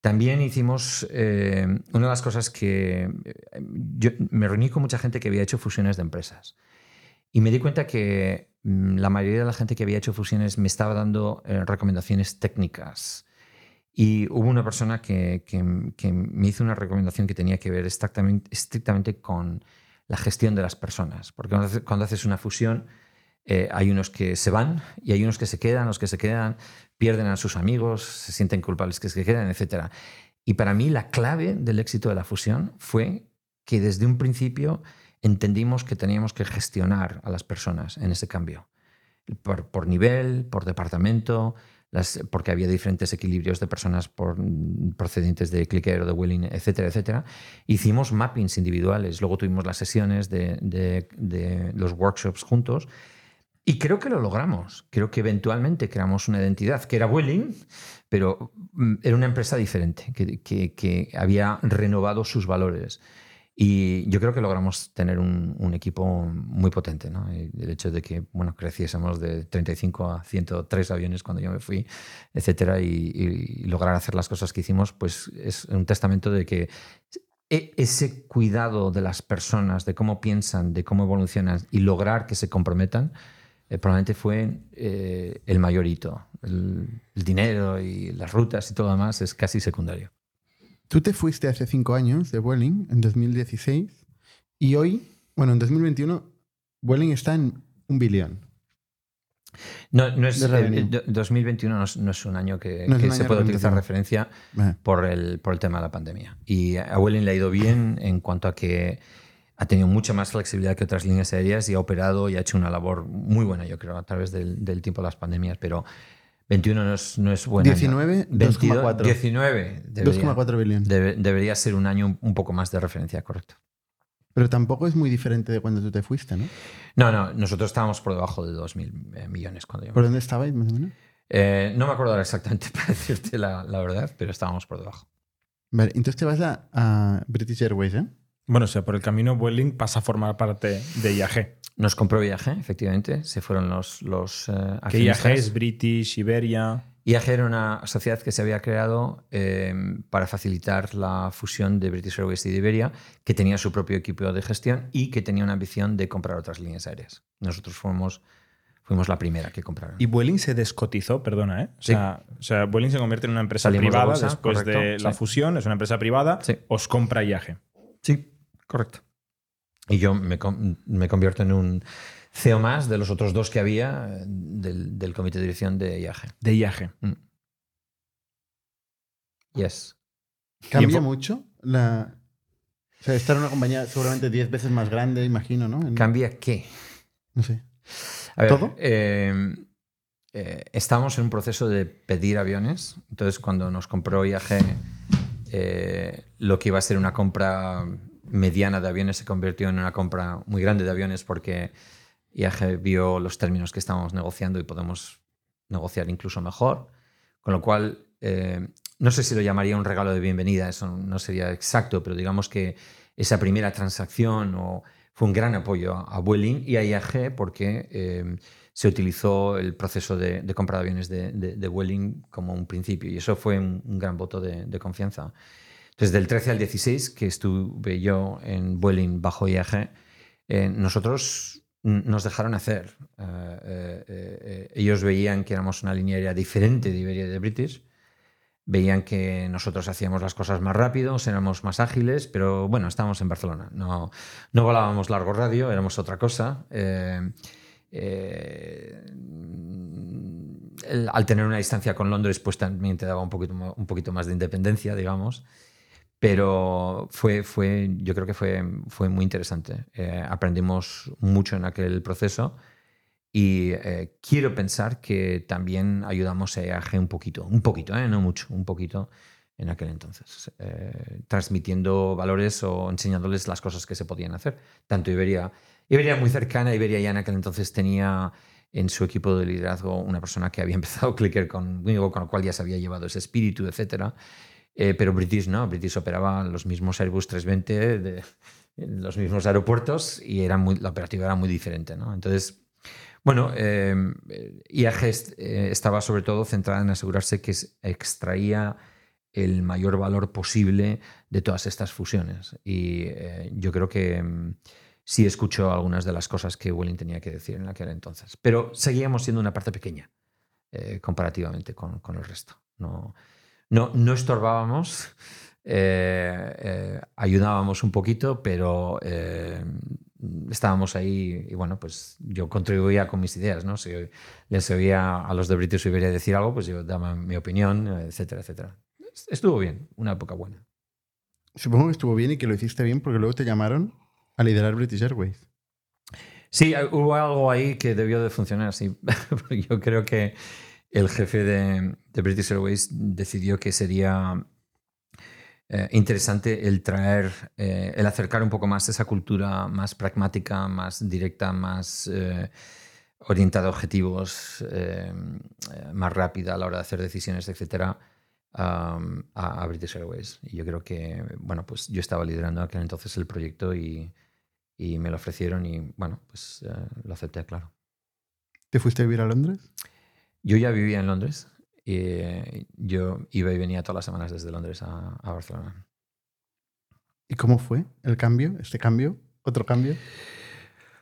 También hicimos eh, una de las cosas que eh, yo me reuní con mucha gente que había hecho fusiones de empresas y me di cuenta que la mayoría de la gente que había hecho fusiones me estaba dando eh, recomendaciones técnicas. Y hubo una persona que, me hizo una recomendación que tenía que ver estrictamente con la gestión de las personas. Porque cuando, haces una fusión, eh, hay unos que se van y hay unos que se quedan, los que se quedan pierden a sus amigos, se sienten culpables que se quedan, etc. Y para mí la clave del éxito de la fusión fue que desde un principio entendimos que teníamos que gestionar a las personas en ese cambio, por, nivel, por departamento, las, porque había diferentes equilibrios de personas por, procedentes de Clicker o de Willing, etcétera, etcétera. Hicimos mappings individuales, luego tuvimos las sesiones de, de, los workshops juntos y creo que lo logramos. Creo que eventualmente creamos una identidad que era Willing, pero mm, era una empresa diferente, que, que, que había renovado sus valores. Y yo creo que logramos tener un, equipo muy potente. ¿no? el hecho de que bueno, creciésemos de 35 a 103 aviones cuando yo me fui, etcétera, y, lograr hacer las cosas que hicimos, pues es un testamento de que e, ese cuidado de las personas, de cómo piensan, de cómo evolucionan y lograr que se comprometan, eh, probablemente fue eh, el mayor hito. El, el dinero y las rutas y todo lo demás es casi secundario. Tú te fuiste hace cinco años de Vueling, en 2016, y hoy, bueno, en 2021, Vueling está en un billón. No, no es, 2021 no es, un año que, se puede utilizar referencia por el, por el tema de la pandemia. Y a Vueling le ha ido bien en cuanto a que ha tenido mucha más flexibilidad que otras líneas aéreas y ha operado y ha hecho una labor muy buena, yo creo, a través del, del tiempo de las pandemias. Pero 21 no es, no es 19, 2,4. 19. 2,4 billones. debería ser un año un, poco más de referencia, correcto. Pero tampoco es muy diferente de cuando tú te fuiste, ¿no? No, no, nosotros estábamos por debajo de 2.000 eh, millones cuando yo ¿Por dónde estabais más o menos? Eh, no me acuerdo exactamente para decirte la, la, verdad, pero estábamos por debajo. Vale, entonces te vas a, a British Airways, ¿eh? Bueno, o sea, por el camino Vueling pasa a formar parte de IAG. Nos compró IAG, efectivamente. Se fueron los, los ¿Qué IAG es? British, Iberia. IAG era una sociedad que se había creado em, para facilitar la fusión de British Airways y de Iberia, que tenía su propio equipo de gestión y que tenía una ambición de comprar otras líneas aéreas. Nosotros fuimos, fuimos la primera que compraron. Y Vueling se descotizó, perdona, ¿eh? O, sea, o sea, Vueling se convierte en una empresa privada después de la fusión, es una empresa privada, os compra IAG. Sí, Correcto. Y yo me, convierto en un CEO más de los otros dos que había eh, del, comité de dirección de IAG. De IAG. Mm. Yes. ¿Cambia mucho la... O sea, estar en una compañía seguramente 10 veces más grande, imagino, ¿no? ¿Cambia qué? No sé. ¿Todo? Eh, eh, estamos en un proceso de pedir aviones. Entonces, cuando nos compró IAG, lo que iba a ser una compra mediana de aviones se convirtió en una compra muy grande de aviones porque IAG vio los términos que estábamos negociando y podemos negociar incluso mejor. Con lo cual, eh, no sé si lo llamaría un regalo de bienvenida, eso no sería exacto, pero digamos que esa primera transacción o, fue un gran apoyo a Vueling y a IAG porque eh, se utilizó el proceso de, compra de aviones de, de, Vueling como un principio y eso fue un, gran voto de confianza. Desde el 13 al 16, que estuve yo en Vueling bajo IAG, eh, nosotros nos dejaron hacer. Eh, eh, ellos veían que éramos una línea aérea diferente de Iberia y de British. Veían que nosotros hacíamos las cosas más rápido, éramos más ágiles, pero bueno, estábamos en Barcelona. No, no volábamos largo radio, éramos otra cosa. al tener una distancia con Londres, pues también te daba un poquito, un poquito más de independencia, digamos. Pero fue, fue, yo creo que fue, fue muy interesante. Eh, aprendimos mucho en aquel proceso y eh, quiero pensar que también ayudamos a EAG un poquito, un poquito, eh, no mucho, un poquito en aquel entonces, transmitiendo valores o enseñándoles las cosas que se podían hacer. Tanto Iberia, Iberia muy cercana, Iberia ya en aquel entonces tenía en su equipo de liderazgo una persona que había empezado Clicker conmigo, con lo cual ya se había llevado ese espíritu, etc. Eh, pero British no, British operaba los mismos Airbus 320 de, en los mismos aeropuertos y era muy, la operativa era muy diferente. ¿no? Entonces, bueno, eh, IAG eh, estaba sobre todo centrada en asegurarse que extraía el mayor valor posible de todas estas fusiones. Y eh, yo creo que mm, sí escuchó algunas de las cosas que Welling tenía que decir en aquel entonces. Pero seguíamos siendo una parte pequeña eh, comparativamente con, con, el resto. No, no, no estorbábamos. Eh, ayudábamos un poquito, pero estábamos ahí y bueno, pues yo contribuía con mis ideas, ¿no? Si les oía a los de British Iberia decir algo, pues yo daba mi opinión, etcétera, etcétera estuvo bien, una época buena. Supongo que estuvo bien y que lo hiciste bien porque luego te llamaron a liderar British Airways. Sí, hubo algo ahí que debió de funcionar, sí. Yo creo que el jefe de, British Airways decidió que sería eh, interesante el traer, eh, el acercar un poco más esa cultura más pragmática, más directa, más eh, orientada a objetivos, más rápida a la hora de hacer decisiones, etcétera a, British Airways. Y yo creo que, bueno, pues yo estaba liderando aquel entonces el proyecto y, y me lo ofrecieron y, bueno, pues lo acepté, claro. ¿Te fuiste a vivir a Londres? Yo ya vivía en Londres. Y yo iba y venía todas las semanas desde Londres a, a Barcelona. ¿Y cómo fue el cambio, este cambio? ¿Otro cambio?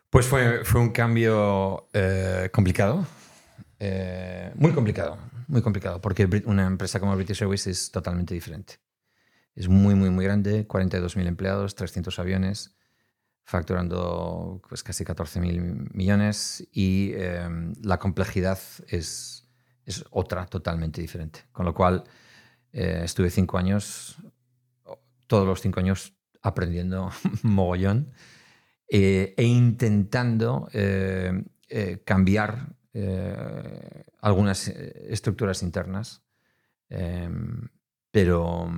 Pues fue, fue un cambio eh, complicado, eh, muy complicado, muy complicado, porque una empresa como British Airways es totalmente diferente. Es muy, muy, muy grande, 42.000 empleados, 300 aviones, facturando pues, casi 14.000 millones y em, la complejidad es, es otra totalmente diferente. Con lo cual, eh, estuve cinco años, todos los cinco años aprendiendo mogollón eh, e intentando eh, cambiar algunas estructuras internas, em, pero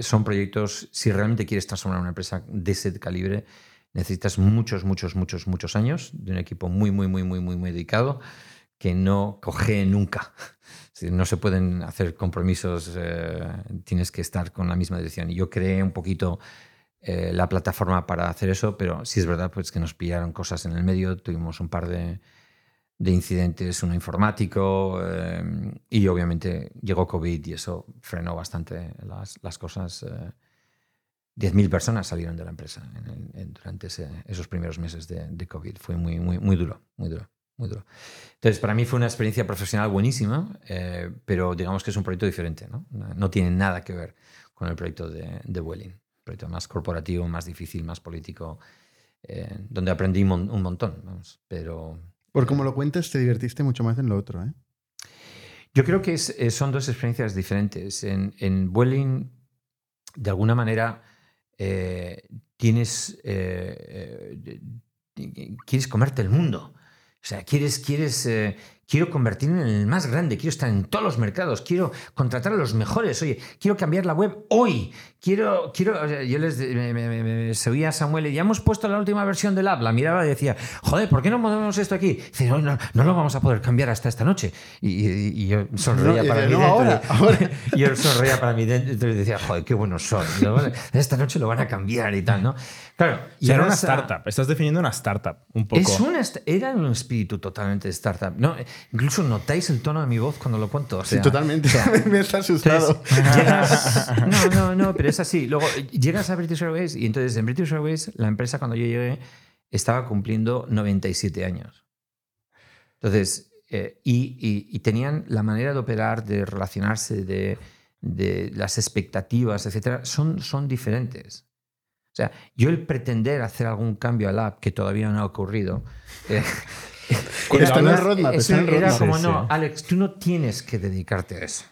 son proyectos, si realmente quieres transformar una empresa de ese calibre, necesitas muchos, muchos, muchos, muchos años de un equipo muy, muy, muy, muy, muy, muy dedicado que no coge nunca. No se pueden hacer compromisos, eh, tienes que estar con la misma dirección. Y yo creé un poquito la plataforma para hacer eso, pero sí es verdad pues, que nos pillaron cosas en el medio, tuvimos un par de, de incidentes, uno informático, em, y obviamente llegó COVID y eso frenó bastante las, las cosas. Eh, 10.000 personas salieron de la empresa durante esos primeros meses de, de, COVID. Fue muy, muy, muy duro, muy duro, muy duro. Entonces, para mí fue una experiencia profesional buenísima, eh, pero digamos que es un proyecto diferente, ¿no? No tiene nada que ver con el proyecto de, de Welling. Un proyecto más corporativo, más difícil, más político, eh, donde aprendí un montón, vamos, pero por como lo cuentas, te divertiste mucho más en lo otro, ¿eh? Yo creo que eh, son dos experiencias diferentes. En, en de alguna manera, eh, tienes. quieres comerte el mundo. O sea, quieres, quieres, quiero convertirme en el más grande, quiero estar en todos los mercados, quiero contratar a los mejores, oye, quiero cambiar la web hoy, quiero, quiero, yo les me, me, a Samuel y ya hemos puesto la última versión del app, la miraba y decía, joder, ¿por qué no movemos esto aquí? Dice, no, no, no, lo vamos a poder cambiar hasta esta noche. Y, yo sonreía para mí dentro. Ahora, y yo sonreía para mí dentro y decía, joder, qué buenos son. esta noche lo van a cambiar y tal, ¿no? Claro. Y era una startup, estás definiendo una startup, un poco. Es una, era un espíritu totalmente de startup. No, Incluso notáis el tono de mi voz cuando lo cuento. sí, totalmente. me está asustado. no, no, no, pero es así. Luego llegas a British Airways y entonces en British Airways la empresa cuando yo llegué estaba cumpliendo 97 años. Entonces, eh, y, tenían la manera de operar, de relacionarse, de, de las expectativas, etcétera, son, son diferentes. O sea, yo el pretender hacer algún cambio al app que todavía no ha ocurrido, eh, era, como, no, Alex, tú no tienes que dedicarte a eso.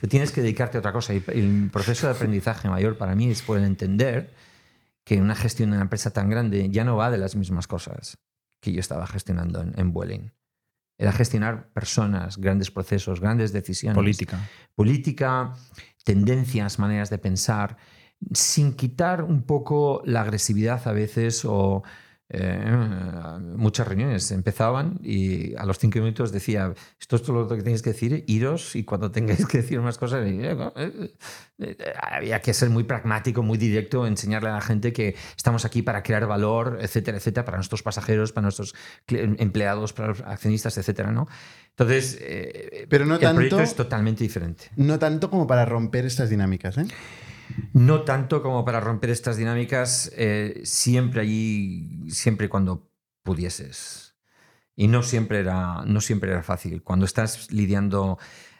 Tú tienes que dedicarte a otra cosa. Y el proceso de aprendizaje mayor para mí es poder entender que una gestión de una empresa tan grande ya no va de las mismas cosas que yo estaba gestionando en, en Vueling. Era gestionar personas, grandes procesos, grandes decisiones. Política. Política, tendencias, maneras de pensar, sin quitar un poco la agresividad a veces o eh, muchas reuniones empezaban y a los cinco minutos decía, esto es todo lo que tenéis que decir, iros y cuando tengáis que decir más cosas, eh, eh, había que ser muy pragmático, muy directo, enseñarle a la gente que estamos aquí para crear valor, etcétera, etcétera, para nuestros pasajeros, para nuestros empleados, para los accionistas, etcétera, ¿no? Entonces, Pero no el tanto, proyecto es totalmente diferente. No tanto como para romper estas dinámicas, ¿eh? No tanto como para romper estas dinámicas, eh, siempre allí, siempre cuando pudieses. Y no siempre era, no siempre era fácil. Cuando estás lidiando,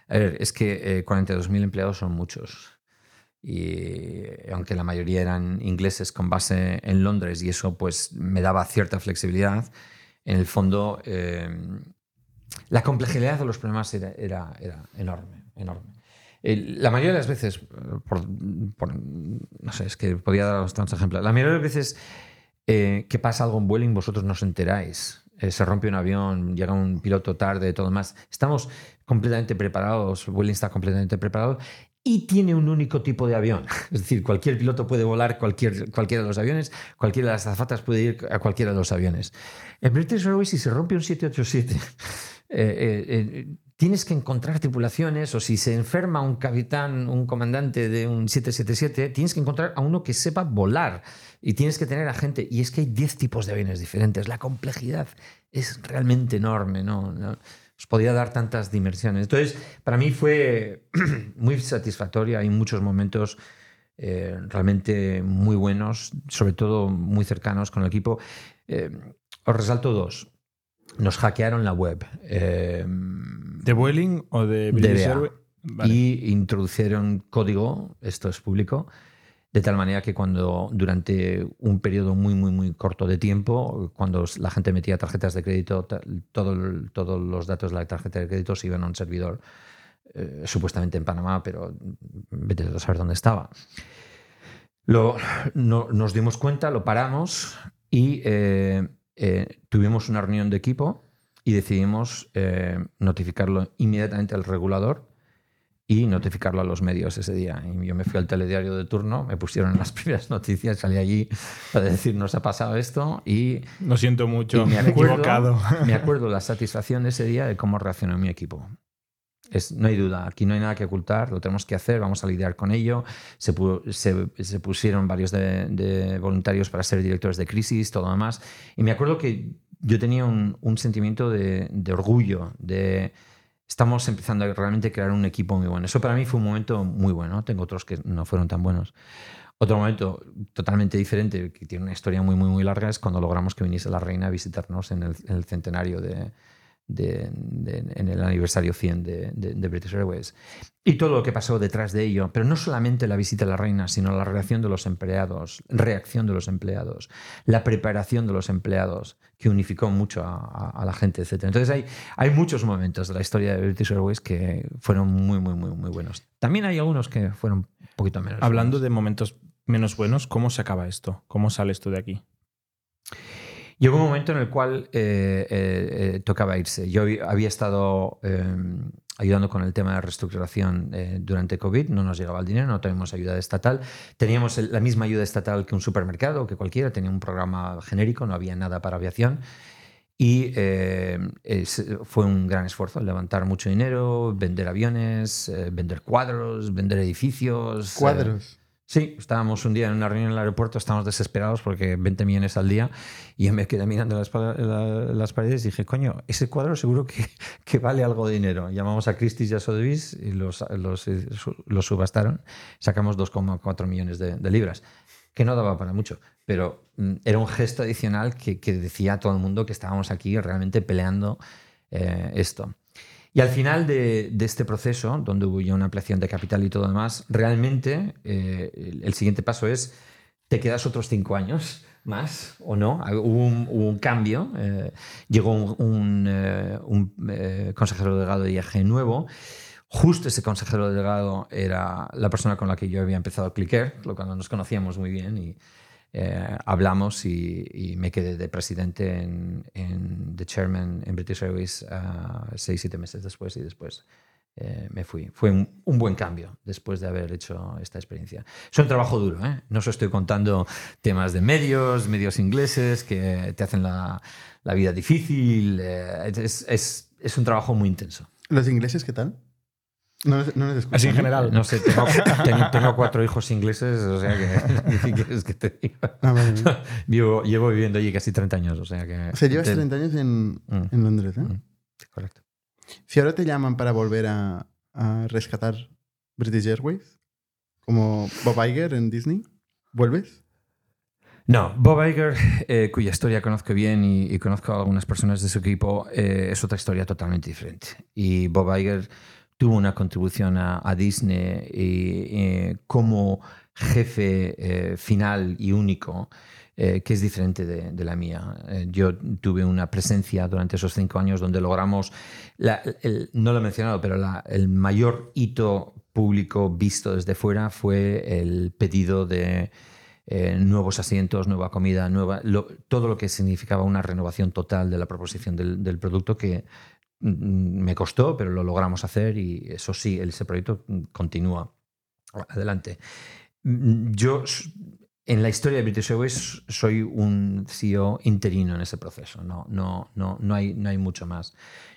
a ver, es que eh, 42.000 empleados son muchos. Y aunque la mayoría eran ingleses con base en Londres y eso pues me daba cierta flexibilidad, en el fondo eh, la complejidad de los problemas era, era enorme, enorme. La mayoría de las veces, por, no sé, es que podía dar bastantes ejemplos. La mayoría de las veces eh, que pasa algo en Vueling, vosotros no os enteráis. Eh, se rompe un avión, llega un piloto tarde, todo más. Estamos completamente preparados, Vueling está completamente preparado y tiene un único tipo de avión. Es decir, cualquier piloto puede volar cualquier, cualquiera de los aviones, cualquiera de las azafatas puede ir a cualquiera de los aviones. En British Airways, si se rompe un 787, eh, tienes que encontrar tripulaciones o si se enferma un capitán, un comandante de un 777, tienes que encontrar a uno que sepa volar y tienes que tener a gente. Y es que hay 10 tipos de aviones diferentes. La complejidad es realmente enorme, ¿no? Os podía dar tantas dimensiones. Entonces, para mí fue muy satisfactoria. Hay muchos momentos eh, realmente muy buenos, sobre todo muy cercanos con el equipo. Eh, os resalto dos nos hackearon la web. Eh, ¿De Vueling o de British Y introdujeron código, esto es público, de tal manera que cuando durante un periodo muy, muy, muy corto de tiempo, cuando la gente metía tarjetas de crédito, todo, todos los datos de la tarjeta de crédito se iban a un servidor, eh, supuestamente en Panamá, pero vete a saber dónde estaba. Lo, no, nos dimos cuenta, lo paramos y eh, eh, tuvimos una reunión de equipo y decidimos eh, notificarlo inmediatamente al regulador y notificarlo a los medios ese día. Y yo me fui al telediario de turno, me pusieron las primeras noticias, salí allí para decir, nos ha pasado esto y... Lo siento mucho, me he equivocado. Me acuerdo la satisfacción de ese día de cómo reaccionó mi equipo no hay duda, aquí no hay nada que ocultar, lo tenemos que hacer, vamos a lidiar con ello. Se, pusieron varios de, voluntarios para ser directores de crisis, todo lo demás. Y me acuerdo que yo tenía un, sentimiento de, orgullo, de estamos empezando a realmente crear un equipo muy bueno. Eso para mí fue un momento muy bueno, tengo otros que no fueron tan buenos. Otro momento totalmente diferente, que tiene una historia muy, muy, muy larga, es cuando logramos que viniese la reina a visitarnos en el centenario de, en el aniversario 100 de, British Airways. Y todo lo que pasó detrás de ello, pero no solamente la visita a la reina, sino la relación de los empleados, reacción de los empleados, la preparación de los empleados, que unificó mucho a, la gente, etc. Entonces hay, hay muchos momentos de la historia de British Airways que fueron muy, muy, muy, muy buenos. También hay algunos que fueron un poquito menos. Hablando de momentos menos buenos, ¿cómo se acaba esto? ¿Cómo sales tú de aquí? Llegó un momento en el cual eh, eh, eh, tocaba irse. Yo había estado em, ayudando con el tema de reestructuración durante COVID, no nos llegaba el dinero, no teníamos ayuda estatal. Teníamos la misma ayuda estatal que un supermercado, que cualquiera, tenía un programa genérico, no había nada para aviación. Y fue un gran esfuerzo levantar mucho dinero, vender aviones, vender cuadros, vender edificios. ¿Cuadros? Sí, estábamos un día en una reunión en el aeropuerto, estábamos desesperados porque 20 millones al día y me quedé mirando las, paredes y dije, coño, ese cuadro seguro que, vale algo de dinero. Llamamos a Christie's y a Sotheby's y los, los, los subastaron. Sacamos 2,4 millones de, libras, que no daba para mucho, pero mm, era un gesto adicional que, que, decía a todo el mundo que estábamos aquí realmente peleando eh, esto. Y al final de, este proceso, donde hubo ya una ampliación de capital y todo lo demás, realmente eh, el, siguiente paso es, ¿te quedas otros cinco años más o no? Hubo un, cambio, eh, llegó un, eh, consejero delegado de IAG nuevo, Justo ese consejero delegado era la persona con la que yo había empezado a clicker, cuando nos conocíamos muy bien y, eh, hablamos y, me quedé de presidente en, The Chairman en British Airways uh, seis, siete meses después y después eh, me fui. Fue un, buen cambio después de haber hecho esta experiencia. Es un trabajo duro, ¿eh? No os estoy contando temas de medios, medios ingleses que te hacen la, vida difícil. Eh, es, es, un trabajo muy intenso. ¿Los ingleses qué tal? No, no les Así en general. No sé, tengo, tengo, cuatro hijos ingleses, o sea que. ¿Qué que te diga? Ah, llevo, llevo, viviendo allí casi 30 años, o sea que. O sea, llevas 30 años en, mm. en Londres, ¿eh? Mm. Correcto. Si ahora te llaman para volver a, rescatar British Airways, como Bob Iger en Disney, ¿vuelves? No, Bob Iger, eh, cuya historia conozco bien y, conozco a algunas personas de su equipo, eh, es otra historia totalmente diferente. Y Bob Iger tuvo una contribución a, Disney y, como jefe final y único eh, que es diferente de, la mía. Eh, yo tuve una presencia durante esos cinco años donde logramos, no lo he mencionado, pero el mayor hito público visto desde fuera fue el pedido de eh, nuevos asientos, nueva comida, nueva, todo lo que significaba una renovación total de la proposición del, producto que me costó, pero lo logramos hacer y eso sí, ese proyecto continúa adelante. Mm, yo en la historia de British Airways soy un CEO interino en ese proceso. No, no, no, no, hay, no hay mucho más.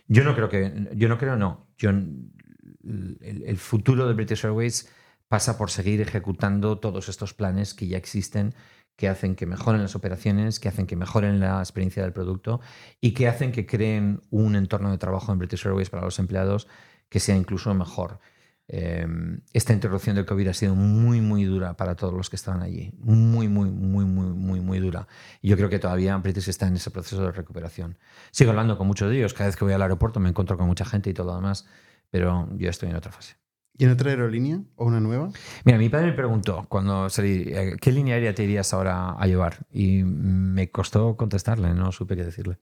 Yo no creo que. Yo no creo, no. Yo, el, futuro de British Airways pasa por seguir ejecutando todos estos planes que ya existen, que hacen que mejoren las operaciones, que hacen que mejoren la experiencia del producto y que hacen que creen un entorno de trabajo en British Airways para los empleados que sea incluso mejor. Em, esta interrupción del COVID ha sido muy, muy dura para todos los que estaban allí. Muy, muy, muy, muy, muy, muy dura. Y yo creo que todavía British está en ese proceso de recuperación. Sigo hablando con muchos de ellos. Cada vez que voy al aeropuerto me encuentro con mucha gente y todo lo demás. Pero yo estoy en otra fase. ¿Y en otra aerolínea o una nueva? Mira, mi padre me preguntó cuando salí, eh, ¿qué línea aérea te irías ahora a llevar? Y me costó contestarle, no supe qué decirle.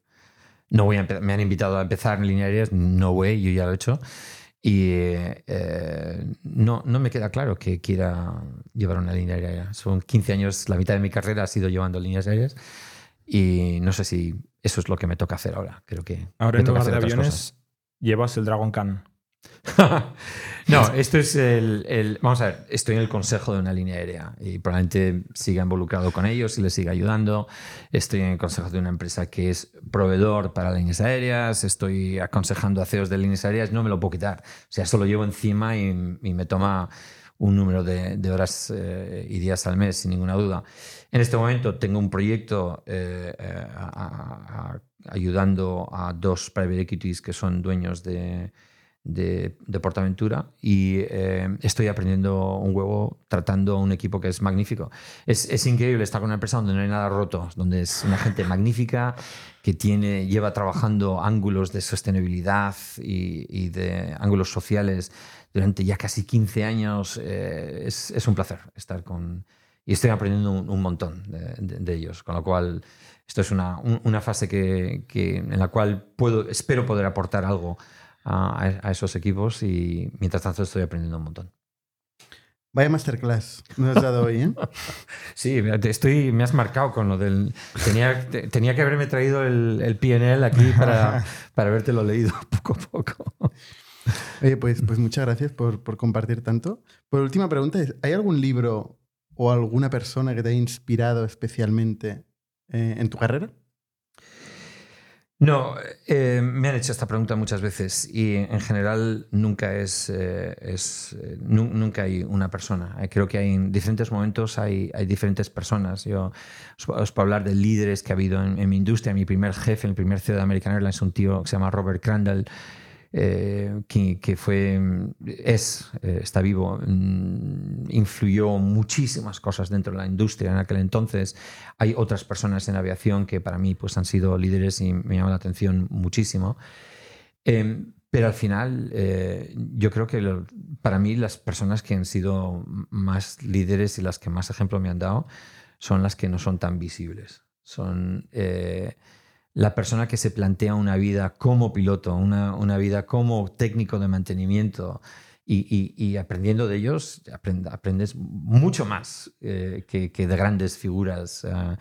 No voy a me han invitado a empezar en línea aérea, no voy, yo ya lo he hecho. Y eh, no, no me queda claro que quiera llevar una línea aérea. Son 15 años, la mitad de mi carrera ha sido llevando líneas aéreas y no sé si eso es lo que me toca hacer ahora. Creo que ahora en lugar de aviones llevas el Dragon Khan. no, esto es el, Vamos a ver, estoy en el consejo de una línea aérea y probablemente siga involucrado con ellos y les siga ayudando. Estoy en el consejo de una empresa que es proveedor para líneas aéreas. Estoy aconsejando a CEOs de líneas aéreas. No me lo puedo quitar. O sea, eso lo llevo encima y, me toma un número de, horas eh, y días al mes, sin ninguna duda. En este momento tengo un proyecto eh, eh, ayudando a dos private equities que son dueños de de, Portaventura y eh, estoy aprendiendo un huevo tratando a un equipo que es magnífico. Es, es, increíble estar con una empresa donde no hay nada roto, donde es una gente magnífica que tiene, lleva trabajando ángulos de sostenibilidad y, de ángulos sociales durante ya casi 15 años. Eh, es, es, un placer estar con... Y estoy aprendiendo un, montón de, ellos, con lo cual esto es una, una fase que, en la cual puedo, espero poder aportar algo a, esos equipos y mientras tanto estoy aprendiendo un montón. Vaya masterclass me has dado hoy, ¿eh? sí, estoy, me has marcado con lo del... Tenía, tenía que haberme traído el, el PNL aquí para, para haberte lo leído poco a poco. Oye, pues, pues muchas gracias por, por compartir tanto. Por última pregunta, ¿hay algún libro o alguna persona que te haya inspirado especialmente eh, en tu carrera? No, eh, me han hecho esta pregunta muchas veces y en general nunca es, eh, es eh, nunca hay una persona. Creo que hay en diferentes momentos hay, diferentes personas. Yo os, puedo hablar de líderes que ha habido en, en, mi industria. Mi primer jefe, el primer CEO de American Airlines, un tío que se llama Robert Crandall eh, que, fue, es, eh, está vivo, mm, influyó muchísimas cosas dentro de la industria en aquel entonces. Hay otras personas en aviación que para mí pues, han sido líderes y me llaman la atención muchísimo. Em, pero al final, eh, yo creo que para mí las personas que han sido más líderes y las que más ejemplo me han dado son las que no son tan visibles. Son la persona que se plantea una vida como piloto, una, una vida como técnico de mantenimiento y, y, aprendiendo de ellos, aprendes mucho más eh, que, de grandes figuras. Eh.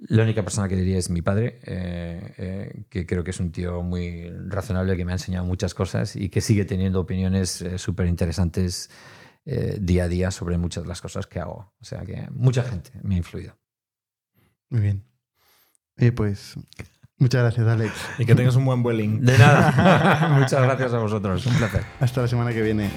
La única persona que diría es mi padre, eh, eh, que creo que es un tío muy razonable, que me ha enseñado muchas cosas y que sigue teniendo opiniones súper interesantes día a día sobre muchas de las cosas que hago. O sea que mucha gente me ha influido. Muy bien. pues muchas gracias, Alex. Y que tengas un buen vueling. De nada. muchas gracias a vosotros. Un placer. Hasta la semana que viene.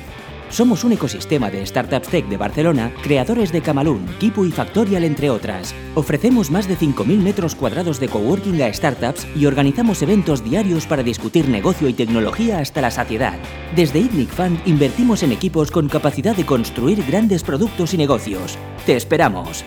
Somos un ecosistema de startups tech de Barcelona, creadores de Camalún, Kipu y Factorial, entre otras. Ofrecemos más de 5.000 metros cuadrados de coworking a startups y organizamos eventos diarios para discutir negocio y tecnología hasta la saciedad. Desde ITNIC Fund invertimos en equipos con capacidad de construir grandes productos y negocios. ¡Te esperamos!